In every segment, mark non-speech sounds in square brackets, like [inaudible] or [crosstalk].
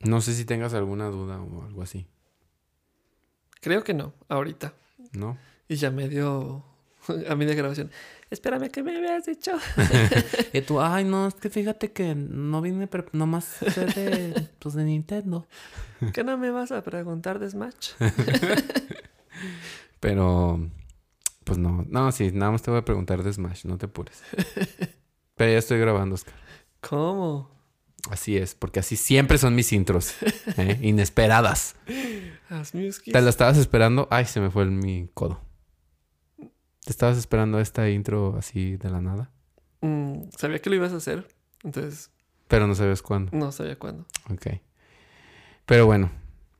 No sé si tengas alguna duda o algo así, Creo que no, ahorita. ¿no? Y ya me dio [laughs] a mí de grabación. Espérame, ¿qué me habías dicho? [laughs] [laughs] y tú, ay, no, es que fíjate que no vine, pero nomás sé de, pues, de Nintendo. ¿Qué no me vas a preguntar de Smash? Pero, pues no, no, sí, nada más te voy a preguntar de Smash, no te apures. Pero ya estoy grabando, Oscar. ¿Cómo? Así es, porque así siempre son mis intros, ¿eh? [laughs] inesperadas. ¿Te la estabas esperando? Ay, se me fue el, mi codo. ¿Te estabas esperando esta intro así de la nada? Mm, sabía que lo ibas a hacer, entonces Pero no sabes cuándo. no sabía cuándo. Ok. Pero bueno,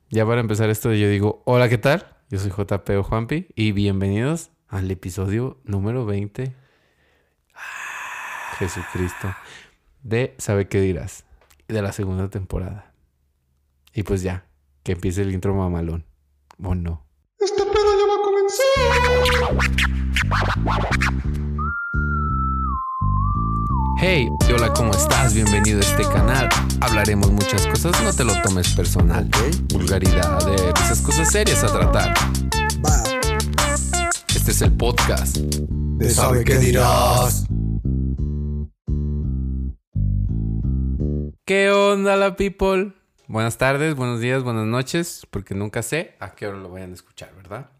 ya para empezar esto yo digo, hola, ¿qué tal? Yo soy JP o Juanpi y bienvenidos al episodio número 20. Jesucristo. De ¿Sabe qué dirás? De la segunda temporada. Y pues ya, que empiece el intro mamalón. ¿O no? Este pedo ya va a comenzar. Hey, hola, ¿cómo estás? Bienvenido a este canal. Hablaremos muchas cosas, no te lo tomes personal. Vulgaridad, de esas cosas serias a tratar. Va, Este es el podcast. de sabe qué dirás. ¿Qué onda la people? Buenas tardes, buenos días, buenas noches, porque nunca sé a qué hora lo vayan a escuchar, ¿verdad?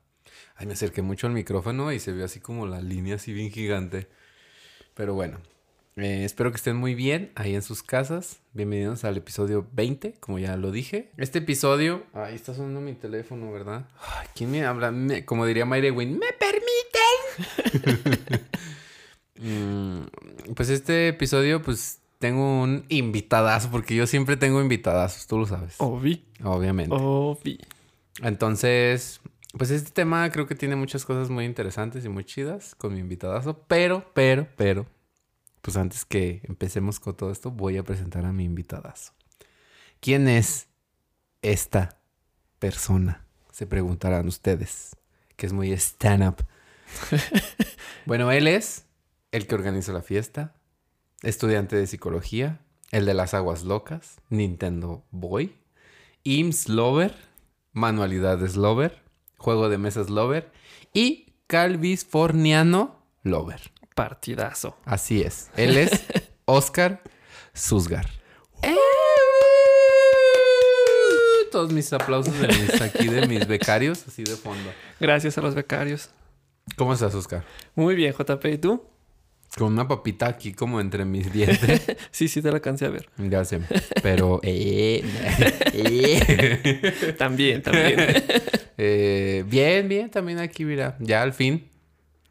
Ay, me acerqué mucho al micrófono y se ve así como la línea así bien gigante. Pero bueno, eh, espero que estén muy bien ahí en sus casas. Bienvenidos al episodio 20, como ya lo dije. Este episodio... Ahí está sonando mi teléfono, ¿verdad? Ay, ¿Quién me habla? Como diría Mayre Win, ¿me permiten? [laughs] Mm, pues este episodio, pues tengo un invitadazo, porque yo siempre tengo invitadazos, tú lo sabes. Ovi, Obviamente. Ovi. Entonces, pues este tema creo que tiene muchas cosas muy interesantes y muy chidas con mi invitadazo, pero, pero, pero, pues antes que empecemos con todo esto, voy a presentar a mi invitadazo. ¿Quién es esta persona? Se preguntarán ustedes, que es muy stand-up. [laughs] bueno, él es el que organiza la fiesta, estudiante de psicología, el de las aguas locas, Nintendo Boy, IMSS Lover, Manualidades Lover, Juego de Mesas Lover y Calvisforniano Lover. Partidazo. Así es. Él es [laughs] Oscar Susgar. Todos mis aplausos de mis, aquí de mis becarios, así de fondo. Gracias a los becarios. ¿Cómo estás, Oscar? Muy bien, JP. ¿Y tú? Con una papita aquí como entre mis dientes. [laughs] Sí, sí, te la alcancé a ver. Ya sé. Pero... [laughs] eh, eh. [laughs] También, también. Eh, bien, bien, también aquí, mira. Ya al fin.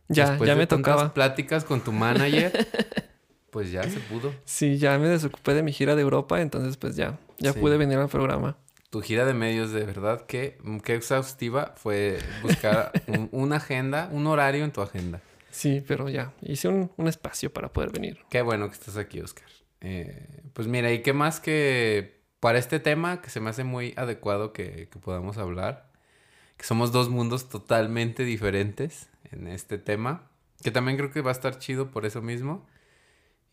ya, Después ya de me tocaba. pláticas con tu manager, pues ya se pudo. Sí, ya me desocupé de mi gira de Europa, entonces pues ya, ya Sí. pude venir al programa. Tu gira de medios, de verdad, que qué exhaustiva fue buscar un- una agenda, un horario en tu agenda. Sí, pero ya, hice un, un espacio para poder venir. Qué bueno que estás aquí, Oscar. Eh, pues mira, ¿y qué más que para este tema que se me hace muy adecuado que, que podamos hablar? Que somos dos mundos totalmente diferentes en este tema. Que también creo que va a estar chido por eso mismo.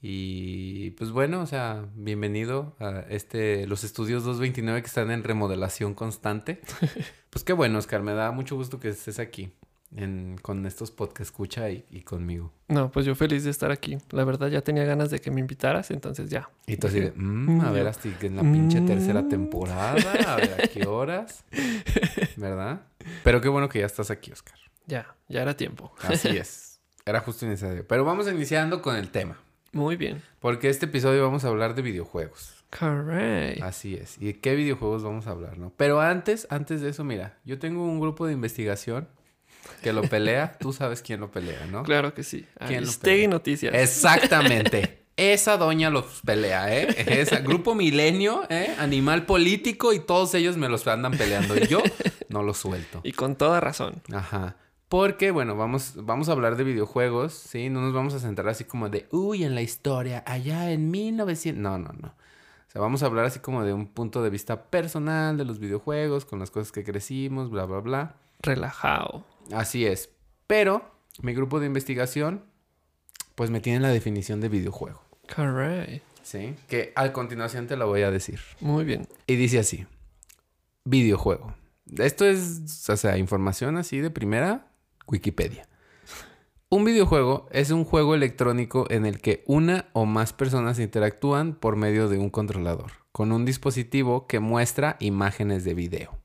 Y pues bueno, o sea, bienvenido a este, los estudios 229 que están en remodelación constante. [laughs] Pues qué bueno, Oscar, me da mucho gusto que estés aquí en- con estos podcast escucha y, y conmigo. No, pues yo feliz de estar aquí. La verdad ya tenía ganas de que me invitaras, entonces ya. Y tú así de, [laughs] "Mm, a ver, hasta que en la pinche tercera Mm. temporada, a ver a qué horas, [laughs] ¿verdad? Pero qué bueno que ya estás aquí, Oscar. Ya, ya era tiempo. Así [laughs] es. Era justo necesario. Pero vamos iniciando con el tema. Muy bien. Porque este episodio vamos a hablar de videojuegos. Correct. Así es. ¿Y de qué videojuegos vamos a hablar, no? Pero antes, antes de eso, mira, yo tengo un grupo de investigación que lo pelea. Tú sabes quién lo pelea, ¿no? Claro que sí. ¿Quién Aristegui? Noticias. Exactamente. [laughs] Esa doña los pelea, ¿eh? Esa, Grupo Milenio, ¿eh? Animal político y todos ellos me los andan peleando. Y yo no los suelto. Y con toda razón. Ajá. Porque, bueno, vamos, vamos a hablar de videojuegos, ¿sí? No nos vamos a centrar así como de, uy, en la historia, allá en 1900. No, no, no. O sea, vamos a hablar así como de un punto de vista personal de los videojuegos, con las cosas que crecimos, bla, bla, bla. Relajado. Así es. Pero mi grupo de investigación, pues me tiene la definición de videojuego. Correct. ¿sí? Que a continuación te la voy a decir. Muy bien. Y dice así: videojuego. Esto es, o sea, información así de primera, Wikipedia. Un videojuego es un juego electrónico en el que una o más personas interactúan por medio de un controlador, con un dispositivo que muestra imágenes de video.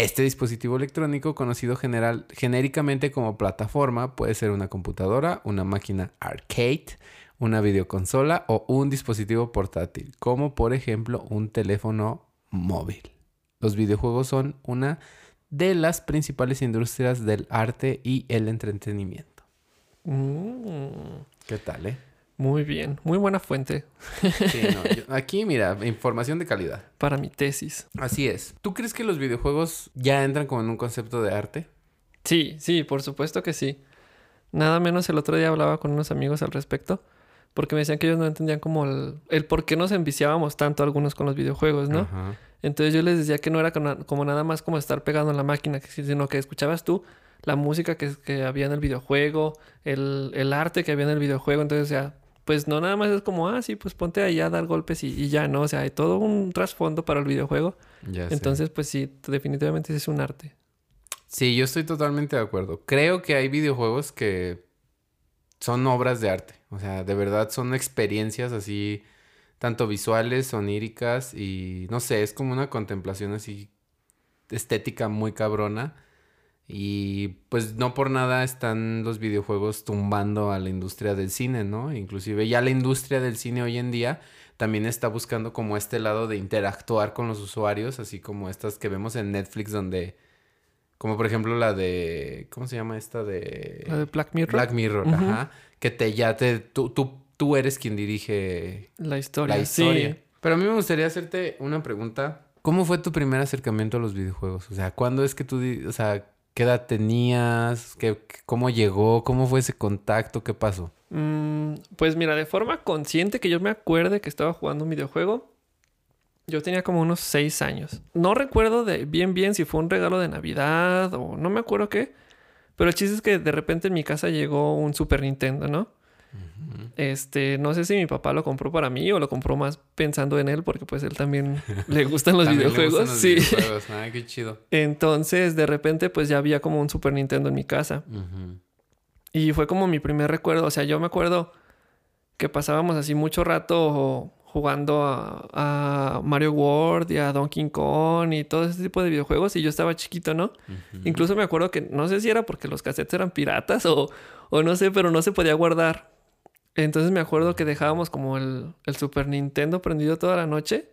Este dispositivo electrónico, conocido general, genéricamente como plataforma, puede ser una computadora, una máquina arcade, una videoconsola o un dispositivo portátil, como por ejemplo un teléfono móvil. Los videojuegos son una de las principales industrias del arte y el entretenimiento. Mm, ¿Qué tal, eh? Muy bien. Muy buena fuente Sí, no, yo- [laughs] aquí, mira, información de calidad. para mi tesis. Así es. ¿Tú crees que los videojuegos ya entran como en un concepto de arte? Sí, sí, por supuesto que sí. Nada menos el otro día hablaba con unos amigos al respecto. Porque me decían que ellos no entendían como el, el por qué nos enviciábamos tanto algunos con los videojuegos, ¿no? Ajá. Entonces yo les decía que no era como, nada más como estar pegado en la máquina, sino que escuchabas tú la música que, que había en el videojuego, el, el arte que había en el videojuego. Entonces, o sea, pues no nada más es como, ah, sí, pues ponte ahí a dar golpes y, y ya, ¿no? O sea, hay todo un trasfondo para el videojuego. Ya sé. Entonces, pues sí, definitivamente es un arte. Sí, yo estoy totalmente de acuerdo. Creo que hay videojuegos que son obras de arte. O sea, de verdad son experiencias así, tanto visuales, oníricas y no sé, es como una contemplación así estética muy cabrona. Y pues no por nada están los videojuegos tumbando a la industria del cine, ¿no? Inclusive ya la industria del cine hoy en día también está buscando como este lado de interactuar con los usuarios, así como estas que vemos en Netflix donde... Como por ejemplo la de... ¿Cómo se llama esta de...? La de Black Mirror, Black Mirror, ajá. Que te ya te... Tú, tú, tú eres quien dirige la historia. la historia. Sí. Pero a mí me gustaría hacerte una pregunta. ¿Cómo fue tu primer acercamiento a los videojuegos? O sea, ¿cuándo es que tú... O sea, ¿qué edad tenías? ¿Qué, ¿Cómo llegó? ¿Cómo fue ese contacto? ¿Qué pasó? Mm, pues mira, de forma consciente que yo me acuerde que estaba jugando un videojuego, yo tenía como unos seis años. No recuerdo de bien bien si fue un regalo de Navidad o no me acuerdo qué. Pero el chiste es que de repente en mi casa llegó un Super Nintendo, ¿no? Este, no sé si mi papá lo compró para mí o lo compró más pensando en él, porque pues él también [laughs] le gustan los También le videojuegos. gustan los sí. videojuegos. Ah, qué chido. Entonces, de repente, pues ya había como un Super Nintendo en mi casa. Y fue como mi primer recuerdo. O sea, yo me acuerdo que pasábamos así mucho rato jugando a, a Mario World y a Donkey Kong y todo ese tipo de videojuegos. Y yo estaba chiquito, ¿no? Incluso me acuerdo que no sé si era porque los cassettes eran piratas o, o no sé, pero no se podía guardar. Entonces me acuerdo que dejábamos como el, el Super Nintendo prendido toda la noche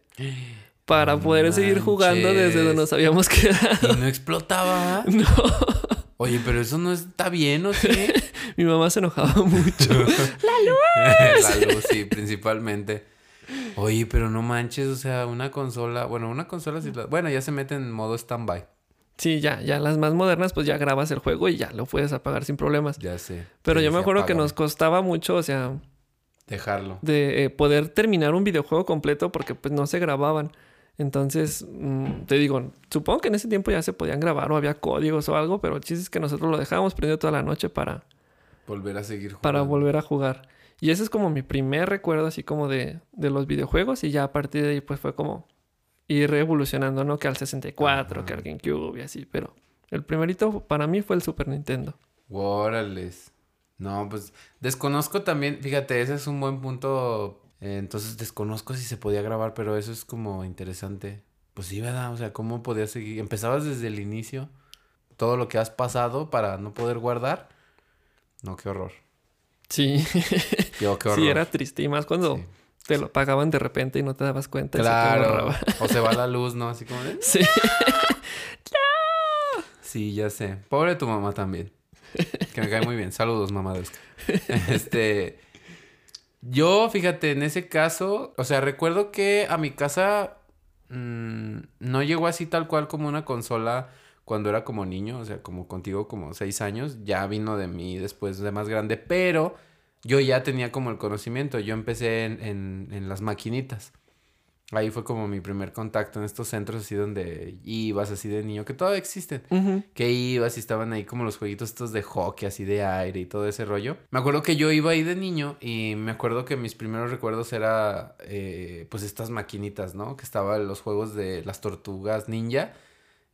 para No poder seguir jugando desde donde nos habíamos quedado. ¿Y no explotaba? [laughs] No, Oye, pero eso no está bien, ¿o sí? [laughs] mi mamá se enojaba mucho. [laughs] La luz, sí, principalmente. Oye, pero no manches, o sea, una consola, bueno, una consola sí, la- bueno, ya se mete en modo standby. Sí, ya, ya las más modernas, pues ya grabas el juego y ya lo puedes apagar sin problemas. Ya sé. Pero Sí, yo me acuerdo que nos costaba mucho, o sea, Dejarlo. de eh, poder terminar un videojuego completo porque pues no se grababan. Entonces, mm, te digo, supongo que en ese tiempo ya se podían grabar o había códigos o algo, pero el chiste es que nosotros lo dejábamos prendido toda la noche para, Volver a seguir jugando. para volver a jugar. Y ese es como mi primer recuerdo así como de, de los videojuegos y ya a partir de ahí pues fue como ir evolucionando, ¿no? Que al 64, Ajá. que al GameCube y así, pero el primerito para mí fue el Super Nintendo. Órales. No, pues desconozco también, fíjate, ese es un buen punto. eh, entonces desconozco si se podía grabar, pero eso es como interesante. Pues sí, ¿verdad? O sea, ¿cómo podías seguir? ¿Empezabas desde el inicio? Todo lo que has pasado para no poder guardar. No, qué horror. Sí, Yo, qué horror. [laughs] sí, era triste y más cuando Sí. Te lo pagaban de repente y no te dabas cuenta. se Claro. borraba. O se va la [laughs] luz, ¿no? Así como de... Sí. [laughs] Sí, ya sé. Pobre tu mamá también. Que me cae muy bien. Saludos, mamá de Oscar. Este. Yo, fíjate, en ese caso, o sea, recuerdo que a mi casa mm, no llegó así tal cual como una consola cuando era como niño, o sea, como contigo, como seis años. Ya vino de mí después de más grande, pero yo ya tenía como el conocimiento. Yo empecé en, en, en las maquinitas. Ahí fue como mi primer contacto en estos centros así donde ibas así de niño, que todavía existen. Que ibas y estaban ahí como los jueguitos estos de hockey, así de aire y todo ese rollo. Me acuerdo que yo iba ahí de niño y me acuerdo que mis primeros recuerdos era eh, pues estas maquinitas, ¿no? Que estaban los juegos de las tortugas ninja.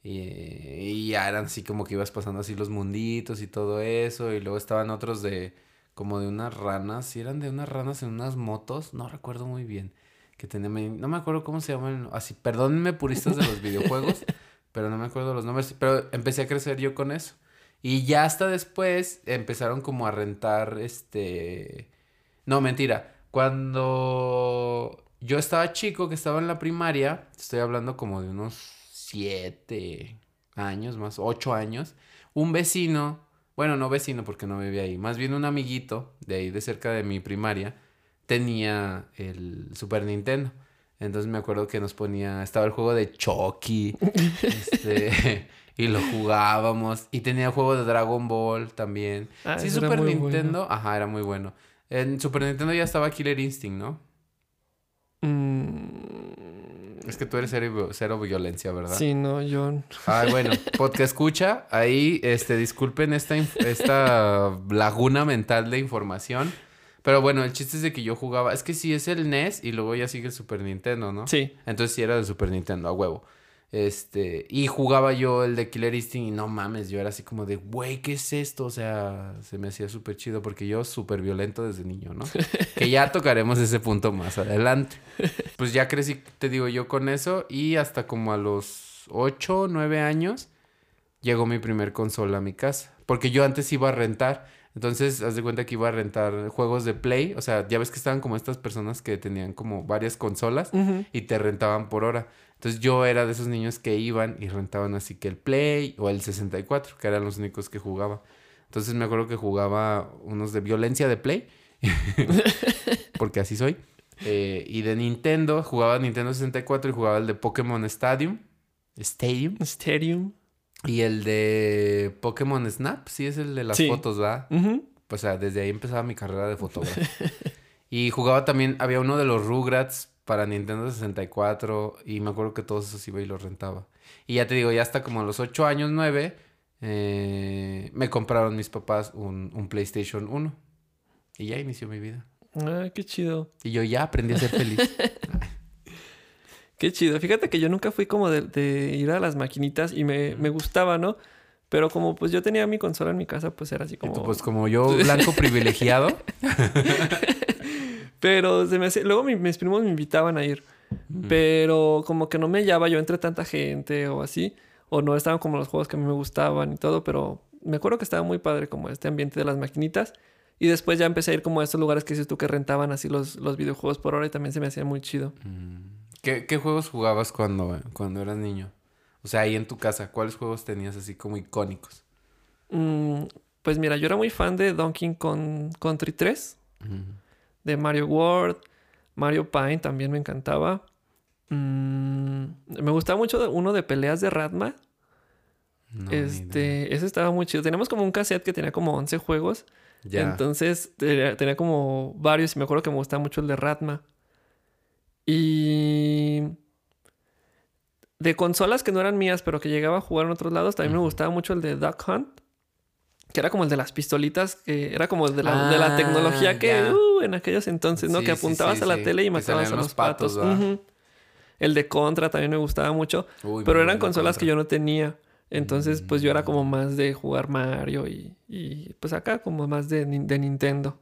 Y, y ya eran así como que ibas pasando así los munditos y todo eso. Y luego estaban otros de como de unas ranas. Si eran de unas ranas en unas motos, no recuerdo muy bien. Que tenían, no me acuerdo cómo se llaman. Así, perdónenme puristas de los [laughs] videojuegos, pero no me acuerdo los nombres. Pero empecé a crecer yo con eso. Y ya hasta después empezaron como a rentar este... No, mentira. Cuando yo estaba chico, que estaba en la primaria, estoy hablando como de unos siete años, más ocho años, un vecino, bueno, no vecino porque no vivía ahí, más bien un amiguito de ahí de cerca de mi primaria, tenía el Super Nintendo. Entonces me acuerdo que nos ponía, estaba el juego de Chucky, este, [laughs] y lo jugábamos. Y tenía el juego de Dragon Ball también. Ah, sí, Super Nintendo, bueno. ajá, era muy bueno. En Super Nintendo ya estaba Killer Instinct, ¿no? Mm, Es que tú eres cero, cero violencia, ¿verdad? Sí, no, yo... Ah, bueno, [laughs] podcast escucha, ahí, este, disculpen esta, esta laguna mental de información. Pero bueno, el chiste es de que yo jugaba, es que sí es el NES y luego ya sigue el Super Nintendo, ¿no? Sí. Entonces sí era de Super Nintendo, a huevo. Este, y jugaba yo el de Killer Instinct y no mames, yo era así como de, güey, ¿qué es esto? O sea, se me hacía súper chido porque yo súper violento desde niño, ¿no? [laughs] que ya tocaremos ese punto más adelante. Pues ya crecí, te digo yo, con eso y hasta como a los 8, 9 años llegó mi primer consola a mi casa. Porque yo antes iba a rentar. Entonces, haz de cuenta que iba a rentar juegos de Play. O sea, ya ves que estaban como estas personas que tenían como varias consolas y te rentaban por hora. Entonces yo era de esos niños que iban y rentaban así que el Play o el 64, que eran los únicos que jugaba. Entonces me acuerdo que jugaba unos de violencia de Play, [laughs] porque así soy. Eh, y de Nintendo, jugaba Nintendo 64 y jugaba el de Pokémon Stadium. Stadium. Stadium. Y el de Pokémon Snap, sí es el de las Sí. fotos, ¿verdad? Ujú. O sea, desde ahí empezaba mi carrera de fotógrafo. [laughs] y jugaba también, había uno de los Rugrats para Nintendo 64 y me acuerdo que todos esos iba y los rentaba. Y ya te digo, ya hasta como a los 8 años, 9, eh, me compraron mis papás un, un PlayStation 1. Y ya inició mi vida. Ah, qué chido. Y yo ya aprendí a ser feliz. [laughs] Qué chido. Fíjate que yo nunca fui como de, de ir a las maquinitas y me, me gustaba, ¿no? Pero como pues yo tenía mi consola en mi casa, pues era así como... tú, pues como yo, [laughs] blanco privilegiado. [laughs] Pero se me hacía- Luego mi- mis primos me invitaban a ir. Pero como que no me hallaba yo entre tanta gente o así. O no estaban como los juegos que a mí me gustaban y todo. Pero me acuerdo que estaba muy padre como este ambiente de las maquinitas. Y después ya empecé a ir como a estos lugares que dices tú que rentaban así los, los videojuegos por hora y también se me hacía muy chido. ¿Qué, qué juegos jugabas cuando, cuando eras niño? O sea, ahí en tu casa, ¿cuáles juegos tenías así como icónicos? Mm, pues mira, yo era muy fan de Donkey Kong Country 3. De Mario World, Mario Pine también me encantaba. Mm, me gustaba mucho uno de peleas de Ratma. No, este, ese estaba muy chido. Teníamos como un cassette que tenía como 11 juegos. Ya. Entonces tenía, como varios y me acuerdo que me gustaba mucho el de Ratma. Y de consolas que no eran mías, pero que llegaba a jugar en otros lados, también me gustaba mucho el de Duck Hunt. Que era como el de las pistolitas, que era como de la, de la Ah, tecnología que uh, en aquellos entonces, ¿no? Sí, que apuntabas sí, a la tele y matabas a los patos. El de Contra también me gustaba mucho. Uy, Pero eran consolas que yo no tenía. Entonces, pues yo era Mm. como más de jugar Mario y, y pues acá como más de, de Nintendo.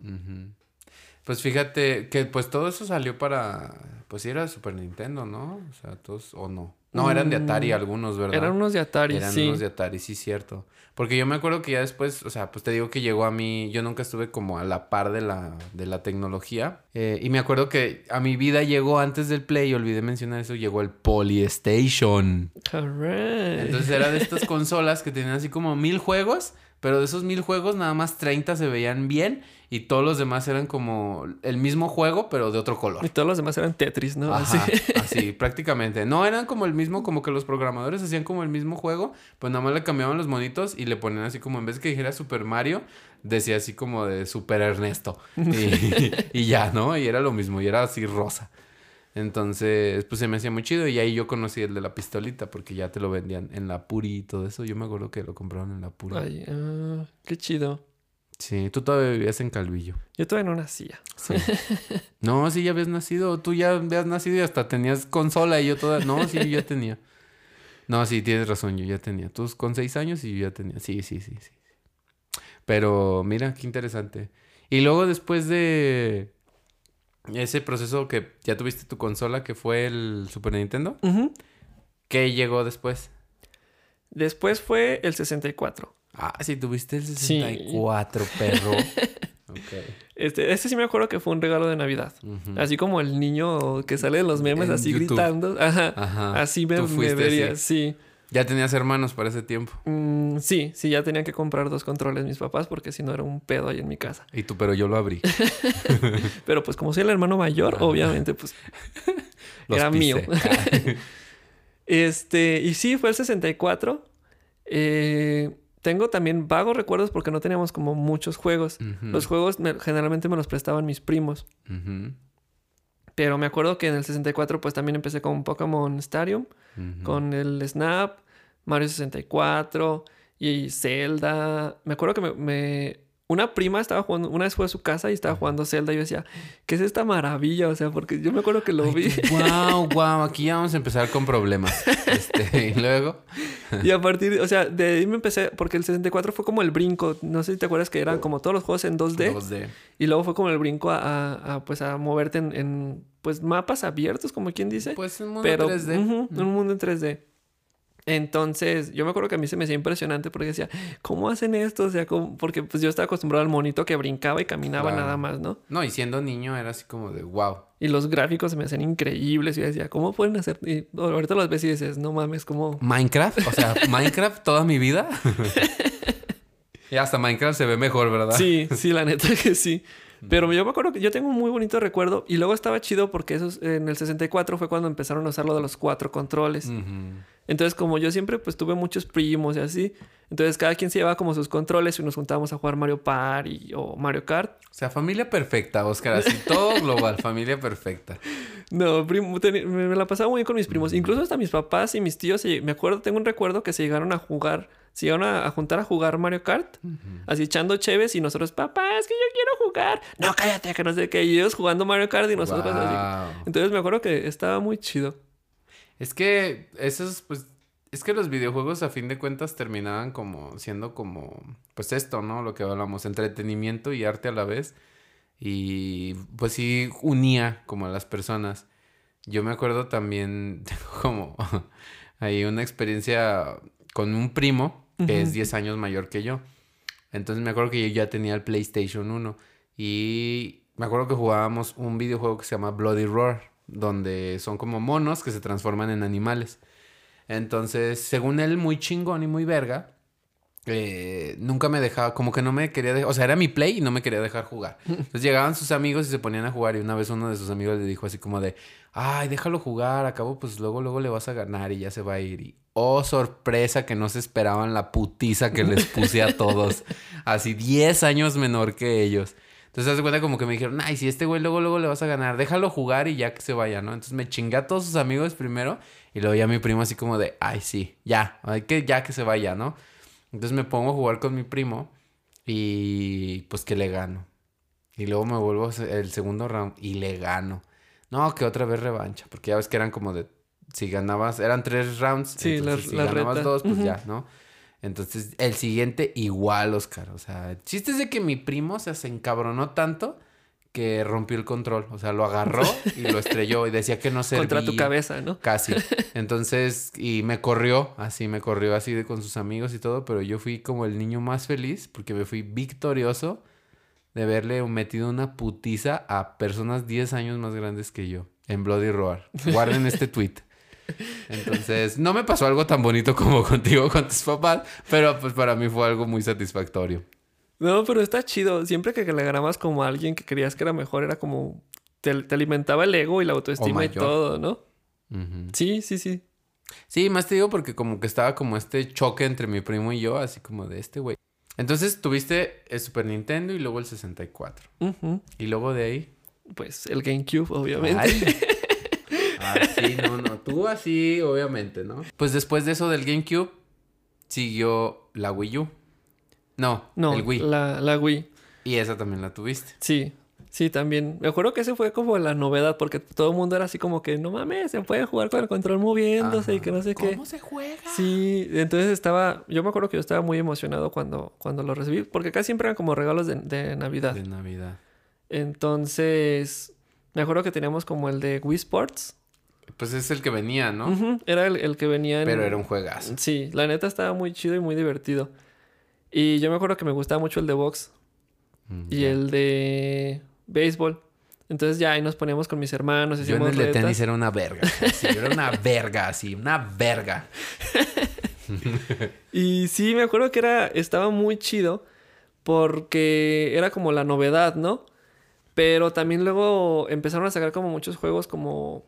Pues fíjate que pues todo eso salió para... Pues sí era Super Nintendo, ¿no? O sea, todos... ¿O no? No, eran de Atari Mm, algunos, ¿verdad? Eran unos de Atari, Eran sí. unos de Atari, sí, cierto. Porque yo me acuerdo que ya después, o sea, pues te digo que llegó a mí, yo nunca estuve como a la par de la, de la tecnología. Eh, y me acuerdo que a mi vida llegó antes del Play, olvidé mencionar eso, llegó el Polystation. Correct. Entonces era de estas [laughs] consolas que tenían así como mil juegos, pero de esos mil juegos nada más 30 se veían bien y todos los demás eran como el mismo juego, pero de otro color. Y todos los demás eran Tetris, ¿no? Ajá, Así. así, [laughs] prácticamente. No eran como el mismo, como que los programadores hacían como el mismo juego, pues nada más le cambiaban los monitos y le ponían así como en vez de que dijera Super Mario, decía así como de Super Ernesto. [laughs] Y, y ya, ¿no? Y era lo mismo, y era así rosa. Entonces, pues se me hacía muy chido. Y ahí yo conocí el de la pistolita, porque ya te lo vendían en la Puri y todo eso. Yo me acuerdo que lo compraron en la Puri. Ay, ah, qué chido. Sí, tú todavía vivías en Calvillo. Yo todavía no nacía. Sí. [laughs] no, sí, ya habías nacido. Tú ya habías nacido y hasta tenías consola y yo toda. No, sí, yo ya tenía. No, sí, tienes razón, yo ya tenía. Tú con seis años y yo ya tenía. Sí, sí, sí, sí. Pero mira, qué interesante. Y luego después de ese proceso que ya tuviste tu consola, que fue el Super Nintendo, Ujú. ¿qué llegó después? Después fue el 64. Ah, sí, tuviste el Sí. 64, perro. [laughs] ok. Este, este sí me acuerdo que fue un regalo de Navidad. Así como el niño que sale en los memes En así YouTube. gritando. Ajá. Ajá. Así me, me vería, así. sí. Ya tenías hermanos para ese tiempo. Mm, sí, sí, ya tenían que comprar dos controles mis papás porque si no era un pedo ahí en mi casa. Y tú, pero yo lo abrí. [laughs] Pero pues como soy el hermano mayor, obviamente pues [laughs] Era mío. [laughs] Este, y sí, fue el 64. Eh, tengo también vagos recuerdos porque no teníamos como muchos juegos. Los juegos me- generalmente me los prestaban mis primos. Ujú. Pero me acuerdo que en el 64 pues también empecé con Pokémon Stadium, con el Snap, Mario 64 y Zelda. Me acuerdo que me, me- una prima estaba jugando, una vez fue a su casa y estaba jugando Zelda y yo decía, ¿qué es esta maravilla? O sea, porque yo me acuerdo que lo vi. Wow, wow, aquí ya vamos a empezar con problemas. [laughs] Este, y luego. Y a partir, o sea, de ahí me empecé, porque el 64 fue como el brinco, no sé si te acuerdas que eran como todos los juegos en 2D, 2D. y luego fue como el brinco a, a- a, pues a moverte en, en, pues mapas abiertos, como quien dice, Pues un mundo pero 3D. ujú, en un mundo en 3D. Entonces, yo me acuerdo que a mí se me hacía impresionante porque decía, ¿cómo hacen esto? O sea, ¿cómo? porque pues yo estaba acostumbrado al monito que brincaba y caminaba Claro. nada más, ¿no? No, y siendo niño era así como de wow. Y los gráficos se me hacían increíbles y yo decía, ¿cómo pueden hacer? Y ahorita los ves y dices, no mames, ¿cómo? Minecraft, o sea, [laughs] Minecraft toda mi vida. [laughs] [laughs] y hasta Minecraft se ve mejor, ¿verdad? Sí, sí, la neta que sí. Pero yo me acuerdo que yo tengo un muy bonito recuerdo y luego estaba chido porque esos, en el 64 fue cuando empezaron a usar lo de los cuatro controles. Entonces, como yo siempre pues tuve muchos primos y así, entonces cada quien se llevaba como sus controles y nos juntábamos a jugar Mario Party o Mario Kart. O sea, familia perfecta, Oscar, así [laughs] todo global, familia perfecta. No, primo, me, me la pasaba muy bien con mis primos. Incluso hasta mis papás y mis tíos, me acuerdo, tengo un recuerdo que se llegaron a jugar, se llegaron a, a juntar a jugar Mario Kart, así echando cheves y nosotros, papá, es que yo quiero jugar. No, [laughs] cállate, que no sé qué. Y ellos jugando Mario Kart y nosotros así. Wow. Entonces me acuerdo que estaba muy chido. Es que esos, pues, es que los videojuegos a fin de cuentas terminaban como siendo como, pues esto, ¿no? Lo que hablamos, entretenimiento y arte a la vez. Y pues sí unía como a las personas. Yo me acuerdo también, [laughs] tengo como [laughs] ahí una experiencia con un primo que es Ujú. 10 años mayor que yo. Entonces me acuerdo que yo ya tenía el PlayStation 1 y me acuerdo que jugábamos un videojuego que se llama Bloody Roar, donde son como monos que se transforman en animales. Entonces, según él, muy chingón y muy verga, eh, nunca me dejaba, como que no me quería dejar, o sea, era mi play y no me quería dejar jugar. [laughs] Entonces llegaban sus amigos y se ponían a jugar y una vez uno de sus amigos le dijo así como de, ay, déjalo jugar, acabo pues luego, luego le vas a ganar y ya se va a ir. Y, oh, sorpresa que no se esperaban la putiza que les puse a todos, así 10 años menor que ellos. Entonces, haz de cuenta como que me dijeron, ay, si este güey luego, luego le vas a ganar, déjalo jugar y ya que se vaya, ¿no? Entonces me chingué a todos sus amigos primero y luego ya mi primo así como de, ay, sí, ya, hay que, ya que se vaya, ¿no? Entonces me pongo a jugar con mi primo y pues que le gano. Y luego me vuelvo el segundo round y le gano. No, que otra vez revancha, porque ya ves que eran como de, si ganabas, eran tres rounds, Sí, entonces la- si la ganabas reta. dos, pues ya, ¿no? Entonces, el siguiente igual, Oscar. O sea, el chiste es de que mi primo se encabronó tanto que rompió el control. O sea, lo agarró y lo estrelló y decía que no servía. [laughs] Contra tu cabeza, ¿no? Casi. [laughs] Entonces, y me corrió, así, me corrió así de con sus amigos y todo, pero yo fui como el niño más feliz porque me fui victorioso de haberle metido una putiza a personas 10 años más grandes que yo en Bloody Roar. Guarden este [laughs] tweet. Entonces, no me pasó algo tan bonito como [laughs] contigo con tus papás, pero pues para mí fue algo muy satisfactorio. No, pero está chido. Siempre que le ganabas como a alguien que creías que era mejor, era como... Te, te alimentaba el ego y la autoestima y todo, ¿no? Sí, sí, sí. Sí, más te digo porque como que estaba como este choque entre mi primo y yo, así como de este güey. Entonces tuviste el Super Nintendo y luego el 64. Ujú. Y luego de ahí. Pues el GameCube, obviamente. Ay. [laughs] Así, no, no. Tú así, obviamente, ¿no? Pues después de eso del GameCube, siguió la Wii U. No, No, el Wii. La, la Wii. Y esa también la tuviste. Sí, sí, también. Me acuerdo que ese fue como la novedad, porque todo el mundo era así como que, no mames, se puede jugar con el control moviéndose y que no sé qué. ¿Cómo se juega? Sí, entonces estaba, yo me acuerdo que yo estaba muy emocionado cuando, cuando lo recibí, porque casi siempre eran como regalos de, de Navidad. De Navidad. Entonces, me acuerdo que teníamos como el de Wii Sports. Pues es el que venía, ¿no? Era el, el que venía en... Pero era un juegazo. Sí, la neta estaba muy chido y muy divertido. Y yo me acuerdo que me gustaba mucho el de box Mm, y el de béisbol. Entonces ya ahí nos poníamos con mis hermanos, Yo en el de retas. tenis era una verga. Sí, yo era una [laughs] verga, así, una verga. [laughs] Y sí, me acuerdo que era, estaba muy chido porque era como la novedad, ¿no? Pero también luego empezaron a sacar como muchos juegos como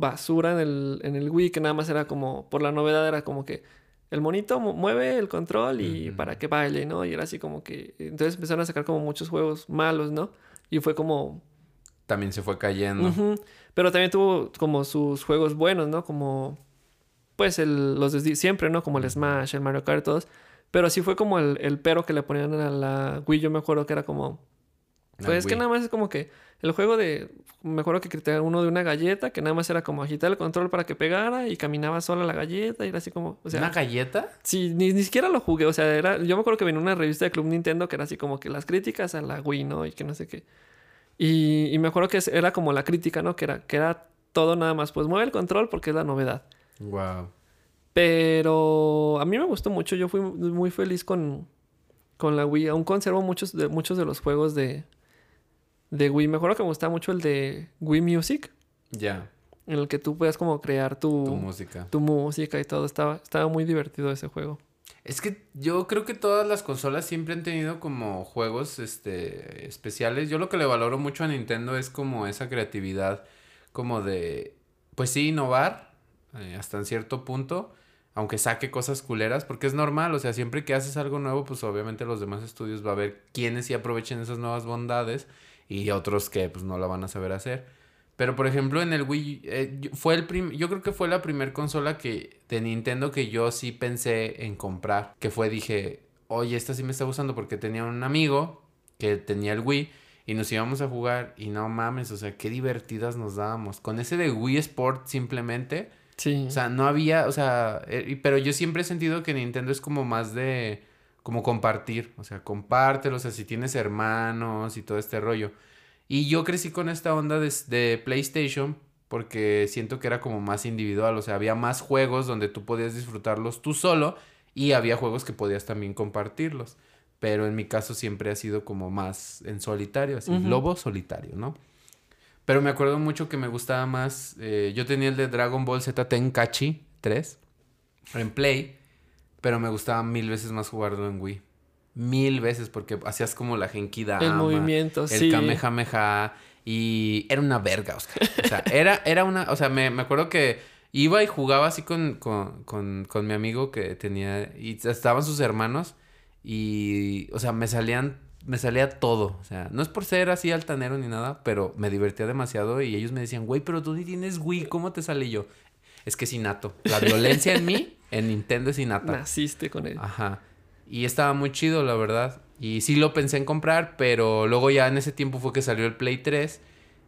basura en el, en el Wii, que nada más era como, por la novedad era como que el monito mu- mueve el control y para que baile, ¿no? Y era así como que, entonces empezaron a sacar como muchos juegos malos, ¿no? Y fue como, También se fue cayendo. Pero también tuvo como sus juegos buenos, ¿no? Como, pues, el, los de siempre, ¿no? Como el Smash, el Mario Kart, todos. Pero sí fue como el, el pero que le ponían a la Wii. Yo me acuerdo que era como... Pues es que nada más es como que el juego de... Me acuerdo que criticaron uno de una galleta que nada más era como agitar el control para que pegara y caminaba sola la galleta y era así como... O sea, ¿Una galleta? Sí, ni, ni siquiera lo jugué. O sea, era, yo me acuerdo que venía una revista de Club Nintendo que era así como que las críticas a la Wii, ¿no? Y que no sé qué. Y, y me acuerdo que era como la crítica, ¿no? Que era, que era todo nada más. Pues mueve el control porque es la novedad. Wow. Pero a mí me gustó mucho. Yo fui muy muy feliz con, con la Wii. Aún conservo muchos de, muchos de los juegos de, de Wii. Me acuerdo que me gustaba mucho el de Wii Music. Ya, En el que tú puedas como crear tu, tu música. tu música y todo. Estaba, estaba muy divertido ese juego. Es que yo creo que todas las consolas siempre han tenido como juegos este especiales. Yo lo que le valoro mucho a Nintendo es como esa creatividad, como de, pues sí, innovar eh, hasta en cierto punto, aunque saque cosas culeras, porque es normal, o sea, siempre que haces algo nuevo, pues obviamente los demás estudios va a haber quienes sí aprovechen esas nuevas bondades y otros que pues no la van a saber hacer. Pero por ejemplo en el Wii eh, yo- fue el prim- yo creo que fue la primer consola que de Nintendo que yo sí pensé en comprar, que fue dije, "Oye, esta sí me está gustando porque tenía un amigo que tenía el Wii y nos íbamos a jugar y no mames, o sea, qué divertidas nos dábamos con ese de Wii Sport simplemente. Sí. O sea, no había, o sea, eh, pero yo siempre he sentido que Nintendo es como más de, como compartir, o sea, compártelo, o sea, si tienes hermanos y todo este rollo. Y yo crecí con esta onda de, de PlayStation porque siento que era como más individual, o sea, había más juegos donde tú podías disfrutarlos tú solo y había juegos que podías también compartirlos. Pero en mi caso siempre ha sido como más en solitario, así, Ujú. lobo solitario, ¿no? Pero me acuerdo mucho que me gustaba más. eh, yo tenía el de Dragon Ball Z Tenkachi 3 en Play. Pero me gustaba mil veces más jugarlo en Wii. Mil veces, porque hacías como la Genki Dama, el movimiento, el sí. Kamehameha. Y era una verga, Oscar. O sea, [laughs] era, era una. O sea, me, me acuerdo que iba y jugaba así con, con, con, con mi amigo que tenía. Y estaban sus hermanos. Y. O sea, me salían. Me salía todo. O sea, no es por ser así altanero ni nada, pero me divertía demasiado. Y ellos me decían, güey, pero tú ni tienes Wii, ¿cómo te sale Y yo? Es que es innato. La violencia en mí, en Nintendo es innata. Naciste con él. Ajá. Y estaba muy chido, la verdad. Y sí lo pensé en comprar, pero luego ya en ese tiempo fue que salió el Play 3.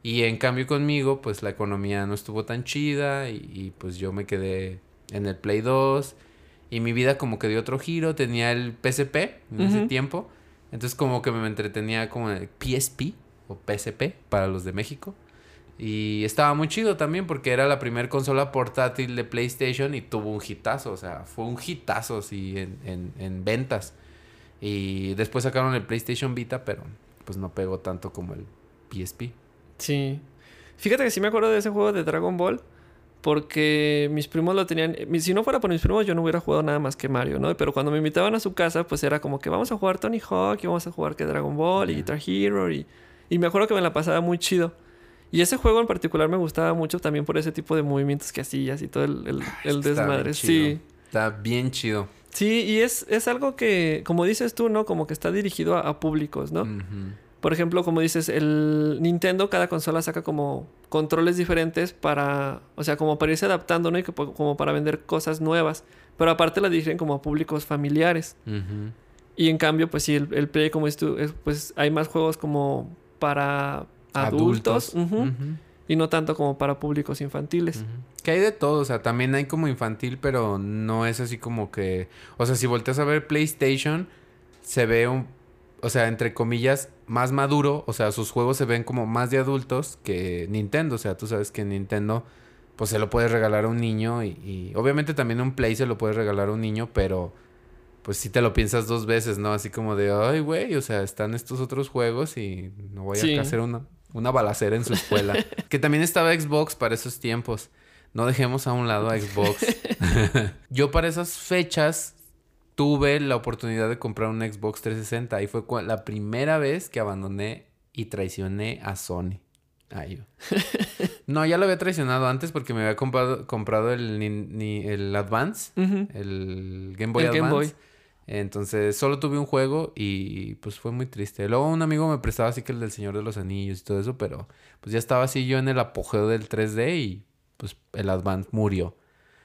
Y en cambio conmigo, pues la economía no estuvo tan chida. Y, y, pues yo me quedé en el Play 2. Y mi vida como que dio otro giro. Tenía el PSP en ese Ujú. tiempo. Entonces como que me entretenía como en el PSP o PSP para los de México. Y estaba muy chido también porque era la primera consola portátil de PlayStation y tuvo un hitazo, o sea, fue un hitazo sí, en, en, en ventas. Y después sacaron el PlayStation Vita, pero pues no pegó tanto como el PSP. Sí. Fíjate que sí me acuerdo de ese juego de Dragon Ball. Porque mis primos lo tenían. mi- Si no fuera por mis primos, yo no hubiera jugado nada más que Mario, ¿no? Pero cuando me invitaban a su casa, pues era como que vamos a jugar Tony Hawk y vamos a jugar que Dragon Ball y. Guitar Hero. Y, y me acuerdo que me la pasaba muy chido. Y ese juego en particular me gustaba mucho también por ese tipo de movimientos que hacías y todo el, el- Ah, el está desmadre. Sí. Está bien chido. Sí, y es, es algo que, como dices tú, ¿no? Como que está dirigido a, a públicos, ¿no? Por ejemplo, como dices, el Nintendo, cada consola saca como controles diferentes para, o sea, como para irse adaptando, ¿no? Y que como para vender cosas nuevas. Pero aparte la dirigen como a públicos familiares. Y en cambio, pues sí, el, el Play, como dices tú, es- pues hay más juegos como para adultos, ujú, Ujú. y no tanto como para públicos infantiles. Que hay de todo, o sea, también hay como infantil, pero no es así como que... O sea, si volteas a ver PlayStation, se ve un... O sea, entre comillas, más maduro. O sea, sus juegos se ven como más de adultos que Nintendo. O sea, tú sabes que Nintendo, pues se lo puedes regalar a un niño y, y obviamente también un Play se lo puedes regalar a un niño, pero pues sí te lo piensas dos veces, ¿no? Así como de, ay, güey, o sea, están estos otros juegos y no voy Sí. a hacer una, una balacera en su escuela. [laughs] que también estaba Xbox para esos tiempos. No dejemos a un lado a Xbox. [laughs] Yo para esas fechas tuve la oportunidad de comprar un Xbox 360 y fue la primera vez que abandoné y traicioné a Sony. Ay. [laughs] No, ya lo había traicionado antes porque me había comprado, comprado el, el Advance, el Game Boy El Game Advance. Boy. Entonces solo tuve un juego y pues fue muy triste. Luego un amigo me prestaba así que el del Señor de los Anillos y todo eso, pero pues ya estaba así yo en el apogeo del 3D y pues el Advance murió.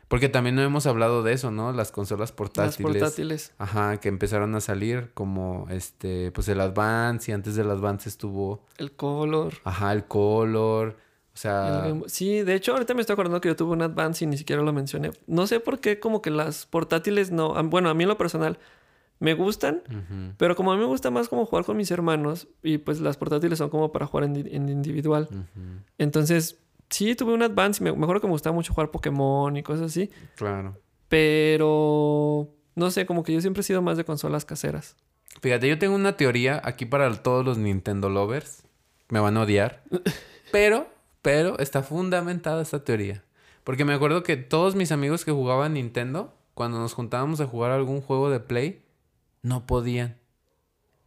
Porque también no hemos hablado de eso, ¿no? Las consolas Las portátiles. portátiles. Ajá, que empezaron a salir como este, pues el Advance y antes del Advance estuvo, El color. ajá, el Color. O sea. Sí, de hecho, ahorita me estoy acordando que yo tuve un Advance y ni siquiera lo mencioné. No sé por qué, como que las portátiles no. Bueno, a mí en lo personal me gustan, pero como a mí me gusta más como jugar con mis hermanos y pues las portátiles son como para jugar en, di- en individual. Entonces, sí, tuve un Advance y me, me acuerdo que me gustaba mucho jugar Pokémon y cosas así, claro. pero no sé, como que yo siempre he sido más de consolas caseras. Fíjate, yo tengo una teoría aquí para todos los Nintendo lovers. Me van a odiar. [laughs] Pero, pero está fundamentada esta teoría. Porque me acuerdo que todos mis amigos que jugaban Nintendo, cuando nos juntábamos a jugar algún juego de Play, no podían.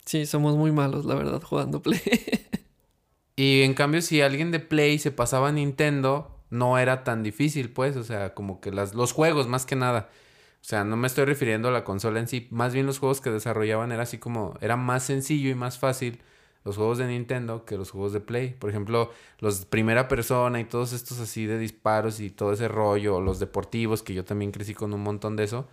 Sí, somos muy malos, la verdad, jugando Play. Y en cambio, si alguien de Play se pasaba a Nintendo, no era tan difícil, pues. O sea, como que las, los juegos, más que nada. O sea, no me estoy refiriendo a la consola en sí. Más bien los juegos que desarrollaban era así como... Era más sencillo y más fácil los juegos de Nintendo que los juegos de Play. Por ejemplo, los primera persona y todos estos así de disparos y todo ese rollo. Los deportivos, que yo también crecí con un montón de eso.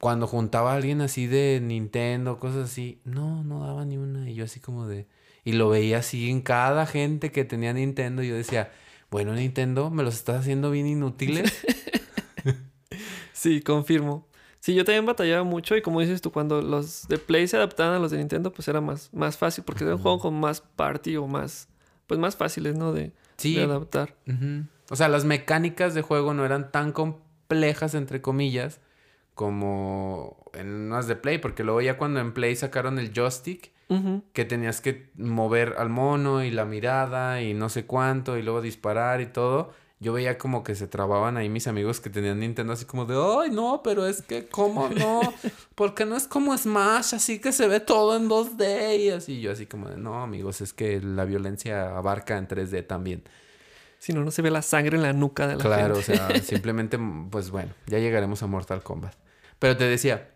Cuando juntaba a alguien así de Nintendo, cosas así, no, no daba ni una. Y yo así como de... Y lo veía así en cada gente que tenía Nintendo. Y yo decía, bueno, Nintendo, me los estás haciendo bien inútiles. [laughs] Sí, confirmo. Sí, yo también batallaba mucho y como dices tú, cuando los de Play se adaptaban a los de Nintendo, pues era más, más fácil porque era un juego con más party o más, pues más fáciles, ¿no? De, Sí. de adaptar. Ujú. O sea, las mecánicas de juego no eran tan complejas, entre comillas, como en unas de Play. Porque luego ya cuando en Play sacaron el joystick, que tenías que mover al mono y la mirada y no sé cuánto y luego disparar y todo. Yo veía como que se trababan ahí mis amigos que tenían Nintendo así como de, ay no, pero es que cómo no, [laughs] porque no es como Smash, así que se ve todo en 2D y así yo así como de, no amigos, es que la violencia abarca en 3D también. Si no, no se ve la sangre en la nuca de la Claro, gente. o sea, [laughs] simplemente, pues bueno, ya llegaremos a Mortal Kombat. Pero te decía,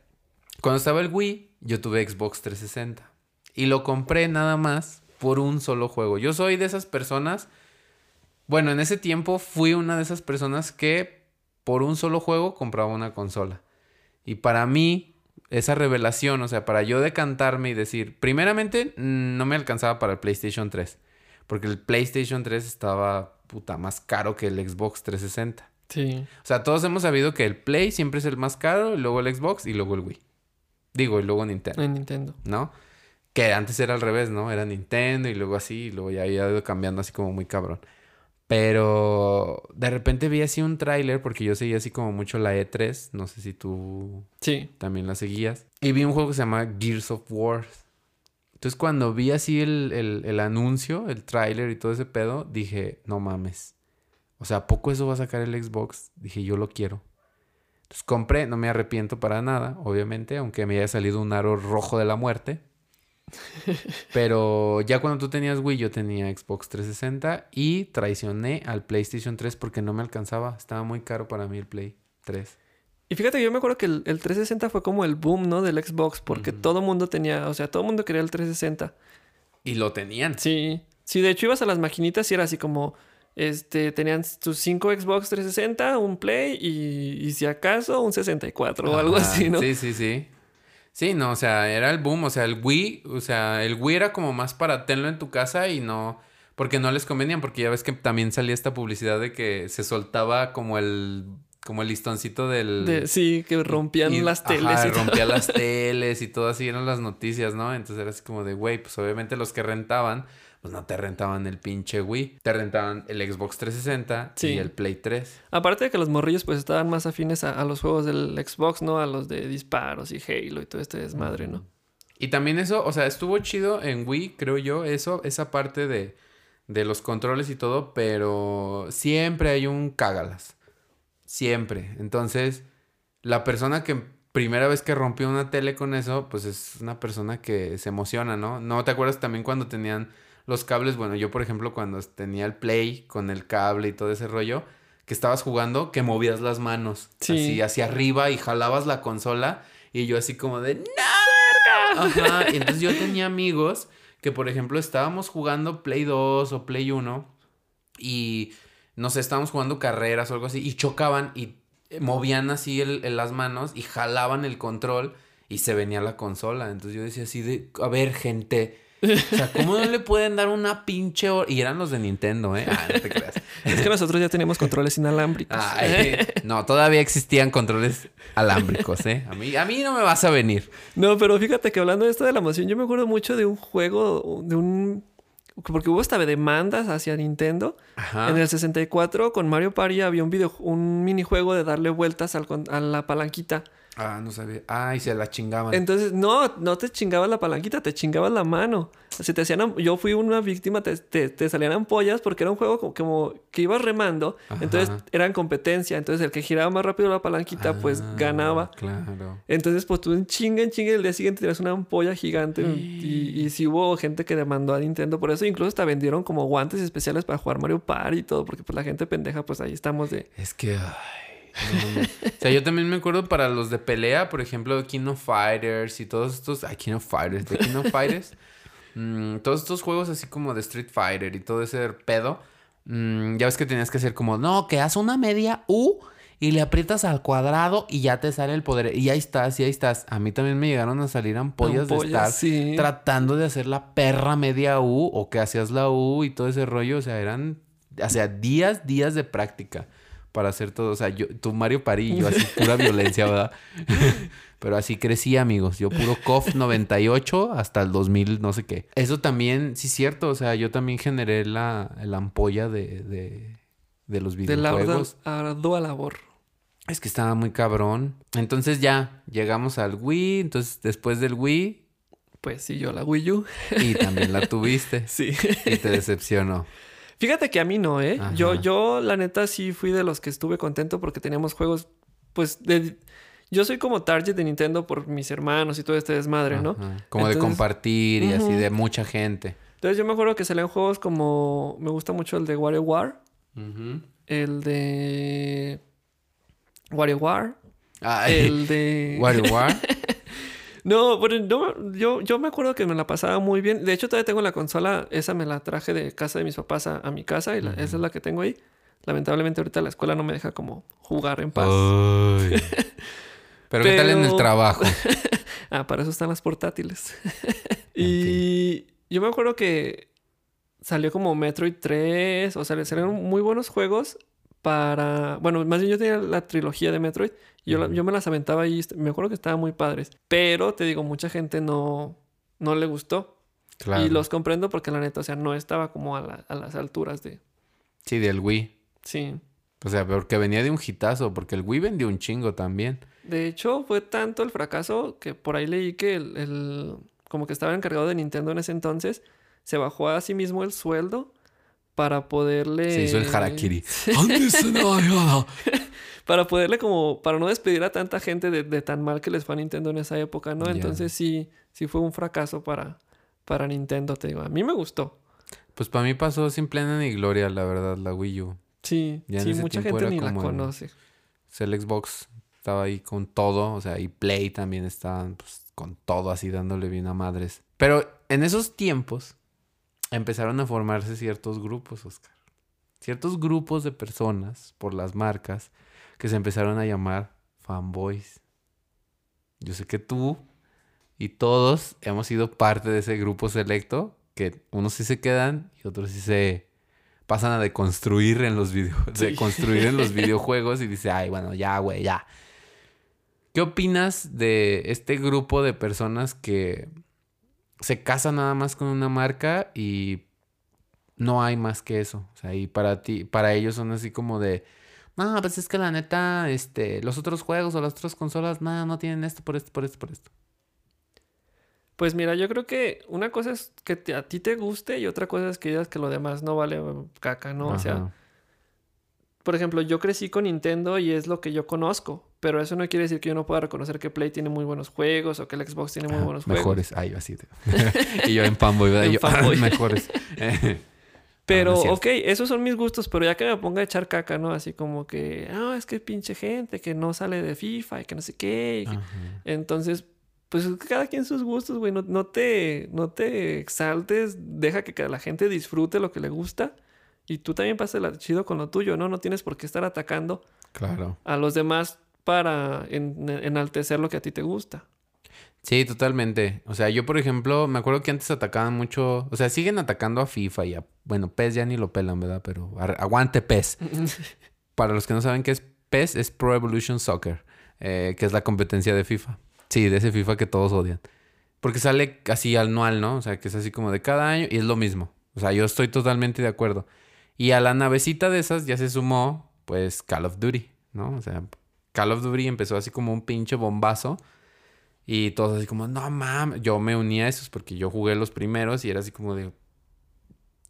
cuando estaba el Wii, yo tuve Xbox 360 y lo compré nada más por un solo juego. Yo soy de esas personas, bueno, en ese tiempo fui una de esas personas que por un solo juego compraba una consola. Y para mí, esa revelación, o sea, para yo decantarme y decir, primeramente, no me alcanzaba para el PlayStation 3, porque el PlayStation 3 estaba puta más caro que el Xbox 360. Sí. O sea, todos hemos sabido que el Play siempre es el más caro, y luego el Xbox y luego el Wii. Digo, y luego Nintendo, En Nintendo. ¿no? Que antes era al revés, ¿no? Era Nintendo y luego así, y luego ya había ido cambiando así como muy cabrón. Pero de repente vi así un tráiler, porque yo seguía así como mucho la E3, no sé si tú Sí. también la seguías. Y vi un juego que se llama Gears of War. Entonces cuando vi así el, el- el anuncio, el tráiler y todo ese pedo, dije, no mames. O sea, ¿a poco eso va a sacar el Xbox? Dije, yo lo quiero. Entonces compré, no me arrepiento para nada, obviamente, aunque me haya salido un aro rojo de la muerte. Pero ya cuando tú tenías Wii, yo tenía Xbox 360 y traicioné al PlayStation 3 porque no me alcanzaba. Estaba muy caro para mí el Play 3. Y fíjate, que yo me acuerdo que el, el 360 fue como el boom, ¿no? Del Xbox, porque todo mundo tenía, o sea, todo mundo quería el 360. Y lo tenían. Sí. Sí, de hecho ibas a las maquinitas y era así como. Este, tenían tus 5 Xbox 360, un Play y, y si acaso un 64 o algo Ajá, así, ¿no? Sí, sí, sí. Sí, no, o sea, era el boom. O sea, el Wii, o sea, el Wii era como más para tenlo en tu casa y no. Porque no les convenían, porque ya ves que también salía esta publicidad de que se soltaba como el. como el listoncito del. De- sí, que rompían y- las teles ajá, y todo. rompía las teles y todo así eran las noticias, ¿no? Entonces era así como de, güey, pues obviamente los que rentaban, pues no te rentaban el pinche Wii, te rentaban el Xbox 360 Sí. y el Play 3. Aparte de que los morrillos pues estaban más afines a, a los juegos del Xbox, ¿no? A los de disparos y Halo y todo este desmadre, ¿no? Y también eso, o sea, estuvo chido en Wii, creo yo, eso, esa parte de, de los controles y todo, pero siempre hay un cágalas. Siempre. Entonces, la persona que primera vez que rompió una tele con eso, pues es una persona que se emociona, ¿no? ¿No te acuerdas también cuando tenían los cables? Bueno, yo, por ejemplo, cuando tenía el Play con el cable y todo ese rollo, que estabas jugando, que movías las manos Sí. así hacia arriba y jalabas la consola y yo así como de ¡No! Ajá, y entonces yo tenía amigos que, por ejemplo, estábamos jugando Play 2 o Play 1 y, no sé, estábamos jugando carreras o algo así y chocaban y eh, movían así el- el- las manos y jalaban el control y se venía la consola. Entonces yo decía así de, a ver, gente. O sea, ¿cómo no le pueden dar una pinche hora? Y eran los de Nintendo, ¿eh? Ah, no te creas. [laughs] Es que nosotros ya teníamos controles inalámbricos. Ay, no, todavía existían controles alámbricos, ¿eh? A mí, a mí no me vas a venir. No, pero fíjate que hablando de esto de la emoción, yo me acuerdo mucho de un juego, de un... Porque hubo hasta demandas hacia Nintendo. Ajá. En el 64 con Mario Party había un video, un minijuego de darle vueltas al a la palanquita. Ah, no sabía. Ah, y se la chingaban. Entonces, no, no te chingabas la palanquita, te chingabas la mano. Si te hacían, yo fui una víctima, te, te, te salían ampollas porque era un juego como, como que ibas remando, Ajá. entonces eran competencia. Entonces, el que giraba más rápido la palanquita, pues Ah, ganaba. Claro. Entonces, pues tú en chinga, en chinga, y el día siguiente tenías una ampolla gigante. Y, y sí hubo gente que demandó a Nintendo por eso. Incluso hasta vendieron como guantes especiales para jugar Mario Party y todo, porque pues la gente pendeja, pues ahí estamos de. Es que. ay, no, no. O sea, yo también me acuerdo para los de pelea, por ejemplo, King of Fighters y todos estos. Ay, King of Fighters, de King of Fighters. [laughs] mm, todos estos juegos así como de Street Fighter y todo ese pedo. mm, ya ves que tenías que hacer como, no, que haz una media U y le aprietas al cuadrado y ya te sale el poder. Y ahí estás, y ahí estás. A mí también me llegaron a salir ampollas, de estar sí. tratando de hacer la perra media U o que hacías la U y todo ese rollo. O sea, eran, o sea, días, días de práctica para hacer todo. O sea, yo, tu Mario Party y yo así [laughs] pura violencia, ¿verdad? [laughs] Pero así crecí, amigos. Yo puro COF 98 hasta el 2000, no sé qué. Eso también, sí es cierto. O sea, yo también generé la, la ampolla de, de, de los De la videojuegos. ardua labor. Es que estaba muy cabrón. Entonces ya, llegamos al Wii. Entonces, después del Wii, Pues sí, yo la Wii U. y también la tuviste. [laughs] Sí. Y te decepcionó. Fíjate que a mí no, ¿eh? Ajá. Yo, yo, la neta, sí fui de los que estuve contento porque teníamos juegos, pues, de... Yo soy como target de Nintendo por mis hermanos y todo este desmadre, ¿no? Ajá. Como de compartir y así de mucha gente. Entonces yo me acuerdo que salían juegos como... Me gusta mucho el de WarioWare. Ujú. El de... WarioWare. Ay, El de... WarioWare. [laughs] No, bueno, no, yo, yo me acuerdo que me la pasaba muy bien. De hecho, todavía tengo la consola. Esa me la traje de casa de mis papás a, a mi casa y la- esa es la que tengo ahí. Lamentablemente ahorita la escuela no me deja como jugar en paz. Ay. [laughs] Pero, ¿qué tal en el Pero- trabajo? [laughs] Ah, para eso están las portátiles. [laughs] y yo me acuerdo que salió como Metroid 3, o sea, le salieron muy buenos juegos para... Bueno, más bien yo tenía la trilogía de Metroid. y Yo, yo me las aventaba y me acuerdo que estaban muy padres. Pero, te digo, mucha gente no, no le gustó. Claro. Y los comprendo porque la neta, o sea, no estaba como a, la- a las alturas de... Sí, del Wii. Sí. O sea, porque venía de un hitazo, porque el Wii vendió un chingo también. De hecho, fue tanto el fracaso que por ahí leí que el, el- como que estaba encargado de Nintendo en ese entonces, se bajó a sí mismo el sueldo para poderle... Se hizo el harakiri. [laughs] [laughs] Para poderle como, para no despedir a tanta gente de, de tan mal que les fue a Nintendo en esa época, ¿no? Entonces sí, sí fue un fracaso para, para Nintendo, te digo. A mí me gustó. Pues para mí pasó sin plena ni gloria, la verdad, la Wii U. Sí, Ya sí, mucha gente ni la el- conoce. Sea, el Xbox estaba ahí con todo, o sea, y Play también estaban pues, con todo así dándole bien a madres. Pero en esos tiempos, empezaron a formarse ciertos grupos, Oscar. Ciertos grupos de personas por las marcas que se empezaron a llamar fanboys. Yo sé que tú y todos hemos sido parte de ese grupo selecto, que unos sí se quedan y otros sí se pasan a deconstruir en los videos, [laughs] Sí. deconstruir en los [laughs] videojuegos y dice, ay, bueno, ya, güey, ya. ¿Qué opinas de este grupo de personas que se casan nada más con una marca y no hay más que eso? O sea, y para ti, para ellos son así como de, no, pues es que la neta, este, los otros juegos o las otras consolas, nada, no tienen esto por esto, por esto, por esto. Pues mira, yo creo que una cosa es que te- a ti te guste y otra cosa es que digas que lo demás no vale eh, caca, ¿no? O sea, por ejemplo, yo crecí con Nintendo y es lo que yo conozco, pero eso no quiere decir que yo no pueda reconocer que Play tiene muy buenos juegos o que el Xbox tiene muy buenos juegos. mejores. Ah, yo así. de- [laughs] y yo en fanboy, ¿verdad? En Y yo, [laughs] fanboy. mejores. [laughs] Pero, no es cierto. ok, esos son mis gustos, pero ya que me ponga a echar caca, ¿no? Así como que, ah, es que pinche gente que no sale de FIFA y que no sé qué. que-. Entonces, pues cada quien sus gustos, güey. No, no te, no te exaltes, deja que la gente disfrute lo que le gusta y tú también la chido con lo tuyo, ¿no? No tienes por qué estar atacando Claro. a los demás para en- enaltecer lo que a ti te gusta. Sí, totalmente. O sea, yo, por ejemplo, me acuerdo que antes atacaban mucho. O sea, siguen atacando a FIFA y a. Bueno, PES ya ni lo pelan, ¿verdad? Pero aguante PES. [laughs] Para los que no saben qué es PES, es Pro Evolution Soccer, eh, que es la competencia de FIFA. Sí, de ese FIFA que todos odian. Porque sale así anual, ¿no? O sea, que es así como de cada año y es lo mismo. O sea, yo estoy totalmente de acuerdo. Y a la navecita de esas ya se sumó, pues, Call of Duty, ¿no? O sea, Call of Duty empezó así como un pinche bombazo. Y todos así como, no mames. Yo me uní a esos porque yo jugué los primeros y era así como de,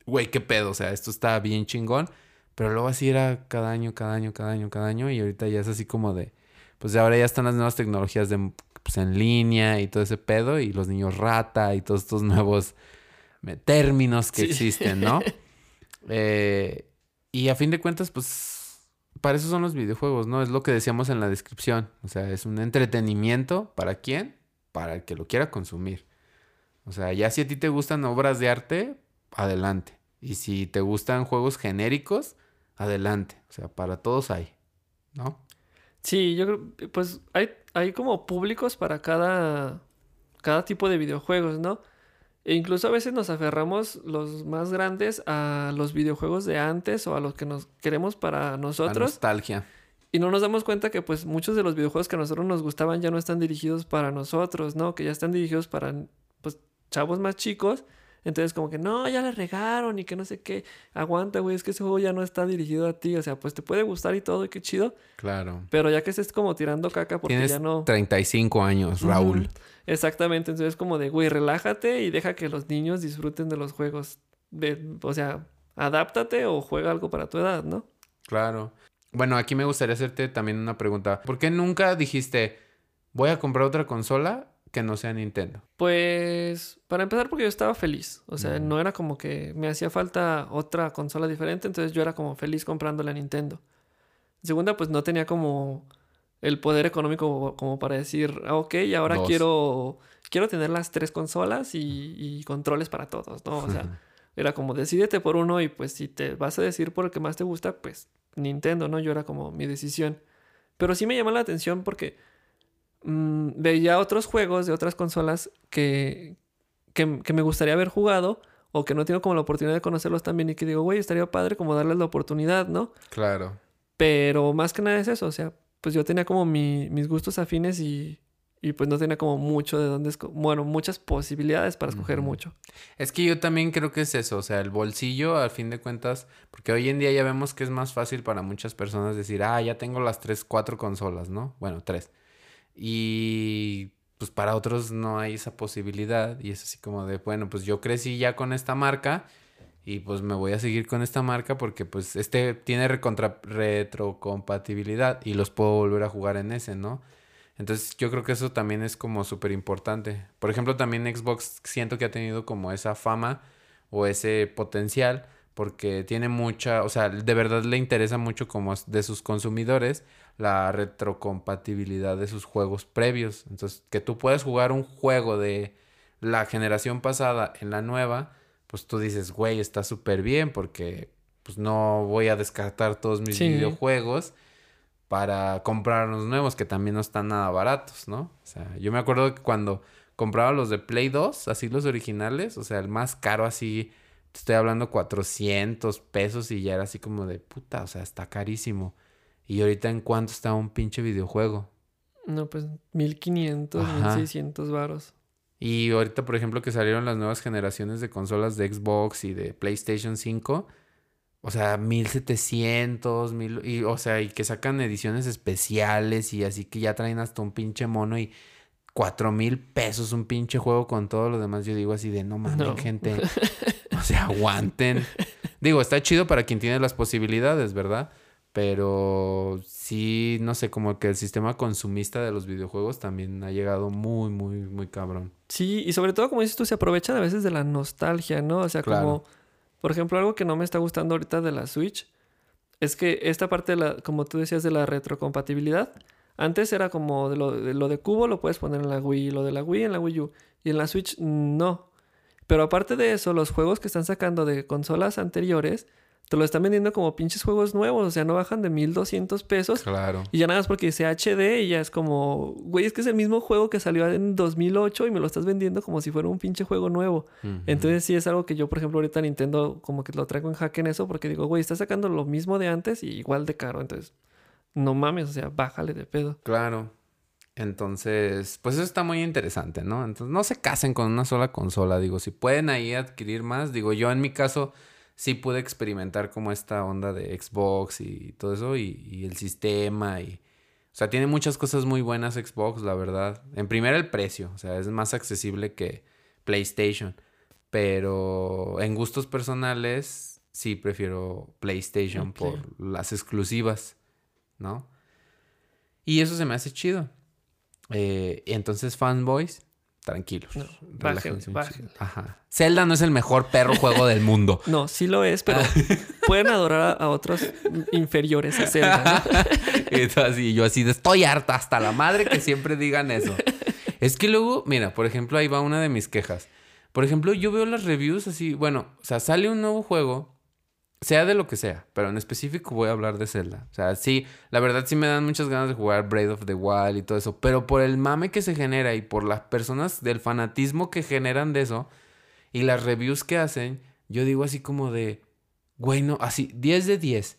güey, qué pedo. O sea, esto está bien chingón. Pero luego así era cada año, cada año, cada año, cada año. Y ahorita ya es así como de, pues ahora ya están las nuevas tecnologías de, pues, en línea y todo ese pedo. Y los niños rata y todos estos nuevos eh, términos que Sí. existen, ¿no? [laughs] Eh, y a fin de cuentas, pues para eso son los videojuegos, ¿no? Es lo que decíamos en la descripción. O sea, es un entretenimiento. ¿Para quién? Para el que lo quiera consumir. O sea, ya si a ti te gustan obras de arte, adelante. Y si te gustan juegos genéricos, adelante. O sea, para todos hay, ¿no? Sí, yo creo, pues hay, hay como públicos para cada, cada tipo de videojuegos, ¿no? E incluso a veces nos aferramos los más grandes a los videojuegos de antes o a los que nos queremos para La nosotros nostalgia. y no nos damos cuenta que pues muchos de los videojuegos que a nosotros nos gustaban ya no están dirigidos para nosotros, ¿no? Que ya están dirigidos para pues chavos más chicos. Entonces como que no, ya le regaron y que no sé qué. Aguanta, güey, es que ese juego ya no está dirigido a ti. O sea, pues te puede gustar y todo y qué chido. Claro. Pero ya que estés como tirando caca porque Tienes ya no... 35 años, Raúl. Exactamente, entonces como de, güey, relájate y deja que los niños disfruten de los juegos. De, o sea, adáptate o juega algo para tu edad, ¿no? Claro. Bueno, aquí me gustaría hacerte también una pregunta. ¿Por qué nunca dijiste, voy a comprar otra consola que no sea Nintendo? Pues, para empezar, porque yo estaba feliz. O sea, Mm. no era como que me hacía falta otra consola diferente, entonces yo era como feliz comprándole a Nintendo. Segunda, pues no tenía como el poder económico como para decir, ah, ok, ahora Dos. quiero, quiero tener las tres consolas y, y controles para todos, ¿no? O sea, [laughs] era como decídete por uno y pues si te vas a decir por el que más te gusta, pues Nintendo, ¿no? Yo era como mi decisión. Pero sí me llama la atención porque mm, veía otros juegos de otras consolas que, que, que me gustaría haber jugado o que no tengo como la oportunidad de conocerlos también y que digo, güey, estaría padre como darles la oportunidad, ¿no? Claro. Pero más que nada es eso, o sea, pues yo tenía como mi- mis gustos afines y, y pues no tenía como mucho de dónde, bueno, muchas posibilidades para escoger mucho. Es que yo también creo que es eso, o sea, el bolsillo al fin de cuentas, porque hoy en día ya vemos que es más fácil para muchas personas decir, ah, ya tengo las tres, cuatro consolas, ¿no? Bueno, tres. Y pues para otros no hay esa posibilidad y es así como de, bueno, pues yo crecí ya con esta marca y pues me voy a seguir con esta marca porque pues este tiene recontra- retrocompatibilidad y los puedo volver a jugar en ese, ¿no? Entonces yo creo que eso también es como súper importante. Por ejemplo, también Xbox siento que ha tenido como esa fama o ese potencial porque tiene mucha, o sea, de verdad le interesa mucho como de sus consumidores la retrocompatibilidad de sus juegos previos. Entonces, que tú puedas jugar un juego de la generación pasada en la nueva, pues tú dices, güey, está súper bien porque pues no voy a descartar todos mis Sí. videojuegos para comprar los nuevos que también no están nada baratos, ¿no? O sea, yo me acuerdo que cuando compraba los de Play 2, así los originales, o sea, el más caro así, te estoy hablando 400 pesos y ya era así como de puta, o sea, está carísimo. Y ahorita en cuánto está un pinche videojuego. No, pues 1500, Ajá. 1600 varos. Y ahorita, por ejemplo, que salieron las nuevas generaciones de consolas de Xbox y de PlayStation 5, o sea, 1700, mil, y, o sea, y que sacan ediciones especiales y así que ya traen hasta un pinche mono y cuatro mil pesos un pinche juego con todo lo demás. Yo digo así de no mames, No. gente. [laughs] O sea, aguanten. Digo, está chido para quien tiene las posibilidades, ¿verdad? Pero sí, no sé, como que el sistema consumista de los videojuegos también ha llegado muy, muy, muy cabrón. Sí, y sobre todo, como dices tú, se aprovechan a veces de la nostalgia, ¿no? O sea, Claro. como, por ejemplo, algo que no me está gustando ahorita de la Switch es que esta parte de la, como tú decías, de la retrocompatibilidad, antes era como de lo, de lo de cubo lo puedes poner en la Wii, lo de la Wii en la Wii U, y en la Switch no. Pero aparte de eso, los juegos que están sacando de consolas anteriores, te lo están vendiendo como pinches juegos nuevos, o sea, no bajan de 1200 pesos. Claro. Y ya nada más porque dice HD y ya es como, güey, es que es el mismo juego que salió en 2008 y me lo estás vendiendo como si fuera un pinche juego nuevo. Entonces sí es algo que yo, por ejemplo, ahorita Nintendo como que lo traigo en jaque en eso porque digo, güey, está sacando lo mismo de antes y igual de caro. Entonces, no mames, o sea, bájale de pedo. Claro. Entonces, pues eso está muy interesante, ¿no? Entonces, no se casen con una sola consola. Digo, si pueden ahí adquirir más, digo, yo en mi caso sí pude experimentar como esta onda de Xbox y todo eso y, y el sistema y... O sea, tiene muchas cosas muy buenas Xbox, la verdad. En primera el precio, o sea, es más accesible que PlayStation. Pero en gustos personales, sí prefiero PlayStation por las exclusivas, ¿no? Y eso se me hace chido. Eh, entonces, fanboys, tranquilos. No, bájenle, chingo. Ajá. Zelda no es el mejor perro juego del mundo. [laughs] No, sí lo es, pero [laughs] pueden adorar a, otros inferiores a Zelda, ¿no? [laughs] y así, yo así de estoy harta hasta la madre que siempre digan eso. Es que luego, mira, por ejemplo, ahí va una de mis quejas. Por ejemplo, yo veo las reviews así, bueno, o sea, sale un nuevo juego, sea de lo que sea, pero en específico voy a hablar de Zelda. O sea, sí, la verdad sí me dan muchas ganas de jugar Breath of the Wild y todo eso, pero por el mame que se genera y por las personas del fanatismo que generan de eso y las reviews que hacen, yo digo así como de, güey, no, así, 10 de 10.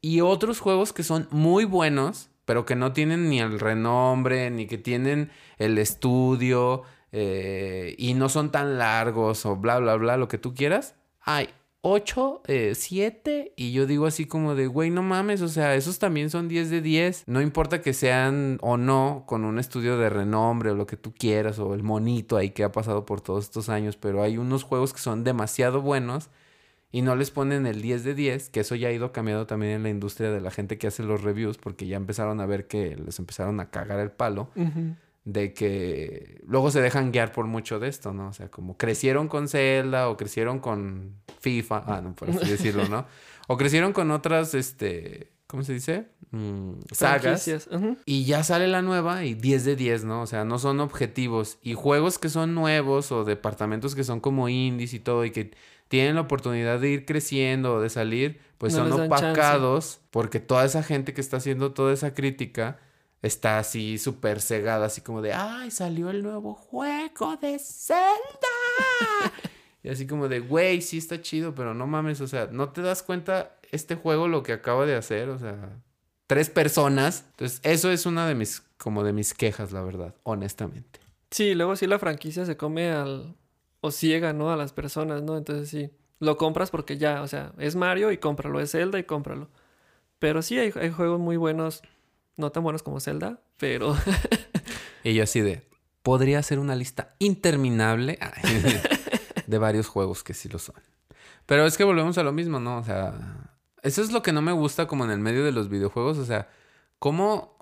Y otros juegos que son muy buenos, pero que no tienen ni el renombre, ni que tienen el estudio, eh, y no son tan largos, o bla, bla, bla, lo que tú quieras. Hay 8, 7, y yo digo así como de, güey, no mames, o sea, esos también son 10 de 10. No importa que sean o no con un estudio de renombre o lo que tú quieras, o el monito ahí que ha pasado por todos estos años, pero hay unos juegos que son demasiado buenos y no les ponen el 10 de 10, que eso ya ha ido cambiando también en la industria de la gente que hace los reviews, porque ya empezaron a ver que les empezaron a cagar el palo. De que luego se dejan guiar por mucho de esto, ¿no? O sea, como crecieron con Zelda o crecieron con FIFA, ah, no, por así decirlo, ¿no? [laughs] O crecieron con otras, este, ¿cómo se dice? Mm, sagas. Y ya sale la nueva y 10 de 10, ¿no? O sea, no son objetivos. Y juegos que son nuevos o departamentos que son como indies y todo y que tienen la oportunidad de ir creciendo o de salir, pues No son opacados porque toda esa gente que está haciendo toda esa crítica está así súper cegada, así como de, ay, salió el nuevo juego de Zelda. y así como de, güey, sí está chido, pero no mames, o sea, ¿no te das cuenta este juego lo que acaba de hacer? O sea, tres personas. Entonces, eso es una de mis, como de mis quejas, la verdad, honestamente. Sí, luego sí la franquicia se come al... o ciega, ¿no? A las personas, ¿no? Entonces sí, lo compras porque ya, o sea, es Mario y cómpralo, es Zelda y cómpralo. Pero sí hay, hay juegos muy buenos, no tan buenos como Zelda, pero [laughs] Y yo así de, podría hacer una lista interminable [laughs] de varios juegos que sí lo son. Pero es que volvemos a lo mismo, ¿no? O sea, eso es lo que no me gusta como en el medio de los videojuegos. O sea, cómo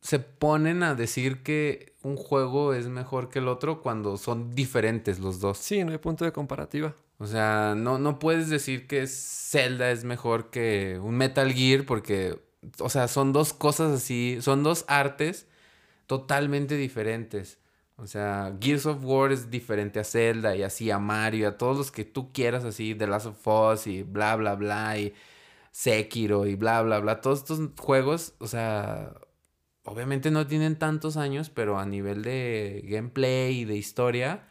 se ponen a decir que un juego es mejor que el otro cuando son diferentes los dos. sí, no hay punto de comparativa. O sea, no, no puedes decir que Zelda es mejor que un Metal Gear porque, o sea, son dos cosas así, son dos artes totalmente diferentes. O sea, Gears of War es diferente a Zelda y así a Mario y a todos los que tú quieras así, The Last of Us y bla, bla, bla y Sekiro y bla, bla, bla. Todos estos juegos, o sea, obviamente no tienen tantos años, pero a nivel de gameplay y de historia,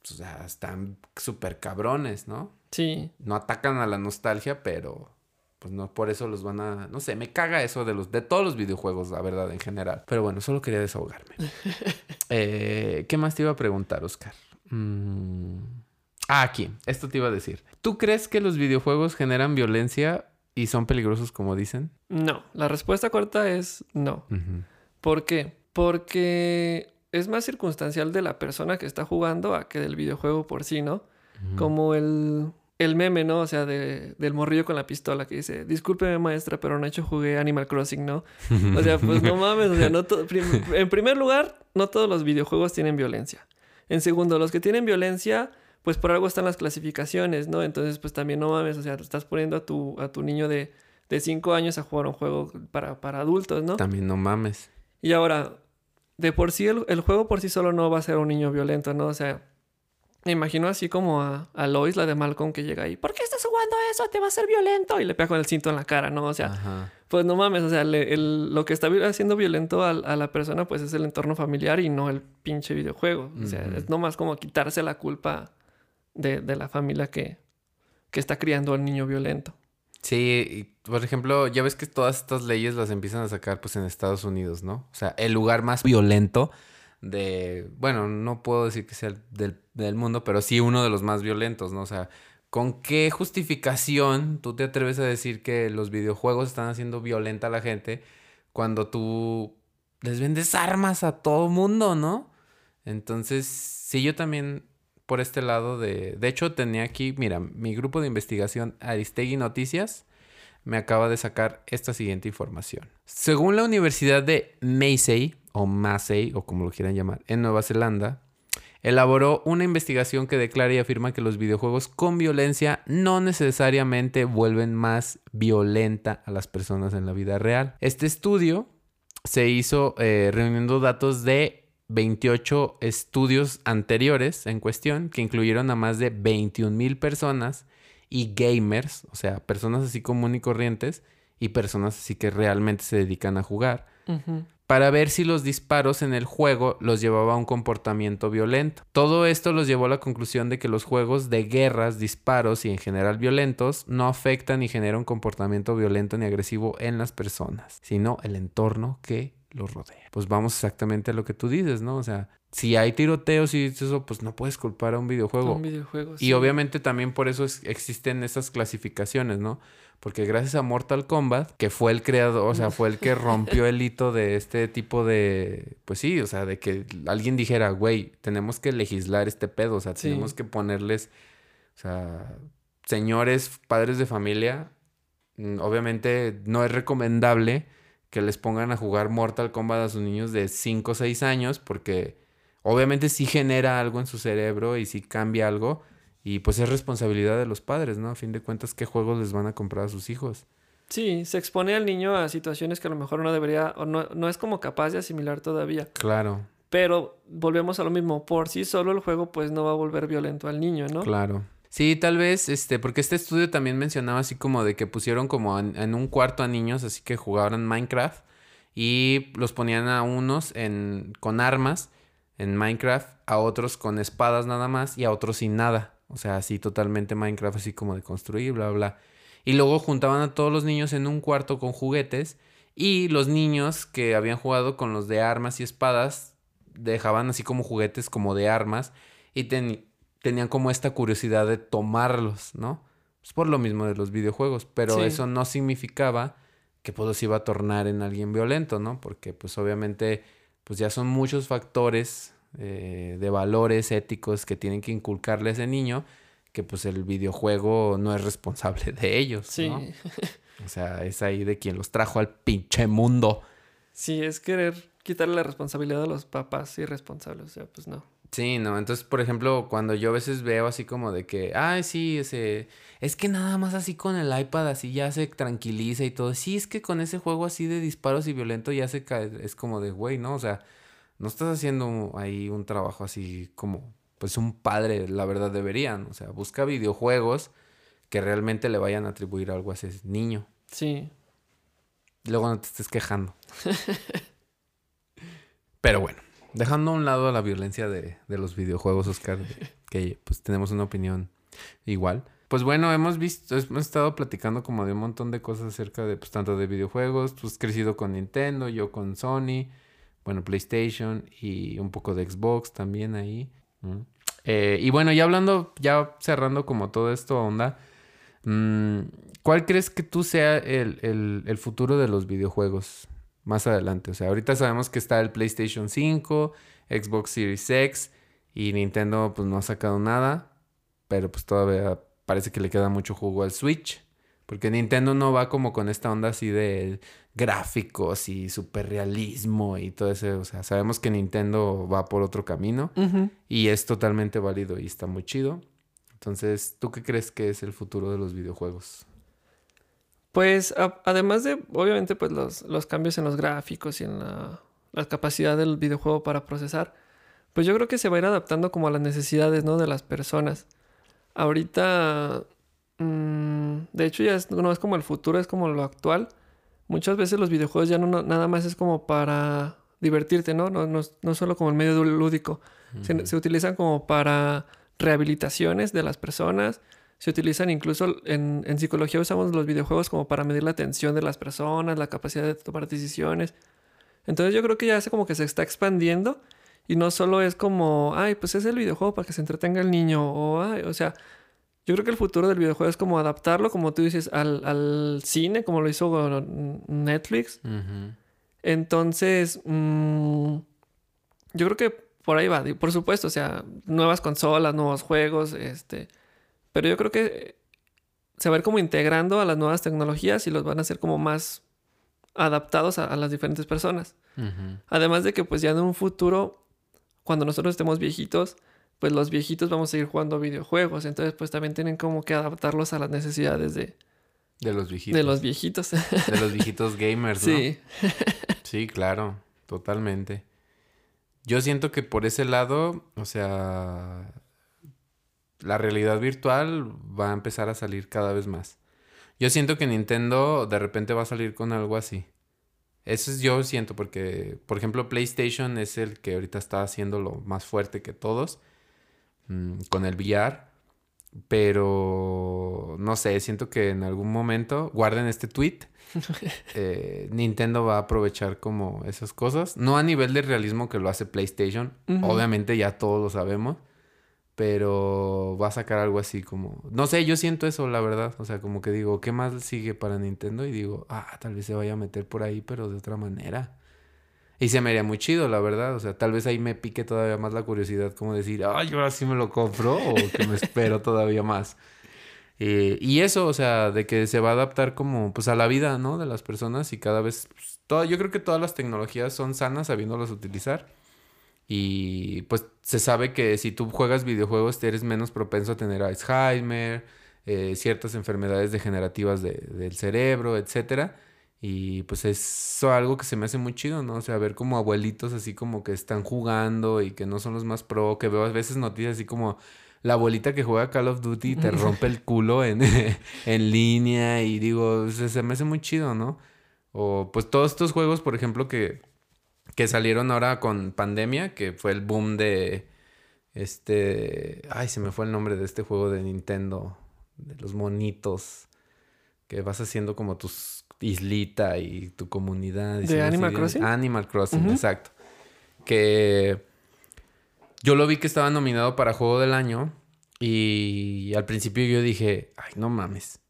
pues, o sea, están súper cabrones, ¿no? Sí. No atacan a la nostalgia, pero pues no por eso los van a, no sé, me caga eso de los de todos los videojuegos, la verdad en general. Pero bueno, solo quería desahogarme. [laughs] Eh, ¿Qué más te iba a preguntar, Oscar? Mm, Ah, aquí, esto te iba a decir. ¿Tú crees que los videojuegos generan violencia y son peligrosos como dicen? No. La respuesta corta es no. ¿Por qué? Porque es más circunstancial de la persona que está jugando a que del videojuego por sí, ¿no? Como el, el meme, ¿no? O sea, de- del morrillo con la pistola que dice, discúlpeme maestra, pero anoche jugué Animal Crossing, ¿no? O sea, pues no mames, o sea, no prim- en primer lugar, no todos los videojuegos tienen violencia. En segundo, los que tienen violencia, pues por algo están las clasificaciones, ¿no? Entonces, pues también no mames, o sea, estás poniendo a tu, a tu niño de, de 5 años a jugar un juego para, para adultos, ¿no? También no mames. Y ahora, de por sí, el, el juego por sí solo no va a ser un niño violento, ¿no? O sea, me imagino así como a, a Lois, la de Malcolm, que llega ahí, ¿por qué estás jugando eso? Te va a ser violento. Y le pega con el cinto en la cara, ¿no? O sea, Ajá. pues no mames, o sea, le- el- lo que está haciendo violento al- a, la persona, pues es el entorno familiar y no el pinche videojuego. O sea, es nomás como quitarse la culpa de, de la familia que, que está criando al niño violento. Sí, y, por ejemplo, ya ves que todas estas leyes las empiezan a sacar pues en Estados Unidos, ¿no? O sea, el lugar más violento de, bueno, no puedo decir que sea el del, del mundo, pero sí uno de los más violentos, ¿no? O sea, ¿con qué justificación tú te atreves a decir que los videojuegos están haciendo violenta a la gente cuando tú les vendes armas a todo mundo, ¿no? Entonces, sí, yo también por este lado de... De hecho, tenía aquí, mira, mi grupo de investigación Aristegui Noticias me acaba de sacar esta siguiente información. Según la Universidad de Massey, o Massey, o como lo quieran llamar, en Nueva Zelanda, elaboró una investigación que declara y afirma que los videojuegos con violencia no necesariamente vuelven más violenta a las personas en la vida real. Este estudio se hizo eh, reuniendo datos de 28 estudios anteriores en cuestión que incluyeron a más de 21 mil personas y gamers, o sea, personas así común y corrientes y personas así que realmente se dedican a jugar para ver si los disparos en el juego los llevaba a un comportamiento violento. Todo esto los llevó a la conclusión de que los juegos de guerras, disparos y en general violentos no afectan ni generan un comportamiento violento ni agresivo en las personas, sino el entorno que los rodea. Pues vamos exactamente a lo que tú dices, ¿no? O sea, si hay tiroteos y eso, pues no puedes culpar a un videojuego. Un videojuego. Y sí. obviamente también por eso es- existen esas clasificaciones, ¿no? Porque gracias a Mortal Kombat, que fue el creador, o sea, fue el que [laughs] rompió el hito de este tipo de, pues sí, o sea, de que alguien dijera, güey, tenemos que legislar este pedo, o sea, Sí. tenemos que ponerles, o sea, señores, padres de familia, mm, obviamente no es recomendable que les pongan a jugar Mortal Kombat a sus niños de 5 o 6 años, porque obviamente sí genera algo en su cerebro y sí cambia algo. Y pues es responsabilidad de los padres, ¿no? A fin de cuentas, ¿qué juegos les van a comprar a sus hijos? Sí, se expone al niño a situaciones que a lo mejor no debería, o no, no es como capaz de asimilar todavía. Claro, Pero volvemos a lo mismo, por sí solo el juego pues no va a volver violento al niño, ¿no? claro. Sí, tal vez, este, porque este estudio también mencionaba así como de que pusieron como en, en un cuarto a niños, así que jugaban Minecraft y los ponían a unos en, con armas en Minecraft, a otros con espadas nada más y a otros sin nada. O sea, así totalmente Minecraft, así como de construir, bla, bla. Y luego juntaban a todos los niños en un cuarto con juguetes y los niños que habían jugado con los de armas y espadas dejaban así como juguetes como de armas y ten- tenían como esta curiosidad de tomarlos, ¿no? Es por lo mismo de los videojuegos, pero Sí. eso no significaba que pues los iba a tornar en alguien violento, ¿no? Porque pues obviamente pues ya son muchos factores eh, de valores éticos que tienen que inculcarle a ese niño que pues el videojuego no es responsable de ellos, Sí, ¿no? [laughs] O sea, es ahí de quien los trajo al pinche mundo. sí, es querer quitarle la responsabilidad a los papás irresponsables, o sea, pues no. Sí, no, entonces, por ejemplo, cuando yo a veces veo así como de que, ay, sí, ese, es que nada más así con el iPad así ya se tranquiliza y todo. Sí, es que con ese juego así de disparos y violento ya se cae, es como de, güey, ¿no? O sea, no estás haciendo ahí un trabajo así como, pues un padre, la verdad deberían. O sea, busca videojuegos que realmente le vayan a atribuir algo a ese niño. Sí. Luego no te estés quejando. [laughs] Pero bueno, dejando a un lado la violencia de, de los videojuegos, Oscar, [laughs] que pues tenemos una opinión igual. Pues bueno, hemos visto, hemos estado platicando como de un montón de cosas acerca de, pues tanto de videojuegos, pues crecido con Nintendo, yo con Sony, bueno, PlayStation y un poco de Xbox también ahí. Eh, y bueno, ya hablando, ya cerrando como todo esto onda, mm, ¿cuál crees que tú sea el, el- el futuro de los videojuegos más adelante? O sea, ahorita sabemos que está el PlayStation 5, Xbox Series X y Nintendo pues no ha sacado nada, pero pues todavía parece que le queda mucho jugo al Switch. Porque Nintendo no va como con esta onda así de gráficos y superrealismo y todo eso. O sea, sabemos que Nintendo va por otro camino y es totalmente válido y está muy chido. Entonces, ¿tú qué crees que es el futuro de los videojuegos? Pues a- además de, obviamente, pues los, los cambios en los gráficos y en la, la capacidad del videojuego para procesar, pues yo creo que se va a ir adaptando como a las necesidades, ¿no? De las personas. Ahorita, mm, de hecho ya es- no es como el futuro, es como lo actual. Muchas veces los videojuegos ya no, no- nada más es como para divertirte, ¿no? No, no, es- no es solo como el medio lúdico. Se, se utilizan como para rehabilitaciones de las personas. Se utilizan incluso en, en psicología usamos los videojuegos como para medir la atención de las personas, la capacidad de tomar decisiones. Entonces yo creo que ya se como que se está expandiendo y no solo es como, ay, pues es el videojuego para que se entretenga el niño o, ay, o sea, yo creo que el futuro del videojuego es como adaptarlo, como tú dices, al, al cine, como lo hizo Netflix. Entonces, mm, yo creo que por ahí va. Por supuesto, o sea, nuevas consolas, nuevos juegos, este. Pero yo creo que se va a ir como integrando a las nuevas tecnologías y los van a hacer como más adaptados a, a las diferentes personas. Además de que pues ya en un futuro, cuando nosotros estemos viejitos, pues los viejitos vamos a ir jugando videojuegos. Entonces pues también tienen como que adaptarlos a las necesidades de, De los viejitos. de los viejitos. De los [laughs] viejitos gamers, ¿no? sí. [laughs] Sí, claro, totalmente. Yo siento que por ese lado, o sea, la realidad virtual va a empezar a salir cada vez más. Yo siento que Nintendo de repente va a salir con algo así. Eso es yo siento porque, por ejemplo, PlayStation es el que ahorita está haciendo lo más fuerte que todos mm, con el VR. Pero no sé, siento que en algún momento, guarden este tweet, [laughs] eh, Nintendo va a aprovechar como esas cosas. No a nivel de realismo que lo hace PlayStation. Obviamente ya todos lo sabemos. Pero va a sacar algo así como... No sé, yo siento eso, la verdad. O sea, como que digo, ¿qué más sigue para Nintendo? Y digo, ah, tal vez se vaya a meter por ahí, pero de otra manera. Y se me haría muy chido, la verdad. O sea, tal vez ahí me pique todavía más la curiosidad, como decir, ay, ahora sí me lo compro o que me espero todavía más. Eh, y eso, o sea, de que se va a adaptar como pues a la vida, ¿no? De las personas y cada vez, pues, yo creo que todas las tecnologías son sanas sabiéndolas utilizar. Y pues se sabe que si tú juegas videojuegos eres menos propenso a tener Alzheimer, eh, ciertas enfermedades degenerativas de- del cerebro, etcétera. Y pues eso algo que se me hace muy chido, ¿no? O sea, ver como abuelitos así como que están jugando y que no son los más pro, que veo a veces noticias así como la abuelita que juega Call of Duty y te rompe el culo en, [laughs] en línea y digo, se, se me hace muy chido, ¿no? O pues todos estos juegos, por ejemplo, que, que salieron ahora con pandemia, que fue el boom de este, ay, se me fue el nombre de este juego de Nintendo, de los monitos, que vas haciendo como tus islita y tu comunidad. y ¿De Animal bien- Crossing? Animal Crossing, exacto. Que yo lo vi que estaba nominado para Juego del Año y al principio yo dije, ay, no mames.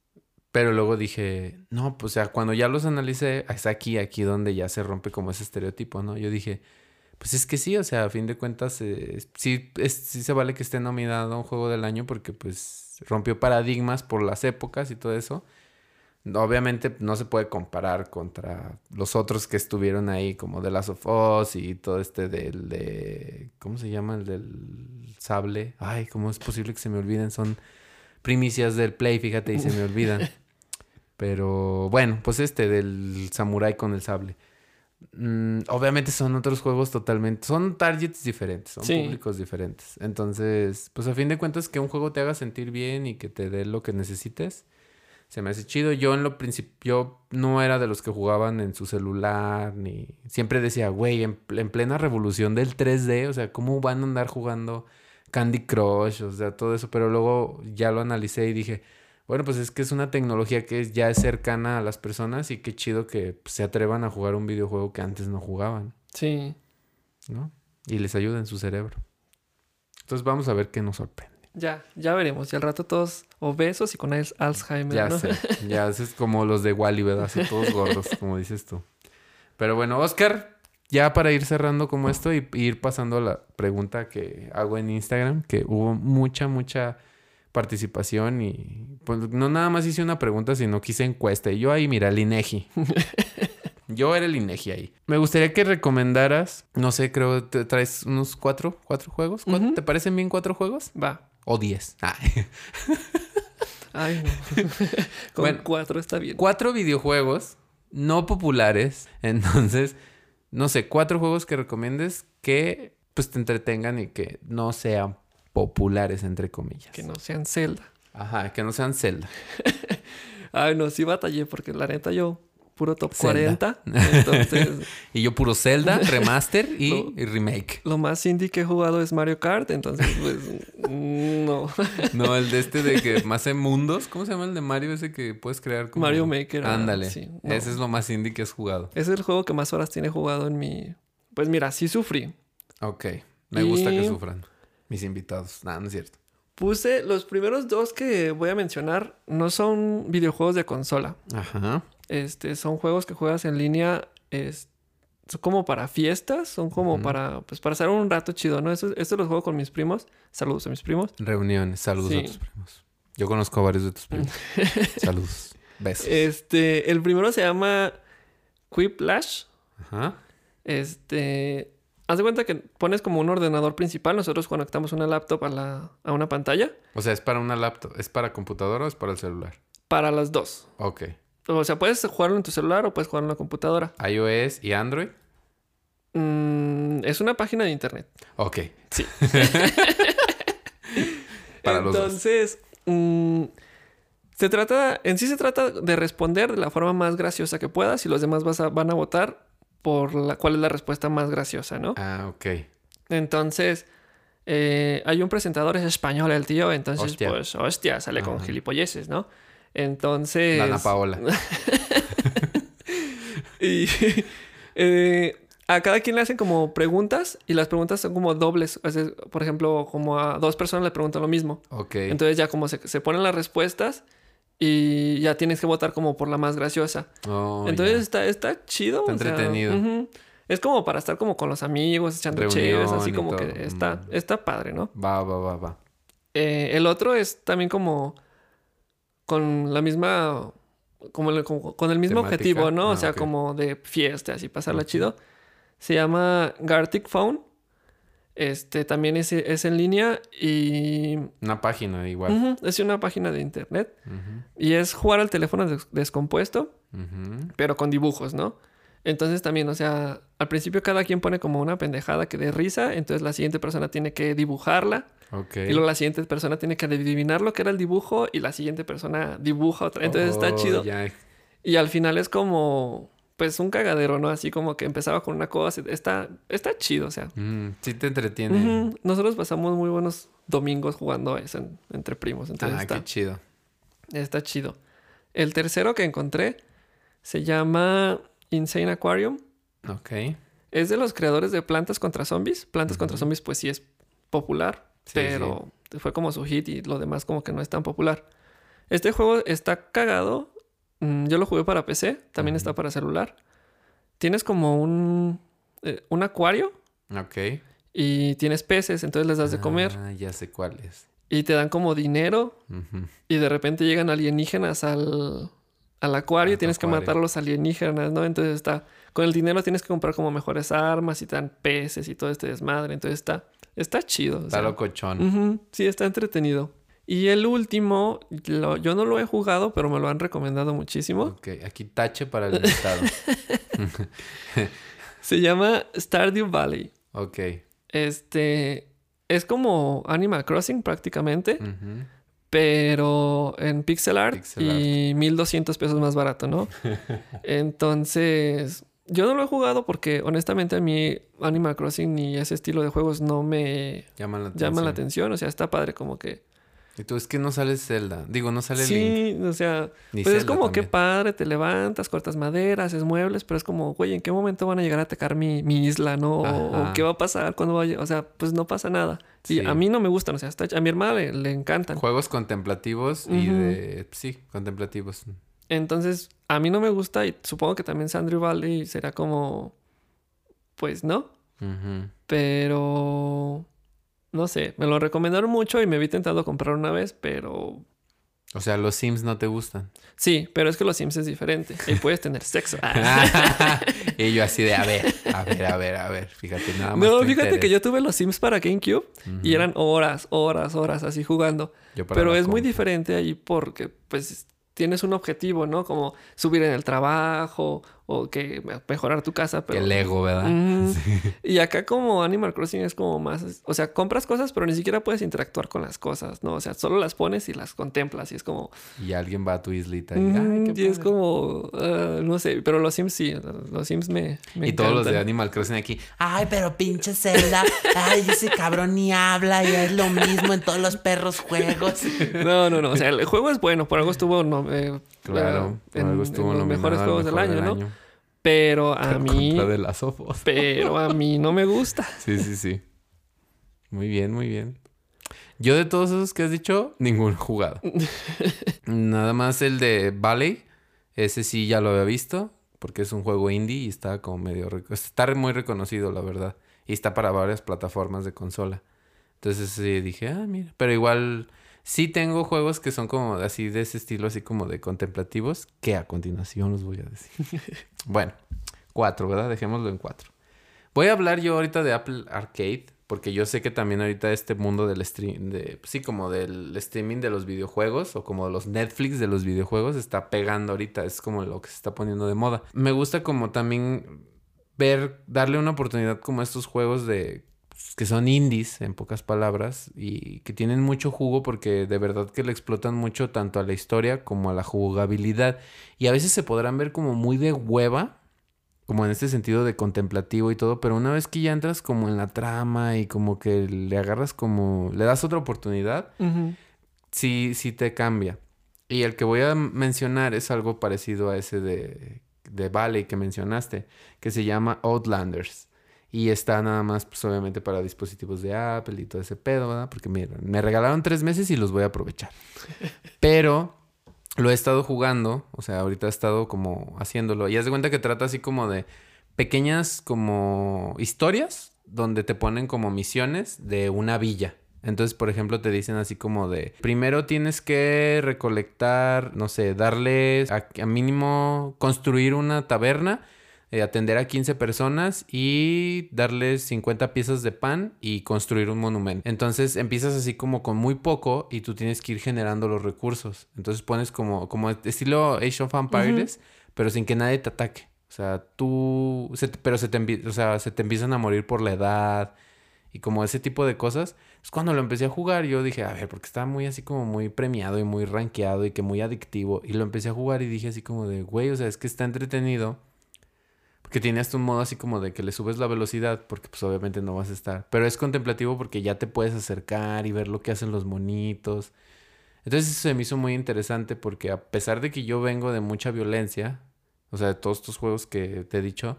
Pero luego dije, no, pues o sea, cuando ya los analicé, es aquí, aquí donde ya se rompe como ese estereotipo, ¿no? Yo dije, pues es que sí, o sea, a fin de cuentas, eh, sí, es- sí se vale que esté nominado a un juego del año porque pues rompió paradigmas por las épocas y todo eso. Obviamente no se puede comparar contra los otros que estuvieron ahí, como The Last of Us y todo este del de... ¿Cómo se llama? El del sable. Ay, ¿cómo es posible que se me olviden? Son primicias del Play, fíjate, y se me olvidan. [laughs] Pero bueno, pues este del samurái con el sable. mm, obviamente son otros juegos totalmente, son targets diferentes, son Sí. públicos diferentes. Entonces, pues a fin de cuentas que un juego te haga sentir bien y que te dé lo que necesites, se me hace chido. Yo en lo principio no era de los que jugaban en su celular, ni siempre decía, güey, en, en plena revolución del 3D, o sea, ¿cómo van a andar jugando Candy Crush? O sea, todo eso, pero luego ya lo analicé y dije, bueno, pues es que es una tecnología que es- ya es cercana a las personas y qué chido que pues, se atrevan a jugar un videojuego que antes no jugaban, Sí. ¿no? Y les ayuda en su cerebro. Entonces vamos a ver qué nos sorprende. Ya, ya veremos. Y al rato todos obesos y con al- Alzheimer, Ya ¿no? sé, [laughs] ya es como los de Wally, ¿verdad? Así todos gordos, como dices tú. Pero bueno, Oscar, ya para ir cerrando como esto y ir pasando a la pregunta que hago en Instagram, que hubo mucha, mucha participación y pues no nada más hice una pregunta, sino que hice encuesta. Y yo ahí, mira, el INEGI. [laughs] Yo era el INEGI ahí. Me gustaría que recomendaras, no sé, creo te traes unos cuatro, cuatro juegos. ¿Cuánto- Ujú. ¿Te parecen bien cuatro juegos? Va. O diez. Ah. [laughs] Ay, no. [laughs] con Bueno. cuatro está bien. cuatro videojuegos no populares. [laughs] Entonces, no sé, cuatro juegos que recomiendes que pues te entretengan y que no sean populares, entre comillas. Que no sean Zelda. Ajá, que no sean Zelda. Ay, no, sí batallé porque la neta yo puro top Zelda. 40. [laughs] Entonces, Y yo puro Zelda, [laughs] remaster y, remake. lo más indie que he jugado es Mario Kart. Entonces, pues, no. No, el de este de que más en mundos. ¿Cómo se llama el de Mario ese que puedes crear como... Mario Maker, ah, Ándale. sí, no. Ese es lo más indie que has jugado. Es el juego que más horas tiene jugado en mi... Pues mira, sí sufrí. Ok. Me gusta que sufran mis invitados. Nada, no es cierto. Puse los primeros dos que voy a mencionar. No son videojuegos de consola. Ajá. Este, son juegos que juegas en línea. Es, son como para fiestas. Son como para... Pues para pasar un rato chido, ¿no? Eso- Esto los juego con mis primos. Saludos a mis primos. Reuniones. Saludos a tus primos. Yo conozco a varios de tus primos. [laughs] Saludos. Besos. Este, el primero se llama Quiplash. Ajá. Este, haz de cuenta que pones como un ordenador principal. Nosotros conectamos una laptop a, la, a una pantalla O sea, es para una laptop. ¿Es para computadora o es para el celular? para las dos. Ok. O sea, puedes jugarlo en tu celular o puedes jugarlo en la computadora. iOS y Android. Mm, es una página de internet. Ok. Sí. [laughs] Para los dos. Entonces, mm, se trata, en sí se trata de responder de la forma más graciosa que puedas y los demás vas a- van a votar por la, cuál es la respuesta más graciosa, ¿no? Ah, ok. Entonces, eh, hay un presentador, es español el tío, entonces, Hostia. pues, hostia, sale con gilipolleces, ¿no? Entonces... Dana Paola. [laughs] y eh, a cada quien le hacen como preguntas y las preguntas son como dobles. O sea, por ejemplo, como a dos personas le preguntan lo mismo. Ok. Entonces ya como se, se ponen las respuestas y ya tienes que votar como por la más graciosa. Oh, Entonces está, está chido. Está o sea, entretenido. Es como para estar como con los amigos, echando chéves, así como todo. que está, está padre, ¿no? Va, va, va, va. Eh, el otro es también como con la misma, como, el- como- con el mismo ¿Temática? objetivo, ¿no? Ah, o sea, ok. como de fiestas y pasarla chido. Se llama Gartic Phone. Este también es, es en línea y Una página igual. es una página de internet. Y es jugar al teléfono des- descompuesto, pero con dibujos, ¿no? Entonces también, o sea, al principio cada quien pone como una pendejada que dé risa, entonces la siguiente persona tiene que dibujarla. Y luego la siguiente persona tiene que adivinar lo que era el dibujo y la siguiente persona dibuja otra. Entonces está Oh, chido. Y al final es como, pues un cagadero, ¿no? Así como que empezaba con una cosa. Está, está chido, o sea. Mm, sí te entretiene. Nosotros pasamos muy buenos domingos jugando eso en- entre primos. Entonces Ah, está, qué chido. está chido. El tercero que encontré se llama Insane Aquarium. Ok. Es de los creadores de Plantas contra Zombies. Plantas contra. Zombies, pues sí es popular, Sí, pero fue como su hit y lo demás como que no es tan popular. Este juego está cagado. Mm, Yo lo jugué para PC, también está para celular. Tienes como un, eh, un acuario Ok. y tienes peces, entonces les das de comer Ah, ya sé cuál es. y te dan como dinero y de repente llegan alienígenas al, al acuario y tienes que matar a los alienígenas, ¿no? Entonces está, con el dinero tienes que comprar como mejores armas y te dan peces y todo este desmadre, entonces está, está chido. o Está sea, locochón. sí, está entretenido. Y el último, lo- yo no lo he jugado, pero me lo han recomendado muchísimo. Ok, aquí tache para el invitado. [laughs] Se llama Stardew Valley. Ok. Este es como Animal Crossing prácticamente, pero en pixel art Pixel y 1200 pesos más barato, ¿no? [laughs] Entonces, yo no lo he jugado porque honestamente a mí Animal Crossing ni ese estilo de juegos no me Llaman la atención. llama la atención, o sea, está padre como que Y tú, es que no sale Zelda. Digo, no sale Link. Sí, o sea, Ni pues es como que padre, te levantas, cortas maderas, haces muebles, pero es como, güey, ¿en qué momento van a llegar a atacar mi, mi isla, no? O, qué va a pasar cuando vaya, o sea, pues no pasa nada. Y Sí. a mí no me gustan, o sea, está- a mi hermana le, le encantan. Juegos contemplativos y de... Sí, contemplativos. Entonces, a mí no me gusta y supongo que también Sandrew Valley será como, pues no, pero no sé, me lo recomendaron mucho y me vi tentado a comprar una vez, pero O sea, los Sims no te gustan. sí, pero es que los Sims es diferente. Ahí puedes tener sexo. [laughs] [laughs] y yo así de, a ver, a ver, a ver, a ver. Fíjate, nada más. No, fíjate interés. que yo tuve los Sims para GameCube y eran horas, horas, horas así jugando. Yo para Pero es muy diferente ahí porque pues tienes un objetivo, ¿no? Como subir en el trabajo o que mejorar tu casa. Pero... Lego, ¿verdad? Ujú. Y acá como Animal Crossing es como más, o sea, compras cosas pero ni siquiera puedes interactuar con las cosas, ¿no? O sea, solo las pones y las contemplas y es como... Y alguien va a tu islita y, ujú, ay, qué y es como, ah, no sé, pero los Sims sí, los Sims me... me Y todos los de. Animal Crossing aquí. Ay, pero pinche [laughs] Zelda. Ay, ese cabrón ni habla y es lo mismo en todos los perros juegos. [laughs] No, no, no. O sea, el juego es bueno. Por algo estuvo no, eh, Claro, por algo estuvo los nominado mejores juegos del año, ¿no? Pero [laughs] a mí, de las Sofos. pero a mí no me gusta. [laughs] Sí, sí, sí. Muy bien, muy bien. Yo de todos esos que has dicho, ninguno jugado. [laughs] Nada más el de Valley. Ese sí ya lo había visto. Porque es un juego indie y está como medio... Está muy reconocido, la verdad. Y está para varias plataformas de consola. Entonces sí dije, ah, mira. Pero igual sí tengo juegos que son como así de ese estilo, así como de contemplativos. Que a continuación los voy a decir. [laughs] bueno, cuatro, ¿verdad? Dejémoslo en cuatro. Voy a hablar yo ahorita de Apple Arcade, porque yo sé que también ahorita este mundo del stream, de, sí, como del streaming de los videojuegos o como los Netflix de los videojuegos está pegando ahorita, es como lo que se está poniendo de moda. Me gusta como también ver, darle una oportunidad como a estos juegos de pues, que son indies, en pocas palabras, y que tienen mucho jugo porque de verdad que le explotan mucho tanto a la historia como a la jugabilidad. Y a veces se podrán ver como muy de hueva, como en este sentido de contemplativo y todo, pero una vez que ya entras como en la trama y como que le agarras como, le das otra oportunidad, sí, sí te cambia. Y el que voy a mencionar es algo parecido a ese de, de Valley que mencionaste, que se llama Outlanders. Y está nada más, pues obviamente para dispositivos de Apple y todo ese pedo, ¿verdad? Porque mira, me regalaron tres meses y los voy a aprovechar. [laughs] Pero lo he estado jugando, o sea, ahorita he estado como haciéndolo. Y haz de cuenta que trata así como de pequeñas como historias donde te ponen como misiones de una villa. Entonces, por ejemplo, te dicen así como de, primero tienes que recolectar, no sé, darles a, a mínimo construir una taberna, eh, atender a 15 personas y darles 50 piezas de pan y construir un monumento. Entonces empiezas así como con muy poco y tú tienes que ir generando los recursos. Entonces pones como, como estilo Age of Empires, pero sin que nadie te ataque. O sea, tú, se te- pero se te, envi- o sea, se te empiezan a morir por la edad y como ese tipo de cosas. Es cuando lo empecé a jugar, yo dije, a ver, porque estaba muy así como muy premiado y muy rankeado y que muy adictivo. Y lo empecé a jugar y dije así como de, güey, o sea, es que está entretenido. Porque tiene un modo así como de que le subes la velocidad, porque pues obviamente no vas a estar. Pero es contemplativo porque ya te puedes acercar y ver lo que hacen los monitos. Entonces eso se me hizo muy interesante porque a pesar de que yo vengo de mucha violencia, o sea, de todos estos juegos que te he dicho,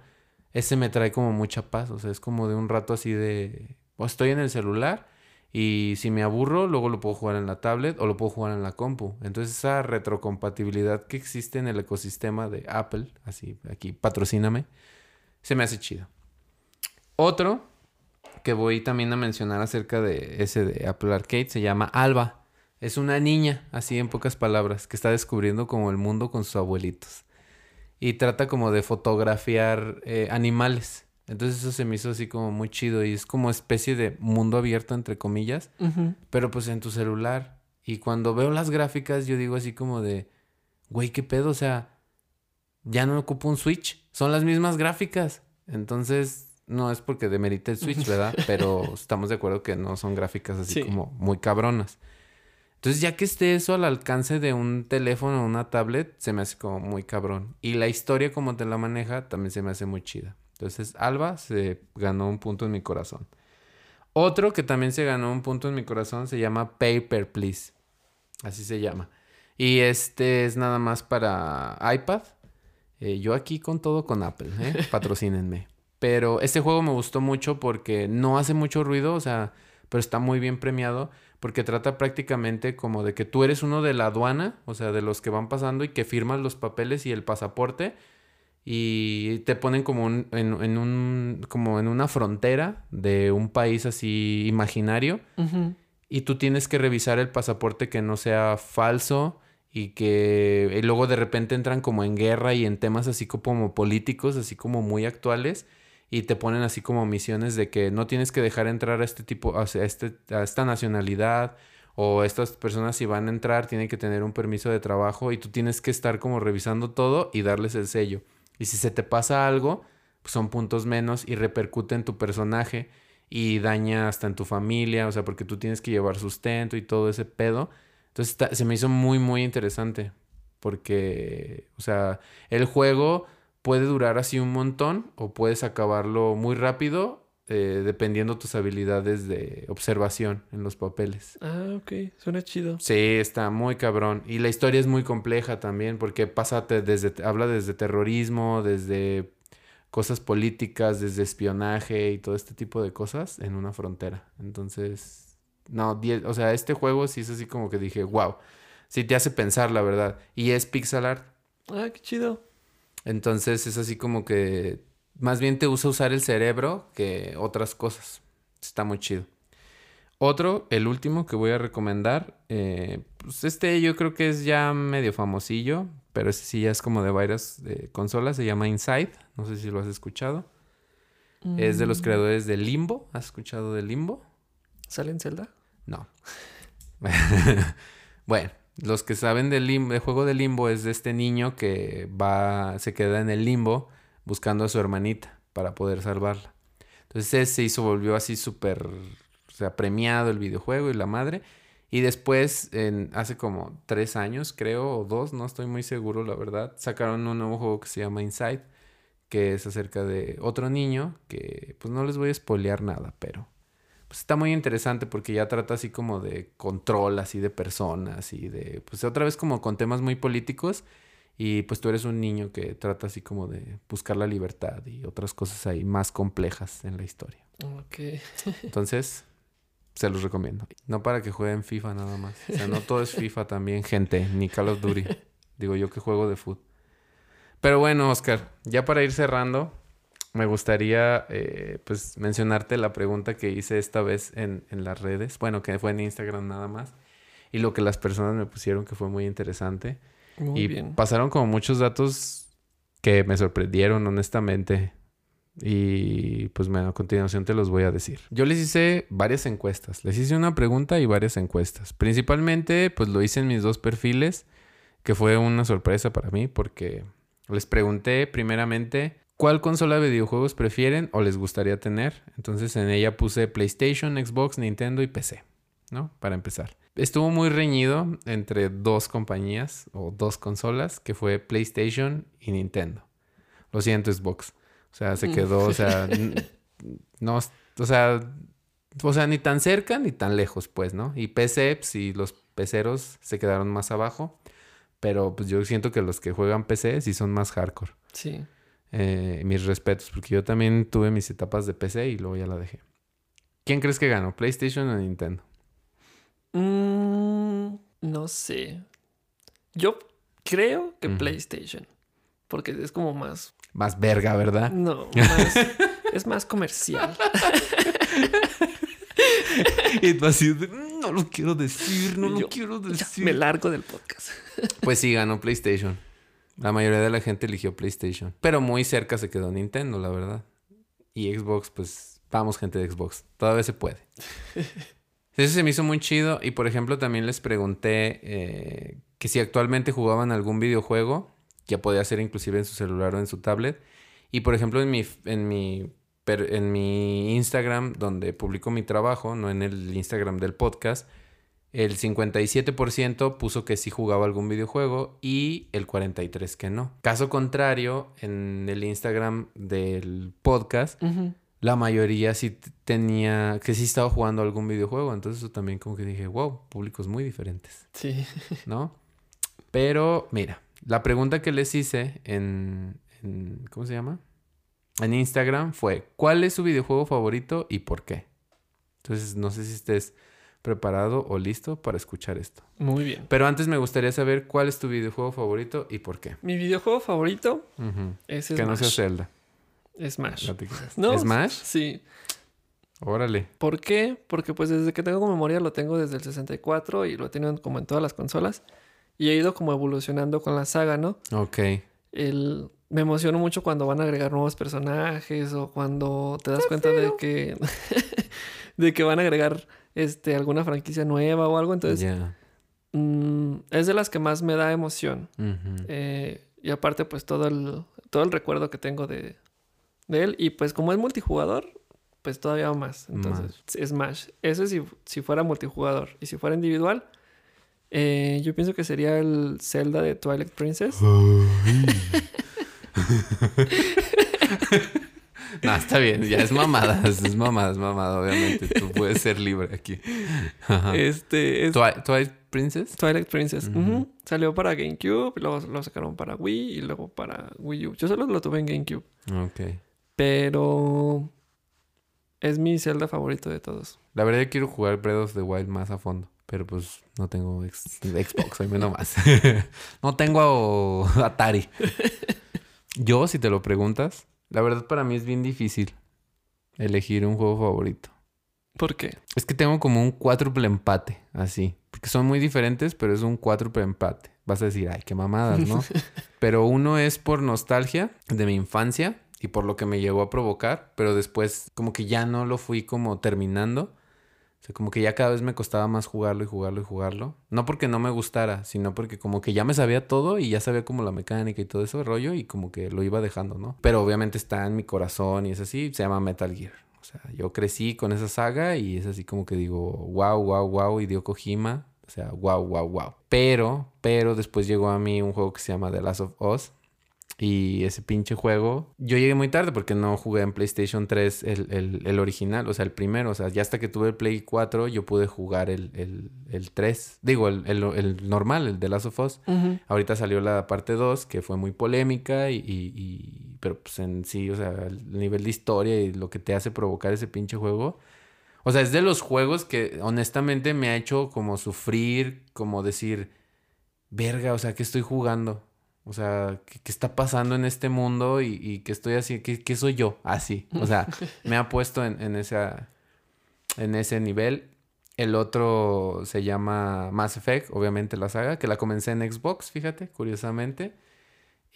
ese me trae como mucha paz. O sea, es como de un rato así de... O estoy en el celular y si me aburro, luego lo puedo jugar en la tablet o lo puedo jugar en la compu. Entonces esa retrocompatibilidad que existe en el ecosistema de Apple, así, aquí, patrocíname, se me hace chido. Otro que voy también a mencionar acerca de ese de Apple Arcade se llama Alba. Es una niña, así en pocas palabras, que está descubriendo como el mundo con sus abuelitos. Y trata como de fotografiar eh, animales. Entonces eso se me hizo así como muy chido y es como especie de mundo abierto entre comillas, pero pues en tu celular. Y cuando veo las gráficas yo digo así como de, güey, ¿qué pedo? O sea, ya no ocupo un Switch. Son las mismas gráficas. Entonces, no es porque demerite el Switch, ¿verdad? [laughs] Pero estamos de acuerdo que no son gráficas así Sí. como muy cabronas. Entonces, ya que esté eso al alcance de un teléfono o una tablet, se me hace como muy cabrón. Y la historia como te la maneja también se me hace muy chida. Entonces, Alba se ganó un punto en mi corazón. Otro que también se ganó un punto en mi corazón se llama Paper Please. Así se llama. Y este es nada más para iPad. Eh, yo aquí con todo con Apple, ¿eh? [laughs] Patrocínenme. Pero este juego me gustó mucho porque no hace mucho ruido, o sea, pero está muy bien premiado porque trata prácticamente como de que tú eres uno de la aduana, o sea, de los que van pasando y que firman los papeles y el pasaporte y te ponen como un- en, en un como en una frontera de un país así imaginario y tú tienes que revisar el pasaporte que no sea falso y que y luego de repente entran como en guerra y en temas así como políticos, así como muy actuales y te ponen así como misiones de que no tienes que dejar entrar a este tipo, a, este, a esta nacionalidad o estas personas si van a entrar tienen que tener un permiso de trabajo y tú tienes que estar como revisando todo y darles el sello. Y si se te pasa algo, pues son puntos menos y repercute en tu personaje y daña hasta en tu familia, o sea, porque tú tienes que llevar sustento y todo ese pedo. Entonces está- se me hizo muy, muy interesante porque, o sea, el juego puede durar así un montón o puedes acabarlo muy rápido eh, dependiendo tus habilidades de observación en los papeles. Ah, ok. Suena chido. Sí, está muy cabrón. Y la historia es muy compleja también, porque pasa desde, habla desde terrorismo, desde cosas políticas, desde espionaje y todo este tipo de cosas en una frontera. Entonces, no, die- o sea, este juego sí es así como que dije, wow, sí te hace pensar, la verdad. Y es pixel art. Ah, qué chido. Entonces es así como que más bien te usa usar el cerebro que otras cosas. Está muy chido. Otro, el último que voy a recomendar, eh, pues este yo creo que es ya medio famosillo, pero ese sí ya es como de varias eh, consolas, se llama Inside, no sé si lo has escuchado. Es de los Mm. creadores de Limbo, ¿has escuchado de Limbo? ¿Sale en Zelda? No. [laughs] bueno, los que saben del limbo, el juego de limbo es de este niño que va, se queda en el limbo buscando a su hermanita para poder salvarla. Entonces se hizo, volvió así súper, o premiado el videojuego y la madre. Y después, hace como tres años, creo, o dos, no estoy muy seguro, la verdad, sacaron un nuevo juego que se llama Inside, que es acerca de otro niño, que pues no les voy a spoilear nada, pero pues está muy interesante porque ya trata así como de control, así de personas y de, pues otra vez como con temas muy políticos y pues tú eres un niño que trata así como de buscar la libertad y otras cosas ahí más complejas en la historia. Ok. [laughs] Entonces, se los recomiendo. No para que jueguen FIFA nada más. O sea, no todo es FIFA también, gente, ni Call of Duty. Digo yo que juego de fútbol. Pero bueno, Oscar, ya para ir cerrando, me gustaría eh, pues mencionarte la pregunta que hice esta vez en, en las redes. Bueno, que fue en Instagram nada más. Y lo que las personas me pusieron que fue muy interesante. Muy y bien. pasaron como muchos datos que me sorprendieron, honestamente. Y pues bueno, a continuación te los voy a decir. Yo les hice varias encuestas. Les hice una pregunta y varias encuestas. Principalmente, pues lo hice en mis dos perfiles, que fue una sorpresa para mí porque les pregunté primeramente cuál consola de videojuegos prefieren o les gustaría tener. Entonces en ella puse PlayStation, Xbox, Nintendo y PC, ¿no? Para empezar. Estuvo muy reñido entre dos compañías o dos consolas, que fue PlayStation y Nintendo. Lo siento, Xbox. O sea, se quedó, o sea, [laughs] no, o sea, o sea, ni tan cerca ni tan lejos, pues, ¿no? Y PC, pues, y los peceros se quedaron más abajo. Pero pues yo siento que los que juegan PC sí son más hardcore. Sí. Eh, mis respetos, porque yo también tuve mis etapas de PC y luego ya la dejé. ¿Quién crees que ganó? ¿PlayStation o Nintendo? Mm, no sé. Yo creo que. PlayStation. Porque es como más. Más verga, ¿verdad? No, más- es más comercial. [laughs] Y tú así "Mm, no lo quiero decir, no lo quiero decir. me largo del podcast. [laughs] Pues sí, ganó PlayStation. La mayoría de la gente eligió PlayStation. Pero muy cerca se quedó Nintendo, la verdad. Y Xbox, pues vamos gente de Xbox. Todavía se puede. [laughs] Eso se me hizo muy chido. Y por ejemplo, también les pregunté eh, que si actualmente jugaban algún videojuego. ya podía hacer inclusive en su celular o en su tablet. Y por ejemplo, en mi, en mi, en mi Instagram, donde publico mi trabajo, no en el Instagram del podcast, el 57% puso que sí jugaba algún videojuego y el 43% que no. Caso contrario, en el Instagram del podcast. La mayoría sí tenía, que sí estaba jugando algún videojuego. Entonces eso también como que dije, wow, públicos muy diferentes, Sí. [laughs] ¿no? Pero mira, la pregunta que les hice en, en- ¿cómo se llama? En Instagram fue, ¿cuál es su videojuego favorito y por qué? Entonces no sé si estés preparado o listo para escuchar esto. Muy bien. Pero antes me gustaría saber cuál es tu videojuego favorito y por qué. Mi videojuego favorito Ujú. es Que no sea. Zelda. Smash. No te creas. No, ¿Smash? Sí. Órale. ¿Por qué? Porque pues desde que tengo memoria lo tengo desde el 64 y lo he tenido como en todas las consolas. Y he ido como evolucionando con la saga, ¿no? Ok. El... Me emociono mucho cuando van a agregar nuevos personajes o cuando te das cuenta de que... [laughs] de que van a agregar este, alguna franquicia nueva o algo. Entonces, mm, es de las que más me da emoción. Eh, y aparte, pues todo el, todo el recuerdo que tengo de, de él. Y pues como es multijugador, pues todavía más. Entonces, Smash. Eso si, si fuera multijugador. Y si fuera individual, eh, yo pienso que sería el Zelda de Twilight Princess. [laughs] No, está bien, ya es mamada, es mamada, es mamada, obviamente. Tú puedes ser libre aquí. Ajá. Este es Twi- Twilight Princess. Twilight Princess. Salió para GameCube, y luego lo sacaron para Wii y luego para Wii U. Yo solo lo tuve en GameCube. Ok. Pero es mi Zelda favorito de todos. La verdad yo quiero jugar Breath of the Wild más a fondo. Pero pues no tengo Xbox, hoy menos más. [laughs] no tengo Atari. Yo, si te lo preguntas, la verdad para mí es bien difícil elegir un juego favorito. ¿Por qué? Es que tengo como un cuádruple empate, así. Porque son muy diferentes, pero es un cuádruple empate. Vas a decir, ay, qué mamadas, ¿no? [laughs] pero uno es por nostalgia de mi infancia y por lo que me llegó a provocar, pero después como que ya no lo fui como terminando. O sea, como que ya cada vez me costaba más jugarlo y jugarlo y jugarlo. No porque no me gustara, sino porque como que ya me sabía todo y ya sabía como la mecánica y todo ese rollo y como que lo iba dejando, ¿no? Pero obviamente está en mi corazón y es así, se llama Metal Gear. O sea, yo crecí con esa saga y es así como que digo, wow, wow, wow, Hideo Kojima. O sea, wow, wow, wow. Pero, pero después llegó a mí un juego que se llama The Last of Us. Y ese pinche juego, yo llegué muy tarde porque no jugué en PlayStation 3 el, el- el original, o sea, el primero. O sea, ya hasta que tuve el Play 4 yo pude jugar el, el, el 3. Digo, el, el- el normal, el de Last of Us. Ahorita salió la parte 2, que fue muy polémica, y, y- y- pero pues en sí, o sea, el nivel de historia y lo que te hace provocar ese pinche juego. O sea, es de los juegos que honestamente me ha hecho como sufrir, como decir, verga, o sea, ¿qué estoy jugando? O sea, ¿qué, qué está pasando en este mundo? Y, y que estoy así, ¿qué, qué soy yo? Así. O sea, [laughs] me ha puesto en, en esa, en ese nivel. El otro se llama Mass Effect, obviamente la saga, que la comencé en Xbox, fíjate, curiosamente.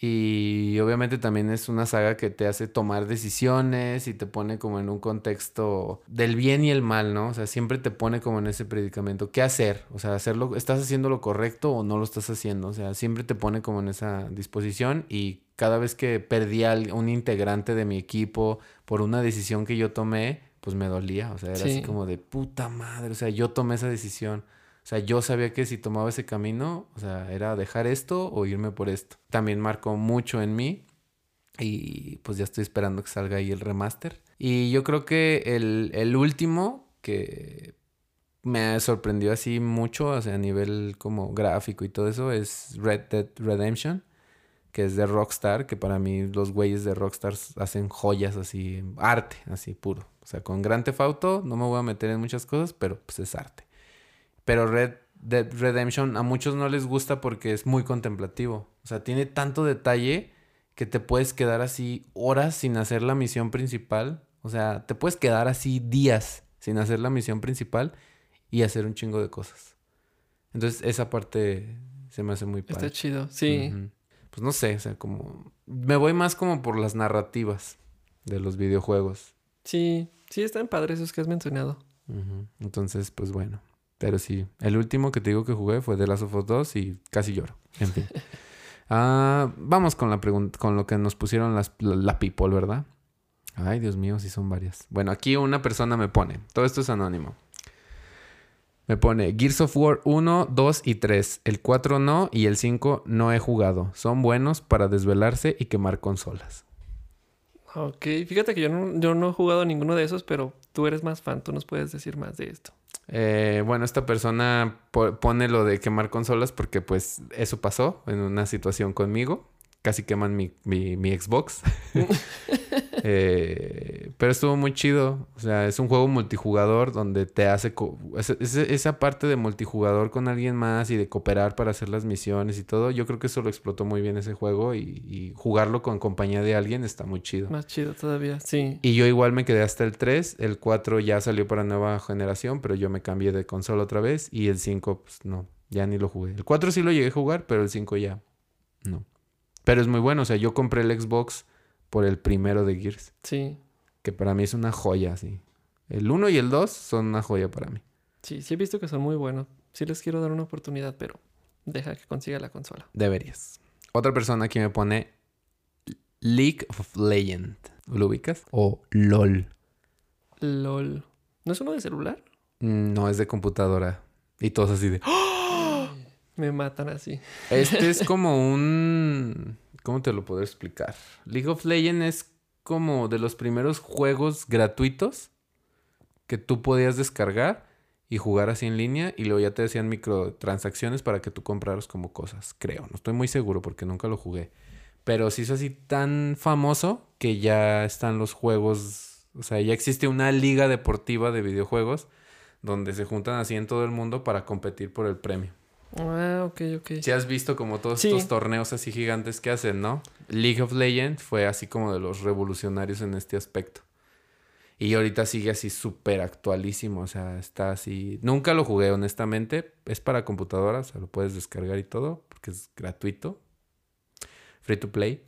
Y obviamente también es una saga que te hace tomar decisiones y te pone como en un contexto del bien y el mal, ¿no? O sea, siempre te pone como en ese predicamento. ¿Qué hacer? O sea, hacerlo, ¿estás haciendo lo correcto o no lo estás haciendo? O sea, siempre te pone como en esa disposición y cada vez que perdía al- un integrante de mi equipo por una decisión que yo tomé, pues me dolía. O sea, era así Sí. como de puta madre. O sea, yo tomé esa decisión. O sea, yo sabía que si tomaba ese camino, o sea, era dejar esto o irme por esto. También marcó mucho en mí y pues ya estoy esperando que salga ahí el remaster. Y yo creo que el, el último que me sorprendió así mucho, o sea, a nivel como gráfico y todo eso, es Red Dead Redemption, que es de Rockstar, que para mí los güeyes de Rockstar hacen joyas así, arte, así puro. O sea, con Grand Theft Auto no me voy a meter en muchas cosas, pero pues es arte. Pero Red Dead Redemption a muchos no les gusta porque es muy contemplativo. O sea, tiene tanto detalle que te puedes quedar así horas sin hacer la misión principal. O sea, te puedes quedar así días sin hacer la misión principal y hacer un chingo de cosas. Entonces, esa parte se me hace muy padre. Está chido. Sí. Pues no sé, o sea, como... Me voy más como por las narrativas de los videojuegos. Sí. Sí, están padres esos que has mencionado. Entonces, pues bueno. Pero sí, el último que te digo que jugué fue The Last of Us 2 y casi lloro. En fin. [laughs] Ah, vamos con la pregunta, con lo que nos pusieron las, la, la people, ¿verdad? Ay, Dios mío, sí son varias. Bueno, aquí una persona me pone, todo esto es anónimo. Me pone Gears of War 1, 2 y 3. El 4 no y el 5 no he jugado. Son buenos para desvelarse y quemar consolas. Ok, fíjate que yo no, yo no he jugado ninguno de esos, pero tú eres más fan, tú nos puedes decir más de esto. Eh, bueno, esta persona po- pone lo de quemar consolas porque pues eso pasó en una situación conmigo. Casi queman mi, mi- mi Xbox. [laughs] Eh, pero estuvo muy chido. O sea, es un juego multijugador donde te hace... esa- esa parte de multijugador con alguien más y de cooperar para hacer las misiones y todo. Yo creo que eso lo explotó muy bien ese juego y, y jugarlo con compañía de alguien está muy chido. Más chido todavía, sí. Y yo igual me quedé hasta el 3. El 4 ya salió para nueva generación, pero yo me cambié de consola otra vez. Y el 5, pues no, ya ni lo jugué. El 4 sí lo llegué a jugar, pero el 5 ya no. Pero es muy bueno. O sea, yo compré el Xbox por el primero de Gears, Sí, que para mí es una joya, sí. El 1 y el 2 son una joya para mí. sí, sí he visto que son muy buenos. Sí les quiero dar una oportunidad, pero deja que consiga la consola. Deberías. Otra persona aquí me pone League of Legends. ¿Lo ubicas? O LOL. LOL. ¿No es uno de celular? Mm, No, es de computadora. Y todos así de... Me matan así. Este es [laughs] como un... ¿Cómo te lo puedo explicar? League of Legends es como de los primeros juegos gratuitos que tú podías descargar y jugar así en línea y luego ya te decían microtransacciones para que tú compraras como cosas, creo. No estoy muy seguro porque nunca lo jugué. Pero sí es así tan famoso que ya están los juegos... O sea, ya existe una liga deportiva de videojuegos donde se juntan así en todo el mundo para competir por el premio. Ah, ok, ok. Si has visto como todos Sí. estos torneos así gigantes que hacen, ¿no? League of Legends fue así como de los revolucionarios en este aspecto. Y ahorita sigue así súper actualísimo, o sea, está así... Nunca lo jugué, honestamente. Es para computadoras, o sea, lo puedes descargar y todo, porque es gratuito. Free to play.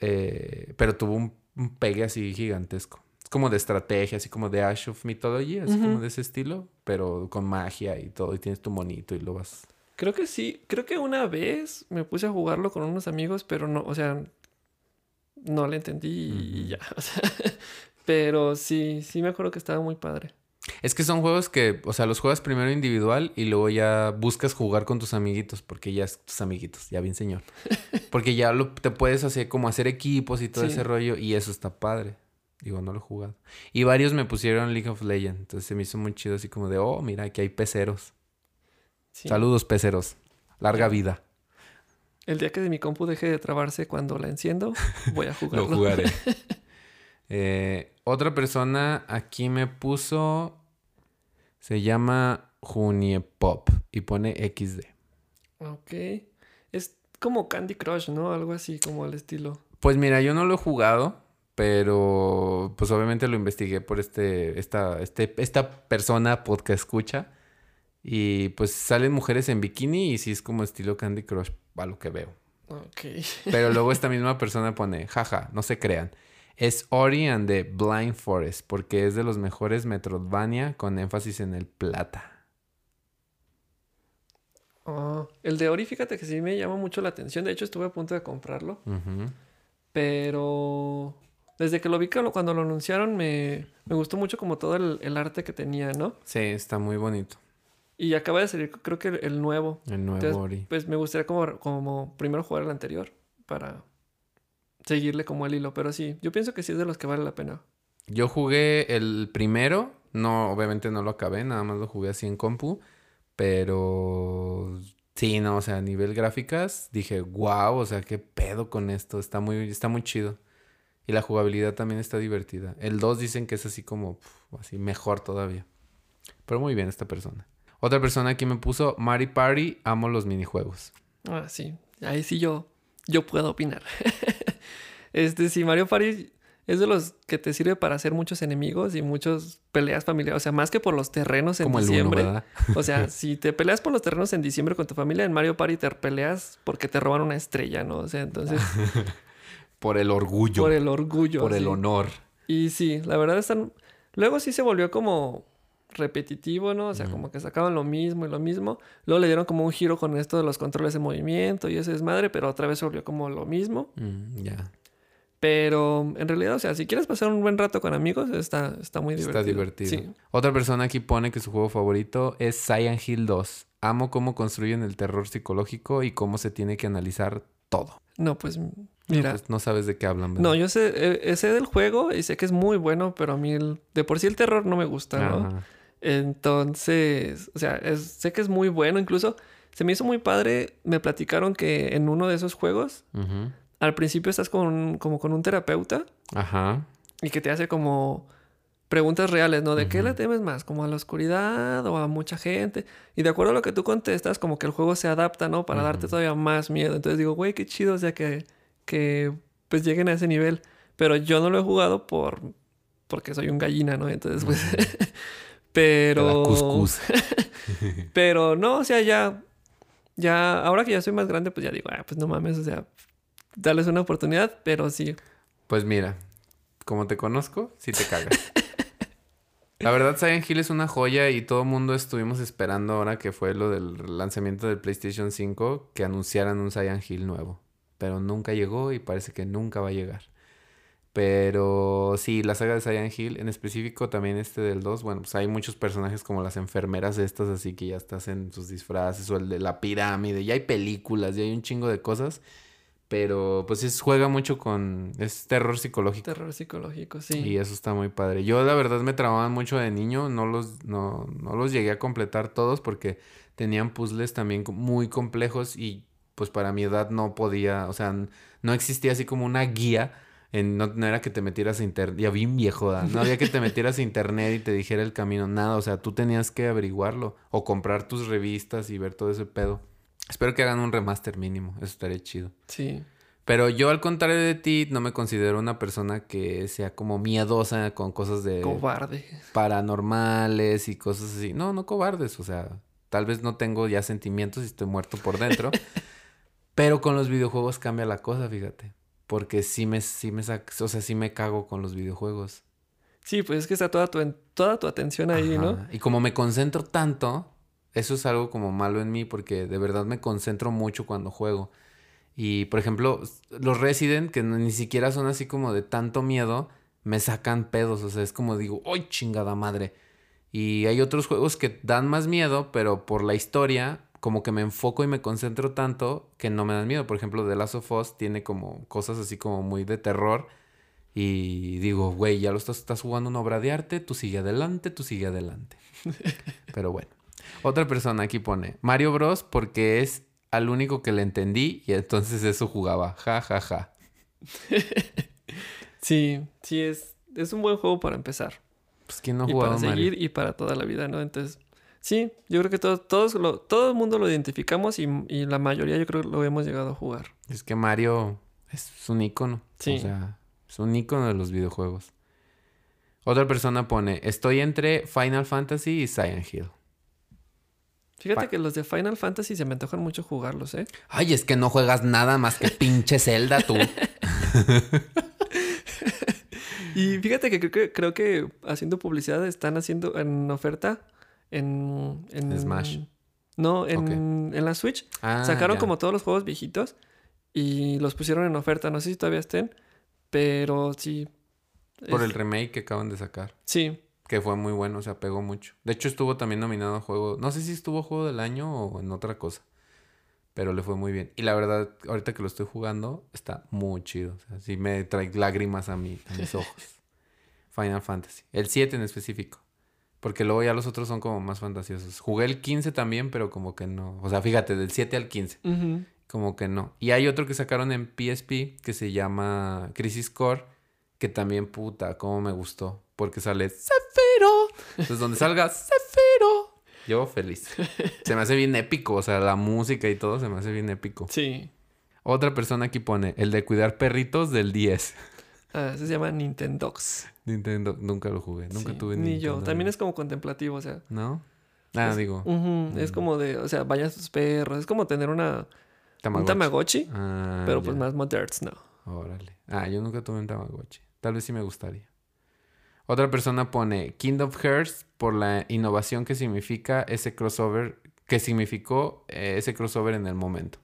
Eh, pero tuvo un, un pegue así gigantesco. Es como de estrategia, así como de Ash of Mythology, así Ujú. como de ese estilo, pero con magia y todo, y tienes tu monito y lo vas... Creo que sí. Creo que una vez me puse a jugarlo con unos amigos, pero no, o sea, no le entendí y ya. [laughs] O sea, pero sí, sí me acuerdo que estaba muy padre. Es que son juegos que, o sea, los juegas primero individual y luego ya buscas jugar con tus amiguitos, porque ya es tus amiguitos, ya bien señor. [laughs] Porque ya lo, te puedes hacer como hacer equipos y todo Sí. ese rollo y eso está padre. Digo, no lo he jugado. Y varios me pusieron League of Legends, entonces se me hizo muy chido así como de, oh, mira, aquí hay peceros. Sí. Saludos, peceros. Larga vida. El día que de mi compu deje de trabarse cuando la enciendo, voy a [laughs] jugarlo. Lo jugaré. [laughs] Eh, otra persona aquí me puso. Se llama Juniepop y pone XD. Ok. Es como Candy Crush, ¿no? Algo así como al estilo. Pues mira, yo no lo he jugado, pero pues obviamente lo investigué por este, esta, este, esta persona podcast escucha. Y pues salen mujeres en bikini y sí es como estilo Candy Crush, a lo que veo. Ok. [laughs] Pero luego esta misma persona pone, jaja, no se crean. Es Ori and the Blind Forest, porque es de los mejores Metroidvania con énfasis en el plata. Ah, el de Ori, fíjate que sí me llama mucho la atención. De hecho, estuve a punto de comprarlo. Pero desde que lo vi cuando lo anunciaron me, me gustó mucho como todo el, el arte que tenía, ¿no? Sí, está muy bonito. Y acaba de salir creo que el, el nuevo. El nuevo Entonces, Ori. Pues me gustaría como, como primero jugar el anterior para seguirle como el hilo. Pero sí, yo pienso que sí es de los que vale la pena. Yo jugué el primero, no, obviamente no lo acabé, nada más lo jugué así en compu, pero sí, no, o sea, a nivel gráficas dije, wow, o sea, qué pedo con esto, está muy, está muy chido. Y la jugabilidad también está divertida. El 2 dicen que es así como, pf, así mejor todavía. Pero muy bien esta persona. Otra persona aquí me puso, Mari Party, amo los minijuegos. Ah, sí. Ahí sí yo, yo puedo opinar. [laughs] este, sí, Mario Party es de los que te sirve para hacer muchos enemigos y muchas peleas familiares. O sea, más que por los terrenos en Como el 1, diciembre. ¿verdad? O sea, [laughs] si te peleas por los terrenos en diciembre con tu familia, en Mario Party te peleas porque te roban una estrella, ¿no? O sea, entonces, [laughs] Por el orgullo, por por el el, orgullo. sí. honor. Y sí, la verdad están... Luego sí se volvió como repetitivo, ¿no? O sea, como que sacaban lo mismo y lo mismo. Luego le dieron como un giro con esto de los controles de movimiento y ese desmadre, pero otra vez se volvió como lo mismo. Mm, ya. Pero en realidad, o sea, si quieres pasar un buen rato con amigos, está, está muy divertido. Está divertido. Sí. Otra persona aquí pone que su juego favorito es Silent Hill 2. Amo cómo construyen el terror psicológico y cómo se tiene que analizar todo. No, pues mira. No, pues, no sabes de qué hablan, ¿verdad? No, yo sé, eh, sé del juego y sé que es muy bueno, pero a mí el- de por sí el terror no me gusta, ¿no? Ajá. Entonces, o sea, es- sé que es muy bueno. Incluso se me hizo muy padre. Me platicaron que en uno de esos juegos, al principio estás con, como con un terapeuta Ajá. y que te hace como preguntas reales, ¿no? ¿De qué le temes más? ¿Como a la oscuridad o a mucha gente? Y de acuerdo a lo que tú contestas, como que el juego se adapta, ¿no? Para darte todavía más miedo. Entonces digo, güey, qué chido, o sea, que, que pues lleguen a ese nivel. Pero yo no lo he jugado por porque soy un gallina, ¿no? Entonces, pues... [laughs] Pero... cuscús. [laughs] Pero no, o sea, ya... Ya, ahora que ya soy más grande, pues ya digo, ah, pues no mames, o sea, darles una oportunidad, pero sí. Pues mira, como te conozco, sí te cagas. La verdad, Silent Hill es una joya y todo el mundo estuvimos esperando ahora que fue lo del lanzamiento del PlayStation 5 que anunciaran un Silent Hill nuevo. Pero nunca llegó y parece que nunca va a llegar. Pero sí, la saga de Silent Hill, en específico también este del 2, bueno, pues hay muchos personajes como las enfermeras estas, así que ya estás en sus disfraces, o el de la pirámide, ya hay películas, ya hay un chingo de cosas. Pero pues es, juega mucho con... es terror psicológico. Terror psicológico, sí. Y eso está muy padre. Yo la verdad me tramaban mucho de niño, no los, no, no los llegué a completar todos porque tenían puzzles también muy complejos y pues para mi edad no podía, o sea, no existía así como una guía. En, no, no era que te metieras a internet, ya bien viejo, ¿verdad? no había que te metieras a internet y te dijera el camino, nada, o sea, tú tenías que averiguarlo o comprar tus revistas y ver todo ese pedo. Espero que hagan un remaster mínimo, eso estaría chido. Sí. Pero yo, al contrario de ti, no me considero una persona que sea como miedosa con cosas de Cobarde. paranormales y cosas así. No, no cobardes. O sea, tal vez no tengo ya sentimientos y estoy muerto por dentro. [laughs] pero con los videojuegos cambia la cosa, fíjate. Porque sí me, sí me o sea, sí me cago con los videojuegos. Sí, pues es que está toda tu, toda tu atención ahí, ¿no? Y como me concentro tanto, eso es algo como malo en mí porque de verdad me concentro mucho cuando juego. Y por ejemplo, los Resident, que ni siquiera son así como de tanto miedo, me sacan pedos. O sea, es como digo, ¡ay, chingada madre! Y hay otros juegos que dan más miedo, pero por la historia, como que me enfoco y me concentro tanto que no me dan miedo. Por ejemplo, The Last of Us tiene como cosas así como muy de terror. Y digo, güey, ya lo estás, estás jugando una obra de arte, tú sigue adelante, tú sigue adelante. [laughs] Pero bueno. Otra persona aquí pone Mario Bros. porque es al único que le entendí y entonces eso jugaba. Ja, ja, ja. [laughs] Sí, sí, es, es un buen juego para empezar. Pues quién no ha y para Mario. seguir y para toda la vida, ¿no? Entonces, sí, yo creo que todos, todos lo, todo el mundo lo identificamos y, y la mayoría yo creo que lo hemos llegado a jugar. Es que Mario es un ícono. Sí. O sea, es un ícono de los videojuegos. Otra persona pone, estoy entre Final Fantasy y Silent Hill. Fíjate Pa- que los de Final Fantasy se me antojan mucho jugarlos, ¿eh? Ay, es que no juegas nada más que pinche Zelda tú. [laughs] Y fíjate que creo que, creo que haciendo publicidad están haciendo en oferta en... en Smash. No, en, en la Switch. Ah, Sacaron ya. como todos los juegos viejitos y los pusieron en oferta. No sé si todavía estén, pero sí. Por es- el remake que acaban de sacar. Sí, Que fue muy bueno, o sea, pegó mucho. De hecho, estuvo también nominado a juego. No sé si estuvo juego del año o en otra cosa. Pero le fue muy bien. Y la verdad, ahorita que lo estoy jugando, está muy chido. O sea, sí me trae lágrimas a, mi, a mis [laughs] ojos. Final Fantasy. El 7 en específico. Porque luego ya los otros son como más fantasiosos. Jugué el 15 también, pero como que no. O sea, fíjate, del 7 al 15. Ujú. Como que no. Y hay otro que sacaron en PSP que se llama Crisis Core. Que también, puta, como me gustó. Porque sale Zafiro. Entonces, donde salga [laughs] Zafiro. Yo feliz. Se me hace bien épico. O sea, la música y todo se me hace bien épico. sí. Otra persona aquí pone el de cuidar perritos del 10. Ah, ese se llama Nintendox. Nintendo, nunca lo jugué. Nunca Sí, tuve Ni Nintendo. yo. También es como contemplativo, o sea. ¿No? Ah, es- digo. Es mm. como de, o sea, vaya sus perros. Es como tener una, un Tamagotchi. Tamagotchi, Ah, pero pues más moderns, ¿no? Órale. Ah, yo nunca tuve un Tamagotchi. Tal vez sí me gustaría. Otra persona pone Kingdom Hearts por la innovación que significa ese crossover, que significó eh, ese crossover en el momento.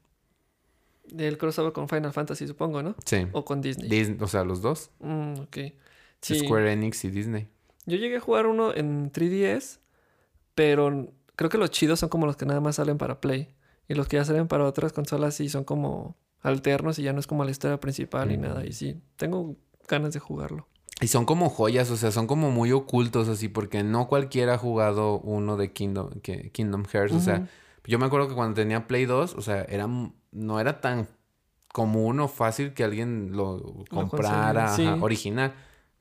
El crossover con Final Fantasy, supongo, ¿no? Sí. O con Disney. Dis- o sea, los dos. Mm, ok. Sí. Square Enix y Disney. Yo llegué a jugar uno en 3DS, pero creo que los chidos son como los que nada más salen para Play. Y los que ya salen para otras consolas sí son como alternos y ya no es como la historia principal ni Mm. nada. Y sí, tengo ganas de jugarlo. Y son como joyas, o sea, son como muy ocultos así, porque no cualquiera ha jugado uno de Kingdom, que, Kingdom Hearts. O sea. Yo me acuerdo que cuando tenía Play 2, o sea, era, no era tan común o fácil que alguien lo comprara ajá, original.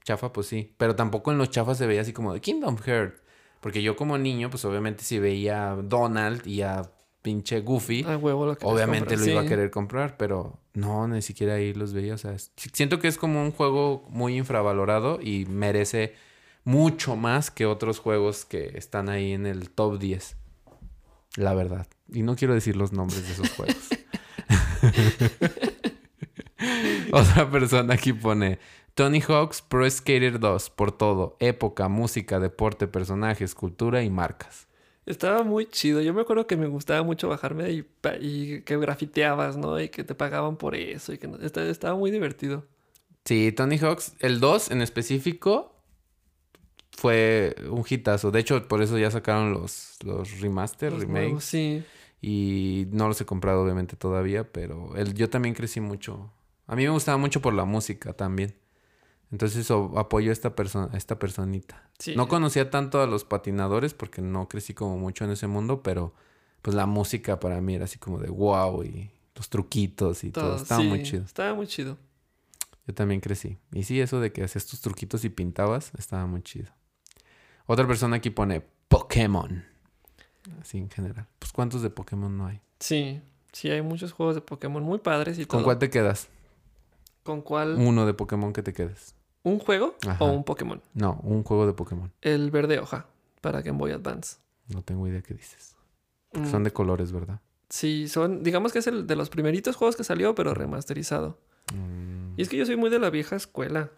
Chafa, pues sí. Pero tampoco en los chafas se veía así como de Kingdom Hearts. Porque yo como niño, pues obviamente si veía a Donald y a pinche Goofy, Ah, huevo lo que Obviamente lo iba a querer comprar, pero no, ni siquiera ahí los veía. O sea, es- siento que es como un juego muy infravalorado y merece mucho más que otros juegos que están ahí en el top 10. La verdad. Y no quiero decir los nombres de esos juegos. [laughs] Otra persona aquí pone Tony Hawk's Pro Skater 2 por todo, época, música, deporte, personajes, cultura y marcas. Estaba muy chido. Yo me acuerdo que me gustaba mucho bajarme y, y que grafiteabas, ¿no? Y que te pagaban por eso. Y que no- estaba, estaba muy divertido. Sí, Tony Hawk's, el 2 en específico, fue un hitazo. De hecho, por eso ya sacaron los, los remaster, Los remakes. nuevos, sí. Y no los he comprado, obviamente, todavía. Pero el, yo también crecí mucho. A mí me gustaba mucho por la música también. Entonces apoyo a esta persona, a esta personita. Sí. No conocía tanto a los patinadores porque no crecí como mucho en ese mundo, pero pues la música para mí era así como de wow y los truquitos y todo. Todo, Estaba sí, muy chido. Estaba muy chido. Yo también crecí. Y sí, eso de que hacías tus truquitos y pintabas, estaba muy chido. Otra persona aquí pone Pokémon. Así en general. Pues ¿cuántos de Pokémon no hay? Sí. Sí, hay muchos juegos de Pokémon muy padres y ¿Con todo. cuál te quedas? ¿Con cuál? Uno de Pokémon que te quedes. ¿Un juego Ajá. o un Pokémon? No, un juego de Pokémon. El verde hoja para Game Boy Advance. No tengo idea qué dices. Mm, Son de colores, ¿verdad? Sí, son, digamos que es el de los primeritos juegos que salió, pero remasterizado. Mm, Y es que yo soy muy de la vieja escuela.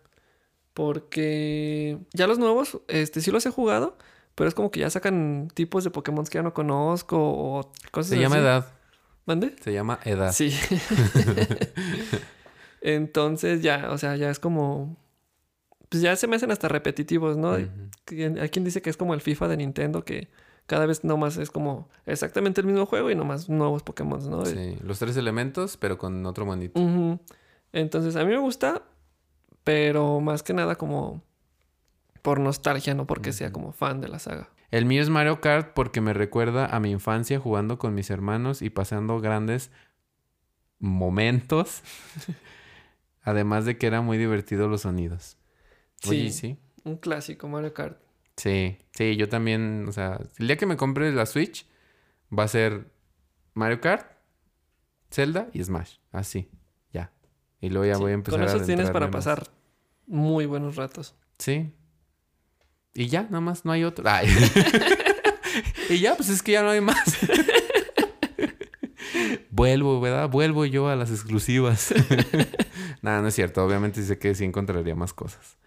Porque ya los nuevos, este, sí los he jugado, pero es como que ya sacan tipos de Pokémon que ya no conozco o cosas Se llama edad. ¿Mande? Se llama edad. Sí. [laughs] Entonces ya, o sea, ya es como. Pues ya se me hacen hasta repetitivos, ¿no? Ujú. Que- Hay quien dice que es como el FIFA de Nintendo, que cada vez nomás es como exactamente el mismo juego y nomás nuevos Pokémon, ¿no? Sí, los tres elementos, pero con otro monito. Ujú. Entonces, a mí me gusta, pero más que nada como por nostalgia, no porque sea como fan de la saga. El mío es Mario Kart porque me recuerda a mi infancia jugando con mis hermanos y pasando grandes momentos. [laughs] Además de que era muy divertido los sonidos. Oye, Sí. sí. Un clásico Mario Kart. Sí, sí, yo también, o sea, el día que me compre la Switch va a ser Mario Kart, Zelda y Smash. Así, ya. Y luego ya Sí, voy a empezar Con a eso tienes para adentrarme más. pasar muy buenos ratos. Sí. Y ya, nada más, no hay otro. Ay. [laughs] y ya, pues es que ya no hay más. [laughs] Vuelvo, ¿verdad? Vuelvo yo a las exclusivas. [laughs] Nada, no es cierto. Obviamente sé que sí encontraría más cosas.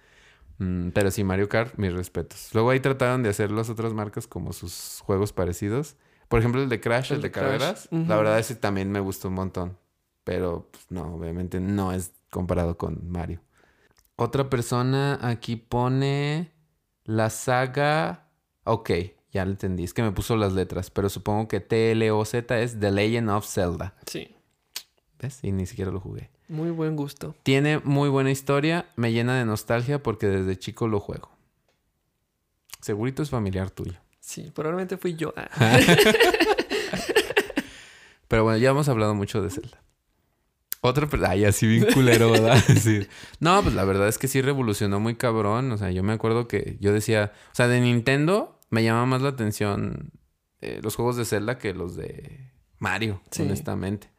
Mm, pero sí, Mario Kart, mis respetos. Luego ahí trataron de hacer las otras marcas como sus juegos parecidos. Por ejemplo, el de Crash, el, El de, Crash. carreras. La verdad, ese también me gustó un montón. Pero pues, no, obviamente no es comparado con Mario. Otra persona aquí pone la saga. Ok, ya lo entendí. Es que me puso las letras, pero supongo que T-L-O-Z es The Legend of Zelda. Sí, ¿Ves? Y ni siquiera lo jugué. muy buen gusto. Tiene muy buena historia, me llena de nostalgia porque desde chico lo juego. Segurito es familiar tuyo. Sí, probablemente fui yo. Ah. [laughs] Pero bueno, ya hemos hablado mucho de Zelda. Otra, ay, así bien culero, ¿verdad? [laughs] Sí. No, pues la verdad es que sí revolucionó muy cabrón. O sea, yo me acuerdo que yo decía, o sea, de Nintendo me llama más la atención eh, los juegos de Zelda que los de Mario, Sí. honestamente.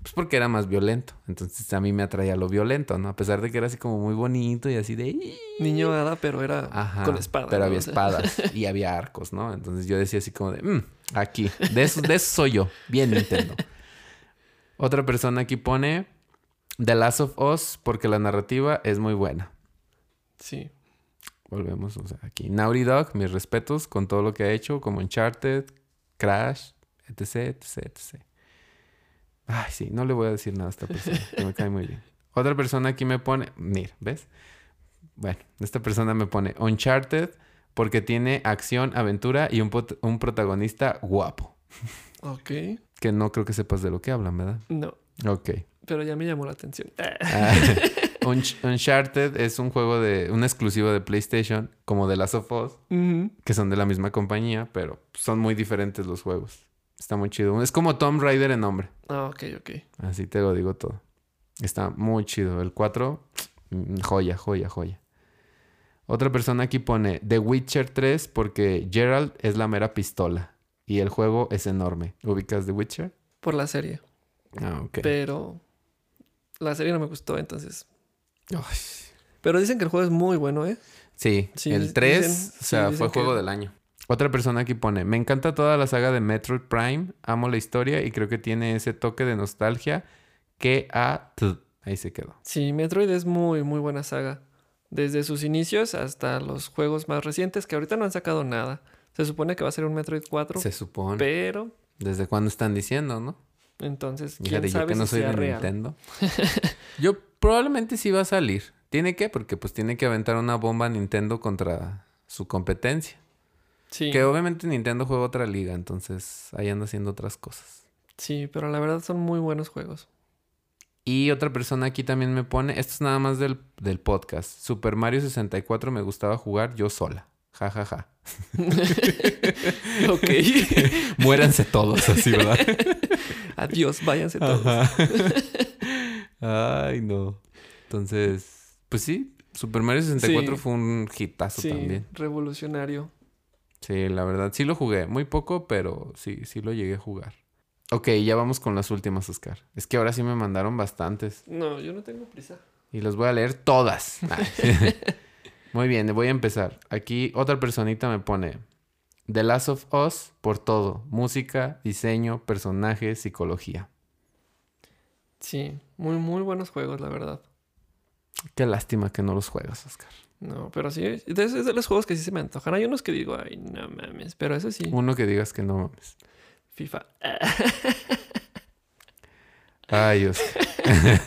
Pues porque era más violento. Entonces a mí me atraía lo violento, ¿no? A pesar de que era así como muy bonito y así de... Niño hada, pero era Ajá, con espada. Pero ¿no? había espadas y [laughs] había arcos, ¿no? Entonces yo decía así como de, "Mm, aquí, de eso, de eso soy yo, bien Nintendo. [laughs] Otra persona aquí pone The Last of Us porque la narrativa es muy buena. Sí. volvemos, o sea, aquí. Naughty Dog, mis respetos con todo lo que ha hecho, como Uncharted, Crash, etc, etc, etc. Ay, sí, no le voy a decir nada a esta persona, [laughs] que me cae muy bien. Otra persona aquí me pone, mira, ¿ves? Bueno, esta persona me pone Uncharted porque tiene acción, aventura y un, un protagonista guapo. Ok. Que no creo que sepas de lo que hablan, ¿verdad? No, Ok. Pero ya me llamó la atención. Ah, [laughs] Unch- Uncharted es un juego de un exclusivo de PlayStation, como de Last of Us, que son de la misma compañía, pero son muy diferentes los juegos. Está muy chido. Es como Tomb Raider en nombre. Ah, ok, ok. Así te lo digo todo. Está muy chido. El 4, mm, joya, joya, joya. Otra persona aquí pone The Witcher 3 porque Gerald es la mera pistola y el juego es enorme. ¿Ubicas The Witcher? Por la serie. Ah, ok. Pero la serie no me gustó, entonces. Ay. Pero dicen que el juego es muy bueno, ¿eh? Sí, Sí, el 3, dicen- o sea, sí, fue juego que- del año. Otra persona aquí pone, me encanta toda la saga de Metroid Prime, amo la historia y creo que tiene ese toque de nostalgia que a... Ahí se quedó. Sí, Metroid es muy, muy buena saga. Desde sus inicios hasta los juegos más recientes, que ahorita no han sacado nada. Se supone que va a ser un Metroid 4, Se supone. pero ¿Desde cuándo están diciendo, no? Entonces, quién Fíjate, yo sabe que no si soy sea de real. Nintendo. [laughs] yo probablemente sí va a salir. ¿Tiene que? Porque pues tiene que aventar una bomba Nintendo contra su competencia. Sí, Que obviamente Nintendo juega otra liga, entonces ahí anda haciendo otras cosas. sí, pero la verdad son muy buenos juegos. Y otra persona aquí también me pone, esto es nada más del, del podcast. Super Mario 64 me gustaba jugar yo sola. Ja, ja, ja. [laughs] ok. [laughs] Muéranse todos así, ¿verdad? [laughs] Adiós, váyanse todos. Ay, no. Entonces, pues sí, Super Mario 64 Sí. fue un hitazo Sí, también. revolucionario. Sí, la verdad, sí lo jugué. Muy poco, pero sí, sí lo llegué a jugar. Ok, ya vamos con las últimas, Oscar. Es que ahora sí me mandaron bastantes. No, yo no tengo prisa. Y las voy a leer todas. Muy bien, voy a empezar. Aquí otra personita me pone The Last of Us por todo. Música, diseño, personajes, psicología. Sí, muy, muy buenos juegos, la verdad. Qué lástima que no los juegas, Oscar. No, pero sí, es de los juegos que sí se me antojan. Hay unos que digo, ay, no mames, pero eso sí, Uno que digas que no mames. FIFA. Ay, Oscar.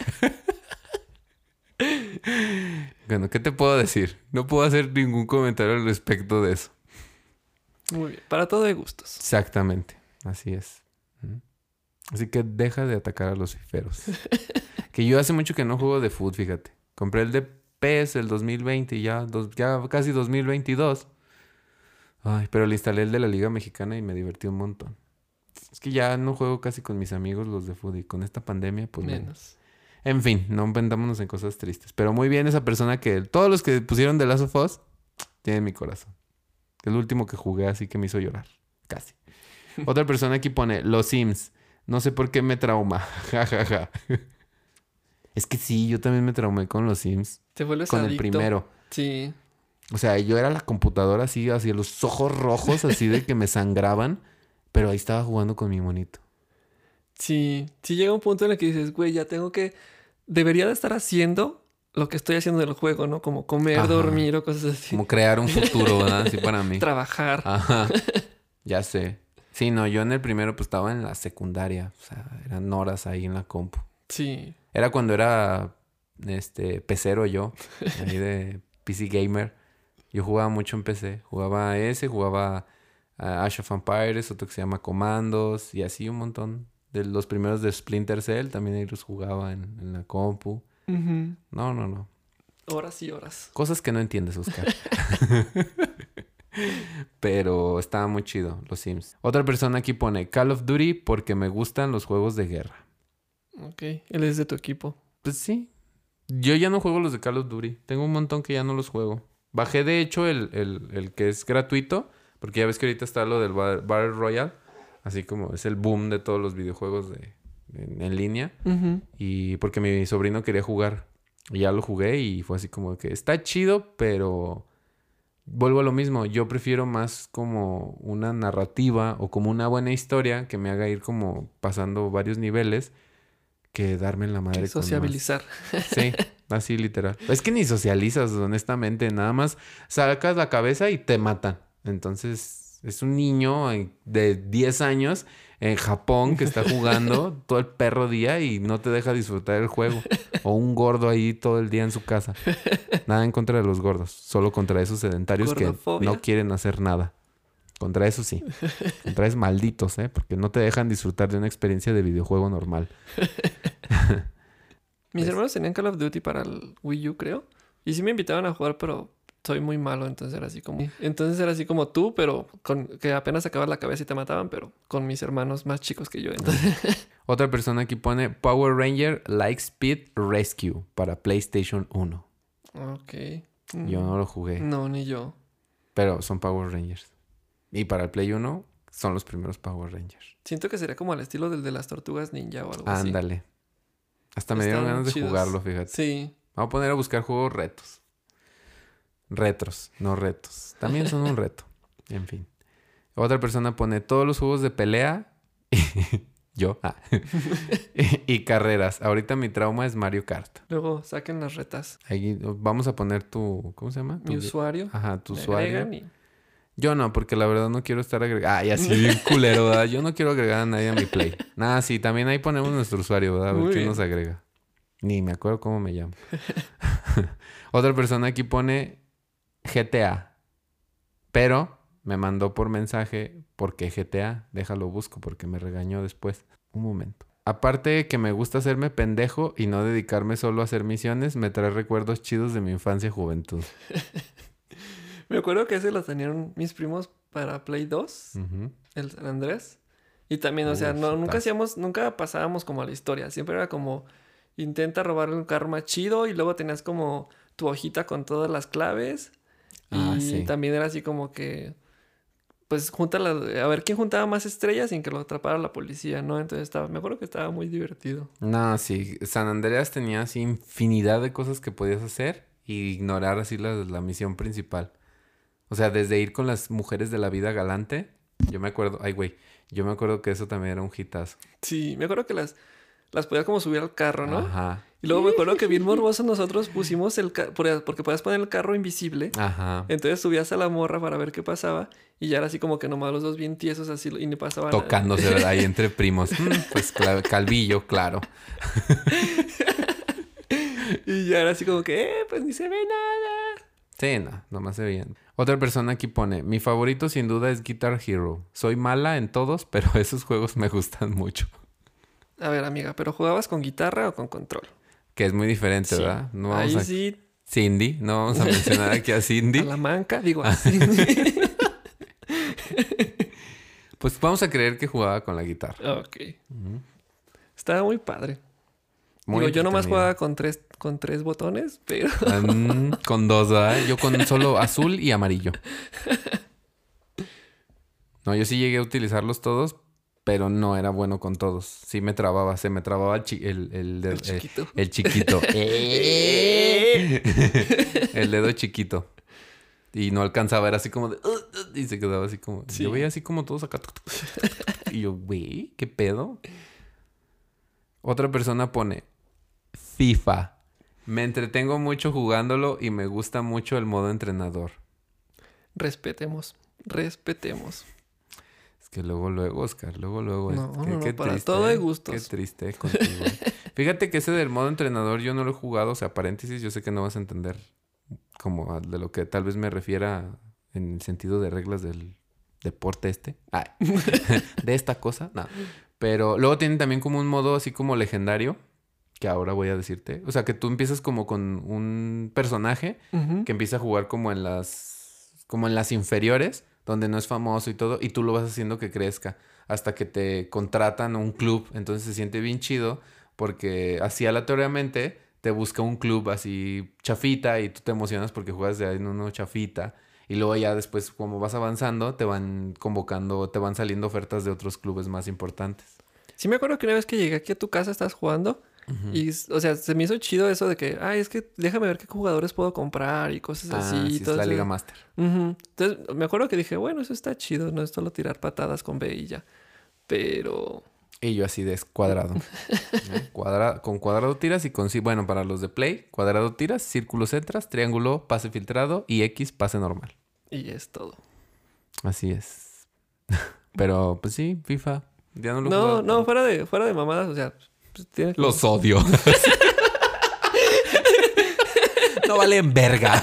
[laughs] bueno, ¿qué te puedo decir? No puedo hacer ningún comentario al respecto de eso. Muy bien, para todo hay gustos. Exactamente, así es. Así que deja de atacar a los fiferos. [laughs] que yo hace mucho que no juego de foot, fíjate. Compré el de PES el 2020 y ya, dos- ya casi 2022. Ay, pero le instalé el de la Liga Mexicana y me divertí un montón. Es que ya no juego casi con mis amigos los de foot y con esta pandemia, pues menos. Menos. En fin, no vendámonos en cosas tristes. Pero muy bien esa persona que... Todos los que pusieron de Last of Us tienen mi corazón. El último que jugué así que me hizo llorar. Casi. [laughs] Otra persona aquí pone Los Sims. No sé por qué me trauma. [laughs] Ja, ja, ja. Es que sí, yo también me traumé con los Sims. Te vuelves Con el adicto. primero. Sí, O sea, yo era la computadora así, así, los ojos rojos, así de que me sangraban. Pero ahí estaba jugando con mi monito. sí. Sí llega un punto en el que dices, güey, ya tengo que... Debería de estar haciendo lo que estoy haciendo en el juego, ¿no? Como comer, Ajá. dormir o cosas así. Como crear un futuro, ¿verdad? Así para mí. [laughs] Trabajar. Ajá. [laughs] Ya sé. Sí, no, yo en el primero pues estaba en la secundaria. O sea, eran horas ahí en la compu. Sí. Era cuando era este pecero yo, ahí de [laughs] PC Gamer. Yo jugaba mucho en PC. Jugaba a ese, jugaba a Ash of Empires, otro que se llama Comandos y así un montón. De los primeros de Splinter Cell también ahí los jugaba en, en la compu. No, no, no. Horas y horas. Cosas que no entiendes, Oscar. [laughs] Pero estaba muy chido, los Sims. Otra persona aquí pone Call of Duty porque me gustan los juegos de guerra. Ok. Él es de tu equipo. Pues sí. Yo ya no juego los de Call of Duty. Tengo un montón que ya no los juego. Bajé de hecho el, el- el que es gratuito. Porque ya ves que ahorita está lo del Ba- Battle Royale. Así como es el boom de todos los videojuegos de, en, en línea. Y porque mi sobrino quería jugar. Y ya lo jugué y fue así como que está chido, pero vuelvo a lo mismo. Yo prefiero más como una narrativa o como una buena historia que me haga ir como pasando varios niveles que darme en la madre con más- Sociabilizar. Sí, [laughs] Así literal. Es que ni socializas, honestamente. Nada más sacas la cabeza y te matan. Entonces, es un niño eh, de 10 años en Japón que está jugando [laughs] todo el perro día y no te deja disfrutar el juego. O un gordo ahí todo el día en su casa. Nada en contra de los gordos, solo contra esos sedentarios que no quieren hacer nada. Contra eso sí. Contra esos malditos, ¿eh? Porque no te dejan disfrutar de una experiencia de videojuego normal. [laughs] Mis Pues- hermanos tenían Call of Duty para el Wii U, creo. Y sí me invitaban a jugar, pero soy muy malo, entonces era así como... Entonces era así como tú, pero con que apenas sacabas la cabeza y te mataban, pero con mis hermanos más chicos que yo. Entonces, [laughs] Otra persona aquí pone Power Ranger Like Speed Rescue para PlayStation 1. ok. Yo Mm, no lo jugué, No, ni yo. pero son Power Rangers. Y para el Play 1 son los primeros Power Rangers. Siento que sería como al estilo del de las tortugas ninja o algo así. Ándale. Hasta me dieron ganas de jugarlo, fíjate. Sí. Vamos a poner a buscar juegos retos. Retros, no retos. También son un reto. En fin. Otra persona pone todos los juegos de pelea. [laughs] Yo. ah. [laughs] y carreras. Ahorita mi trauma es Mario Kart. Luego saquen las retas. Ahí vamos a poner tu. ¿Cómo se llama? Mi Tu- usuario. Ajá, tu usuario. y- Yo no, porque la verdad no quiero estar agregando. Ay, así bien culero, ¿verdad? Yo no quiero agregar a nadie a mi play. Nada, sí, también ahí ponemos nuestro usuario, ¿verdad? A ver Muy quién bien. nos agrega. Ni me acuerdo cómo me llamo. [laughs] Otra persona aquí pone GTA. Pero me mandó por mensaje ¿por qué GTA? Déjalo busco porque me regañó después. Un momento. Aparte de que me gusta hacerme pendejo y no dedicarme solo a hacer misiones, me trae recuerdos chidos de mi infancia y juventud. [laughs] Me acuerdo que ese lo tenían mis primos para Play 2, Ujú. el San Andrés. Y también, o sea, Uf, no, nunca hacíamos, nunca pasábamos como a la historia. Siempre era como intenta robar un más chido y luego tenías como tu hojita con todas las claves. Ah, y sí. también era así como que, pues, junta la- a ver quién juntaba más estrellas sin que lo atrapara la policía, ¿no? Entonces estaba, me acuerdo que estaba muy divertido. No, sí. San Andreas tenía así infinidad de cosas que podías hacer y ignorar así la, la misión principal. O sea, desde ir con las mujeres de la vida galante. Yo me acuerdo, ay, güey. Yo me acuerdo que eso también era un hitazo. Sí, me acuerdo que las, las podía como subir al carro, ¿no? Ajá. Y luego me acuerdo que bien [laughs] morboso nosotros pusimos el carro, porque podías poner el carro invisible. Ajá. Entonces subías a la morra para ver qué pasaba y ya era así como que nomás los dos bien tiesos así y no pasaba nada. Tocándose ¿verdad? ahí [laughs] entre primos. Mm, pues calvillo, claro. [laughs] Y ya era así como que, eh, pues ni se ve nada. Sí, no, nomás se veían. Otra persona aquí pone, mi favorito sin duda es Guitar Hero. Soy mala en todos, pero esos juegos me gustan mucho. A ver, amiga, ¿pero jugabas con guitarra o con control? Que es muy diferente, Sí. ¿verdad? No vamos Ahí a... sí, Cindy, no vamos a mencionar aquí a Cindy. [laughs] a la manca, digo así. [laughs] Pues vamos a creer que jugaba con la guitarra. ok. Estaba muy padre. Muy digo, yo nomás jugaba con tres, con tres botones, pero... [laughs] Ah, con dos, ¿verdad? Yo con solo azul y amarillo. No, yo sí llegué a utilizarlos todos, pero no era bueno con todos. Sí me trababa, se me trababa el, chi- el, el dedo- El chiquito. el chiquito. [laughs] el dedo chiquito. Y no alcanzaba, era así como de... "Uh, uh", y se quedaba así como... Sí. Yo veía así como todos acá. y yo, güey, ¿qué pedo? Otra persona pone... FIFA. Me entretengo mucho jugándolo y me gusta mucho el modo entrenador. Respetemos, respetemos. Que luego, luego, Oscar, luego, luego. No, es- no, no, para todo hay gustos. Qué triste contigo. [laughs] Fíjate que ese del modo entrenador yo no lo he jugado, o sea, paréntesis, yo sé que no vas a entender como de lo que tal vez me refiera en el sentido de reglas del deporte este. Ay, [laughs] de esta cosa, no. Pero luego tienen también como un modo así como legendario, que ahora voy a decirte. O sea, que tú empiezas como con un personaje que empieza a jugar como en las como en las inferiores, donde no es famoso y todo, y tú lo vas haciendo que crezca hasta que te contratan a un club, entonces se siente bien chido porque así aleatoriamente te busca un club así chafita y tú te emocionas porque juegas de en uno chafita y luego ya después como vas avanzando te van convocando, te van saliendo ofertas de otros clubes más importantes. Sí me acuerdo que una vez que llegué aquí a tu casa estás jugando y, o sea, se me hizo chido eso de que, ay, es que déjame ver qué jugadores puedo comprar y cosas Ah, así. sí, y es todo la eso. Liga Master. Entonces, me acuerdo que dije, bueno, eso está chido, no es solo tirar patadas con B y ya. Pero, Y yo así de es cuadrado. ¿no? [laughs] Cuadra- con cuadrado tiras y con sí, bueno, para los de play, cuadrado tiras, círculos entras, triángulo, pase filtrado y X, pase normal. Y es todo. Así es. [laughs] Pero pues sí, FIFA. Ya no lo No, no, fuera de, fuera de mamadas, o sea, pues, Los [laughs] odio. no valen verga.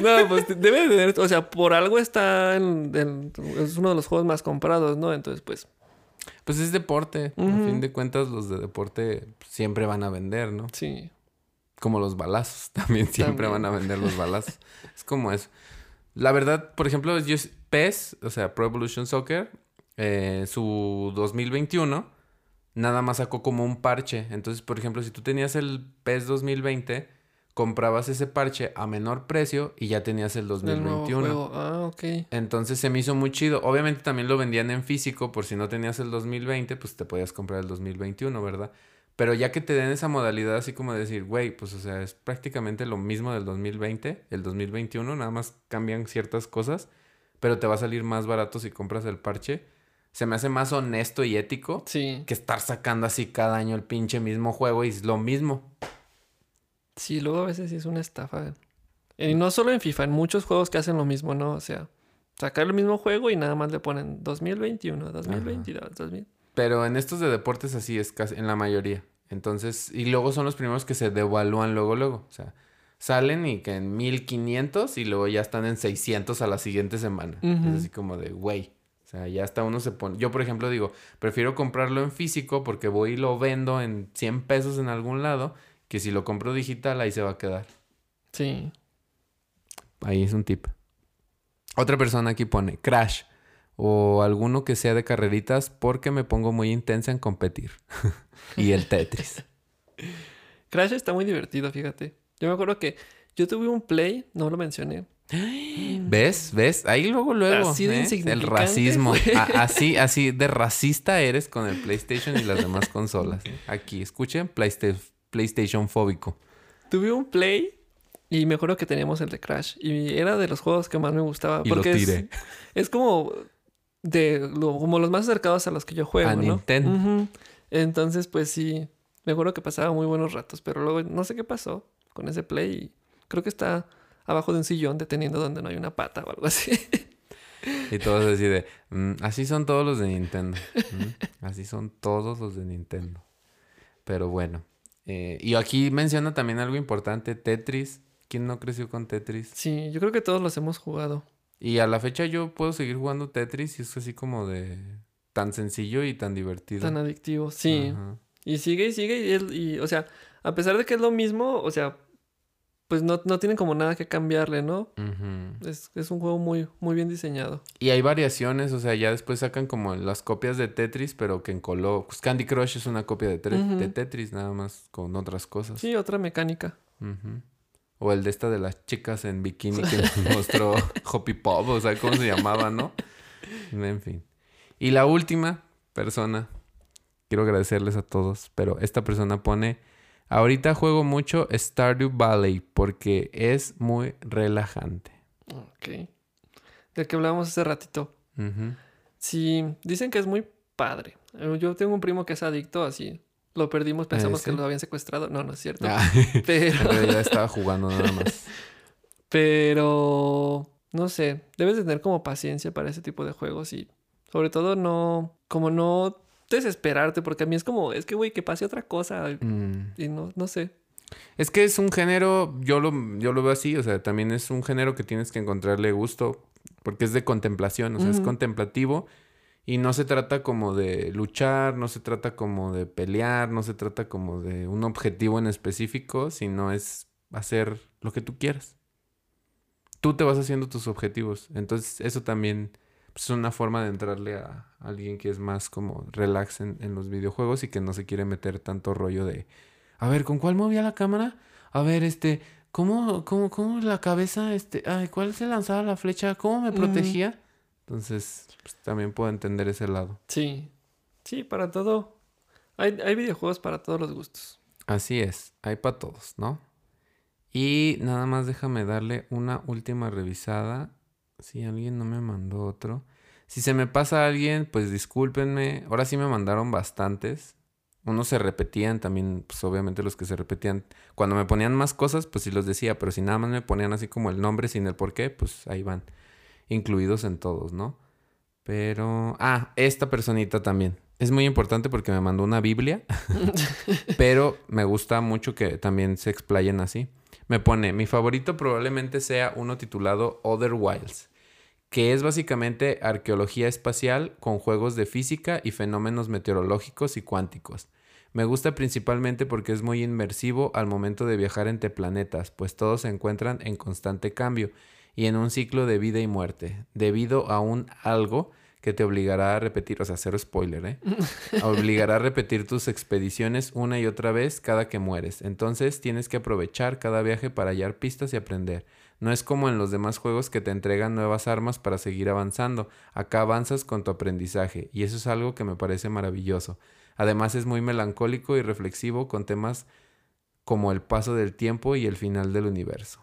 No, pues debe de tener, o sea, por algo está en, en- es uno de los juegos más comprados, ¿no? Entonces, pues, Pues es deporte. A fin de cuentas, los de deporte siempre van a vender, ¿no? sí. Como los balazos. [laughs] También siempre También. van a vender los balazos. es como eso. La verdad, por ejemplo, yo, PES, o sea, Pro Evolution Soccer, eh, su 2021, nada más sacó como un parche. Entonces, por ejemplo, si tú tenías el PES 2020, comprabas ese parche a menor precio y ya tenías el El nuevo 2021. juego. Ah, ok. Entonces se me hizo muy chido. Obviamente también lo vendían en físico, por si no tenías el 2020, pues te podías comprar el 2021, ¿verdad? Pero ya que te den esa modalidad así como de decir, güey, pues o sea, es prácticamente lo mismo del 2020, el 2021, nada más cambian ciertas cosas, pero te va a salir más barato si compras el parche. Se me hace más honesto y ético Sí. que estar sacando así cada año el pinche mismo juego y es lo mismo. Sí, luego a veces sí es una estafa. Y no solo en FIFA, en muchos juegos que hacen lo mismo, ¿no? O sea, sacar el mismo juego y nada más le ponen 2021, 2022, 2000. Pero en estos de deportes así es casi en la mayoría. Entonces, y luego son los primeros que se devalúan luego, luego. O sea, salen y que en 1500 y luego ya están en 600 a la siguiente semana. Es así como de, güey. O sea, ya hasta uno se pone... Yo, por ejemplo, digo, prefiero comprarlo en físico porque voy y lo vendo en 100 pesos en algún lado, que si lo compro digital ahí se va a quedar. Sí. Ahí es un tip. Otra persona aquí pone Crash o alguno que sea de carreritas porque me pongo muy intensa en competir. [laughs] y el Tetris. [laughs] Crash está muy divertido, fíjate. Yo me acuerdo que yo tuve un play, no lo mencioné. ¿Ves? ¿Ves? Ahí luego, luego. Así de ¿eh? El racismo. así, así de racista eres con el PlayStation y las demás consolas. Aquí, escuchen, Playsta- PlayStation fóbico. Tuve un play y me acuerdo que teníamos el de Crash. Y era de los juegos que más me gustaba. Y lo porque es- tiré. Es, como de lo- como los más acercados a los que yo juego, A ¿no? Nintendo. Entonces, pues sí. Me acuerdo que pasaba muy buenos ratos. Pero luego no sé qué pasó con ese play. Y creo que está abajo de un sillón deteniendo donde no hay una pata o algo así. Y todos así de, "Mm, así son todos los de Nintendo. Mm, Así son todos los de Nintendo. Pero bueno. eh, y aquí menciona también algo importante, Tetris. ¿Quién no creció con Tetris? sí, yo creo que todos los hemos jugado. Y a la fecha yo puedo seguir jugando Tetris y es así como de tan sencillo y tan divertido. Tan adictivo. Sí. Ajá. Y sigue y sigue. Y, es- y, o sea, a pesar de que es lo mismo, o sea, pues no, no tienen como nada que cambiarle, ¿no? Es, es un juego muy, muy bien diseñado. Y hay variaciones, o sea, ya después sacan como las copias de Tetris, pero que en color. Pues Candy Crush es una copia de, Tetris, nada más con otras cosas. Sí, otra mecánica. O el de esta de las chicas en bikini [laughs] que nos mostró Hoppy Pop, o sea, ¿cómo se llamaba, no? En fin. Y la última persona, quiero agradecerles a todos, pero esta persona pone, ahorita juego mucho Stardew Valley porque es muy relajante. Ok. Del que hablábamos hace ratito. Sí, dicen que es muy padre. Eh, Yo tengo un primo que es adicto, así. Lo perdimos, pensamos que lo habían secuestrado. No, no es cierto. Ah, [laughs] en Pero, realidad estaba jugando nada más. [laughs] pero, no sé, debes de tener como paciencia para ese tipo de juegos y sobre todo no, como no desesperarte, porque a mí es como, es que, güey, que pase otra cosa Mm. y no, no sé. Es que es un género, yo lo, yo lo veo así, o sea, también es un género que tienes que encontrarle gusto, porque es de contemplación, o sea, es contemplativo y no se trata como de luchar, no se trata como de pelear, no se trata como de un objetivo en específico, sino es hacer lo que tú quieras. Tú te vas haciendo tus objetivos, entonces eso también pues, es una forma de entrarle a alguien que es más como relax en, en los videojuegos y que no se quiere meter tanto rollo de a ver, ¿con cuál movía la cámara? A ver, este, ¿cómo, cómo, cómo la cabeza, este, ay, cuál se lanzaba la flecha? ¿Cómo me protegía? Entonces, pues, también puedo entender ese lado. Sí, sí, para todo. Hay, hay videojuegos para todos los gustos. Así es, hay para todos, ¿no? Y nada más déjame darle una última revisada. Si alguien no me mandó otro. Si se me pasa alguien, pues discúlpenme. Ahora sí me mandaron bastantes. Unos se repetían también, pues obviamente los que se repetían. Cuando me ponían más cosas, pues sí los decía, pero si nada más me ponían así como el nombre sin el por qué, pues ahí van. Incluidos en todos, ¿no? Pero... Ah, esta personita también. Es muy importante porque me mandó una Biblia, [laughs] pero me gusta mucho que también se explayen así. Me pone, mi favorito probablemente sea uno titulado Other Wilds, que es básicamente arqueología espacial con juegos de física y fenómenos meteorológicos y cuánticos. Me gusta principalmente porque es muy inmersivo al momento de viajar entre planetas, pues todos se encuentran en constante cambio y en un ciclo de vida y muerte, debido a un algo que te obligará a repetir, o sea, cero spoiler, ¿eh? [laughs] obligará a repetir tus expediciones una y otra vez cada que mueres. Entonces tienes que aprovechar cada viaje para hallar pistas y aprender. No es como en los demás juegos que te entregan nuevas armas para seguir avanzando. Acá avanzas con tu aprendizaje y eso es algo que me parece maravilloso. Además es muy melancólico y reflexivo con temas como el paso del tiempo y el final del universo.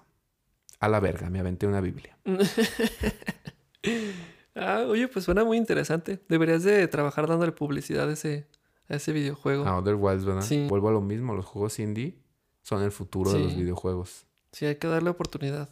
A la verga, me aventé una Biblia. [laughs] ah, oye, pues suena muy interesante. Deberías de trabajar dándole publicidad a ese, a ese videojuego. A Other Wilds, ¿verdad? Sí. Vuelvo a lo mismo, los juegos indie son el futuro de los videojuegos. Sí, hay que darle oportunidad.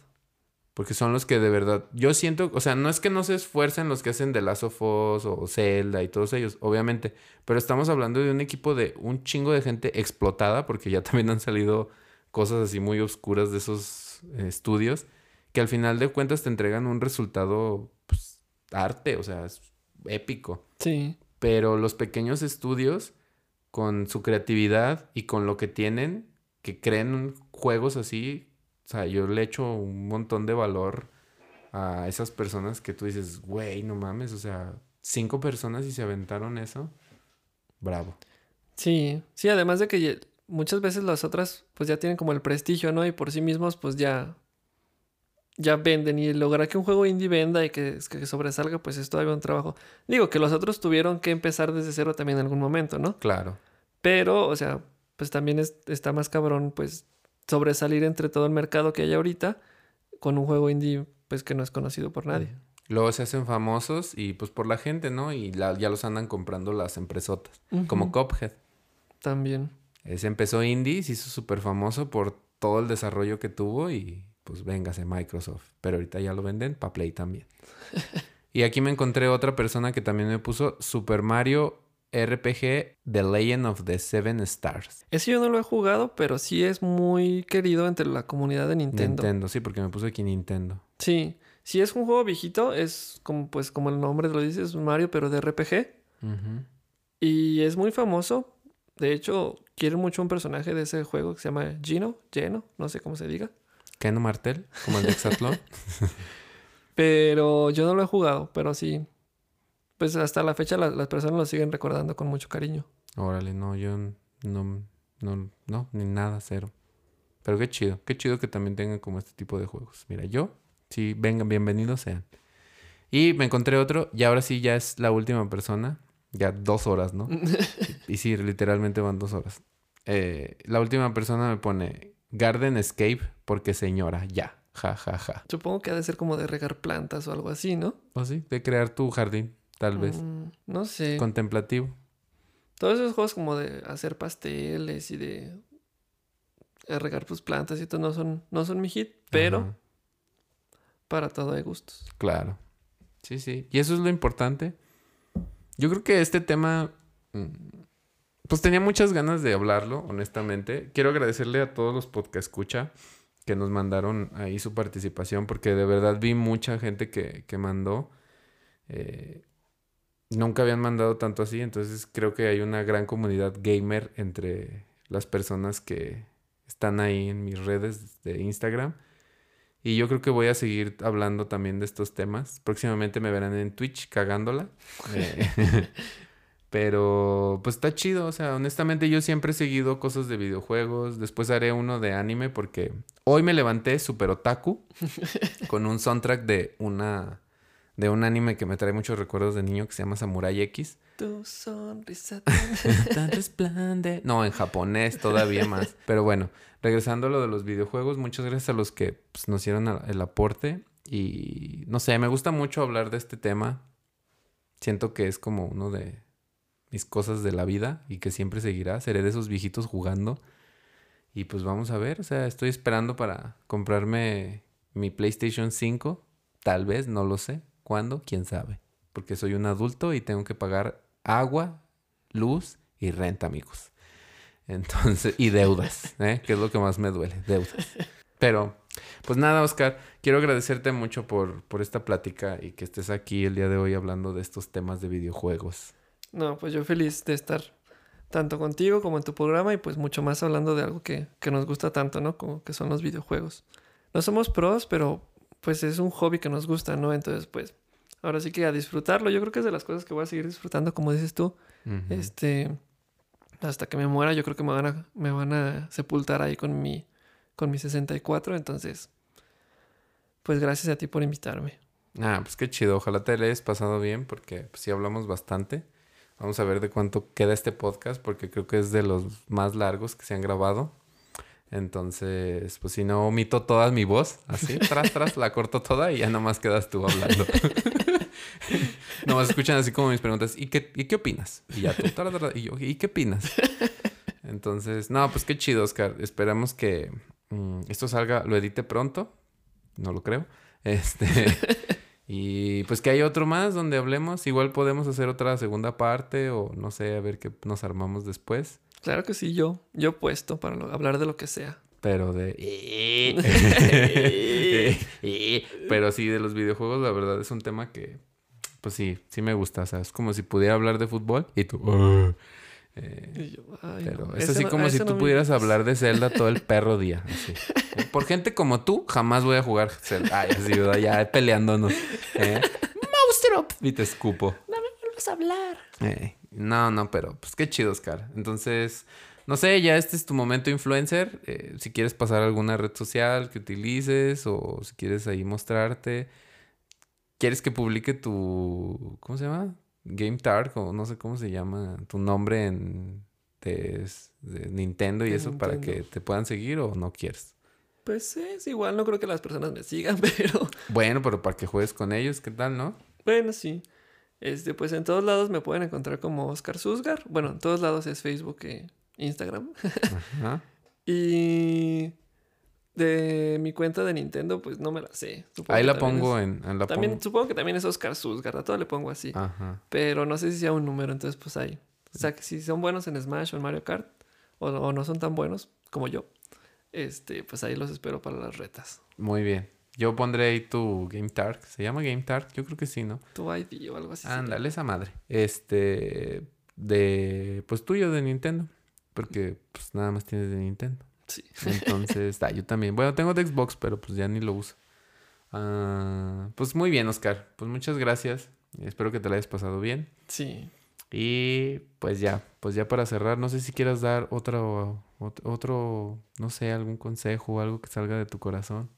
Porque son los que de verdad. Yo siento, o sea, no es que no se esfuercen los que hacen The Last of Us o Zelda y todos ellos, obviamente. Pero estamos hablando de un equipo de un chingo de gente explotada, porque ya [laughs] también han salido cosas así muy oscuras de esos eh, estudios, que al final de cuentas te entregan un resultado, pues, arte, o sea, es épico. Sí. Pero los pequeños estudios, con su creatividad y con lo que tienen, que creen juegos así, o sea, yo le echo un montón de valor a esas personas que tú dices, güey, no mames, o sea, cinco personas y se aventaron eso. Bravo. Sí, sí, además de que muchas veces las otras pues ya tienen como el prestigio, ¿no? Y por sí mismos pues ya ya venden y lograr que un juego indie venda y que, que sobresalga pues es todavía un trabajo. Digo que los otros tuvieron que empezar desde cero también en algún momento, ¿no? Claro. Pero, o sea, pues también es- está más cabrón pues sobresalir entre todo el mercado que hay ahorita con un juego indie pues que no es conocido por nadie. Luego se hacen famosos y pues por la gente, ¿no? Y la- ya los andan comprando las empresotas. Como Ujú. Cuphead. También. Ese empezó indie, se hizo súper famoso por todo el desarrollo que tuvo y pues véngase Microsoft. Pero ahorita ya lo venden para Play también. [laughs] y aquí me encontré otra persona que también me puso Super Mario RPG The Legend of the Seven Stars. Ese yo no lo he jugado, pero sí es muy querido entre la comunidad de Nintendo. Nintendo, sí, porque me puso aquí Nintendo. Sí, si es un juego viejito, es como pues como el nombre lo dice, es Mario, pero de RPG. Ujú. Y es muy famoso. De hecho, quiero mucho un personaje de ese juego que se llama Gino, Geno, no sé cómo se diga. Ken Martel, como el de Exatlón. [laughs] Pero yo no lo he jugado, pero sí. Pues hasta la fecha la- las personas lo siguen recordando con mucho cariño. Órale, no, yo no, no, no, ni nada, cero. Pero qué chido, qué chido que también tengan como este tipo de juegos. Mira, yo, sí, vengan, bienvenidos sean. Y me encontré otro, y ahora sí ya es la última persona. Ya dos horas, ¿no? [laughs] y sí, literalmente van dos horas. Eh, la última persona me pone Garden Escape porque señora, ya, ja, ja, ja. Supongo que ha de ser como de regar plantas o algo así, ¿no? O sí, de crear tu jardín, tal vez. Mm, no sé. Contemplativo. Todos esos juegos como de hacer pasteles y de regar tus plantas y todo no son, no son mi hit, pero Ajá. para todo hay gustos. Claro. Sí, sí. Y eso es lo importante. Yo creo que este tema, mm, pues tenía muchas ganas de hablarlo, honestamente. Quiero agradecerle a todos los podcast escucha que nos mandaron ahí su participación, porque de verdad vi mucha gente que, que mandó. Eh, nunca habían mandado tanto así, entonces creo que hay una gran comunidad gamer entre las personas que están ahí en mis redes de Instagram. Y yo creo que voy a seguir hablando también de estos temas. Próximamente me verán en Twitch cagándola. [laughs] Eh, [laughs] pero pues está chido. O sea, honestamente yo siempre he seguido cosas de videojuegos. Después haré uno de anime porque hoy me levanté super otaku [laughs] con un soundtrack de una de un anime que me trae muchos recuerdos de niño que se llama Samurai X. Tu sonrisa. [laughs] Tan resplandeciente. No, en japonés todavía más. Pero bueno, regresando a lo de los videojuegos, muchas gracias a los que pues, nos hicieron el aporte. Y no sé, me gusta mucho hablar de este tema. Siento que es como uno de mis cosas de la vida y que siempre seguirá. Seré de esos viejitos jugando. Y pues vamos a ver, o sea, estoy esperando para comprarme mi PlayStation 5. Tal vez, no lo sé. ¿Cuándo? ¿Quién sabe? Porque soy un adulto y tengo que pagar agua, luz y renta, amigos. Entonces, y deudas, [laughs] ¿eh? que es lo que más me duele, deudas. Pero, pues nada, Oscar, quiero agradecerte mucho por, por esta plática y que estés aquí el día de hoy hablando de estos temas de videojuegos. No, pues yo feliz de estar tanto contigo como en tu programa y pues mucho más hablando de algo que, que nos gusta tanto, ¿no? Como que son los videojuegos. No somos pros, pero pues es un hobby que nos gusta, ¿no? Entonces, pues ahora sí que a disfrutarlo. Yo creo que es de las cosas que voy a seguir disfrutando, como dices tú. Este, hasta que me muera, yo creo que me van a, me van a sepultar ahí con mi, con mi 64. Entonces, pues gracias a ti por invitarme. Ah, pues qué chido. Ojalá te le hayas pasado bien porque pues, sí hablamos bastante. Vamos a ver de cuánto queda este podcast porque creo que es de los más largos que se han grabado. Entonces, pues si no omito toda mi voz, así, [laughs] tras, tras, la corto toda y ya nomás quedas tú hablando. [laughs] nomás escuchan así como mis preguntas, ¿y qué, ¿y qué opinas? Y ya tú, tra, tra, y yo, ¿y qué opinas? [laughs] Entonces, no, pues qué chido, Oscar. Esperamos que mm, esto salga, lo edite pronto. No lo creo. Este. y pues que haya otro más donde hablemos. Igual podemos hacer otra segunda parte o no sé, a ver qué nos armamos después. Claro que sí, yo, yo puesto para lo- hablar de lo que sea. Pero de. [laughs] Pero sí, de los videojuegos, la verdad es un tema que. Pues sí, sí me gusta. O sea, es como si pudiera hablar de fútbol y tú. Eh, Y yo, ay, pero no, es así no- como si tú no pudieras hablar de Zelda todo el [laughs] perro día. así. Eh, Por gente como tú, jamás voy a jugar Zelda. Ay, así, ya peleándonos. ¿eh? [laughs] ¡Monstruo! Y te escupo. No me vuelvas a hablar. Eh, no, no, pero pues qué chido, Oscar. Entonces, no sé, ya este es tu momento influencer. Eh, si quieres pasar alguna red social que utilices o si quieres ahí mostrarte. ¿Quieres que publique tu... ¿Cómo se llama? Game Tag o no sé cómo se llama. Tu nombre en... De, de Nintendo y eso para que te puedan seguir o no quieres. Pues es igual, no creo que las personas me sigan, [laughs] pero Bueno, pero para que juegues con ellos, ¿qué tal, no? bueno, sí. Este, pues en todos lados me pueden encontrar como Oscar Susgar. Bueno, en todos lados es Facebook e Instagram. Ajá. [laughs] y de mi cuenta de Nintendo, pues no me la sé. Supongo Ahí la pongo es- en... en la También, pongo- supongo que también es Oscar Susgar, a todo le pongo así. Ajá. Pero no sé si sea un número, entonces pues ahí. O sea, que si son buenos en Smash o en Mario Kart, o, o no son tan buenos como yo, este, pues ahí los espero para las retas. Muy bien. Yo pondré ahí tu Game Tag. ¿Se llama Game Tag? Yo creo que sí, ¿no? Tu ID o algo así. Ándale, esa madre. Este. De. Pues tuyo de Nintendo. Porque pues nada más tienes de Nintendo. Sí. Entonces, [laughs] ah, yo también. Bueno, tengo de Xbox, pero pues ya ni lo uso. Ah, pues muy bien, Oscar. Pues muchas gracias. Espero que te la hayas pasado bien. Sí. Y pues ya, pues ya para cerrar, no sé si quieras dar otro, ot- otro, no sé, algún consejo o algo que salga de tu corazón.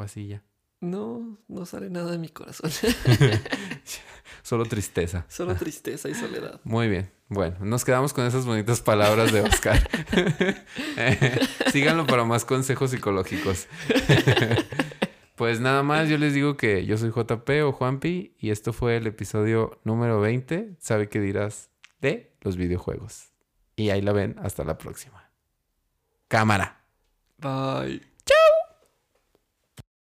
O así ya. No, no sale nada de mi corazón. [laughs] [laughs] Solo tristeza. Solo tristeza y soledad. Muy bien. Bueno, nos quedamos con esas bonitas palabras de Oscar. [laughs] Síganlo para más consejos psicológicos. pues nada más, yo les digo que yo soy JP o Juanpi y esto fue el episodio número 20. ¿Sabe qué dirás de los videojuegos? Y ahí la ven. Hasta la próxima. Cámara. Bye.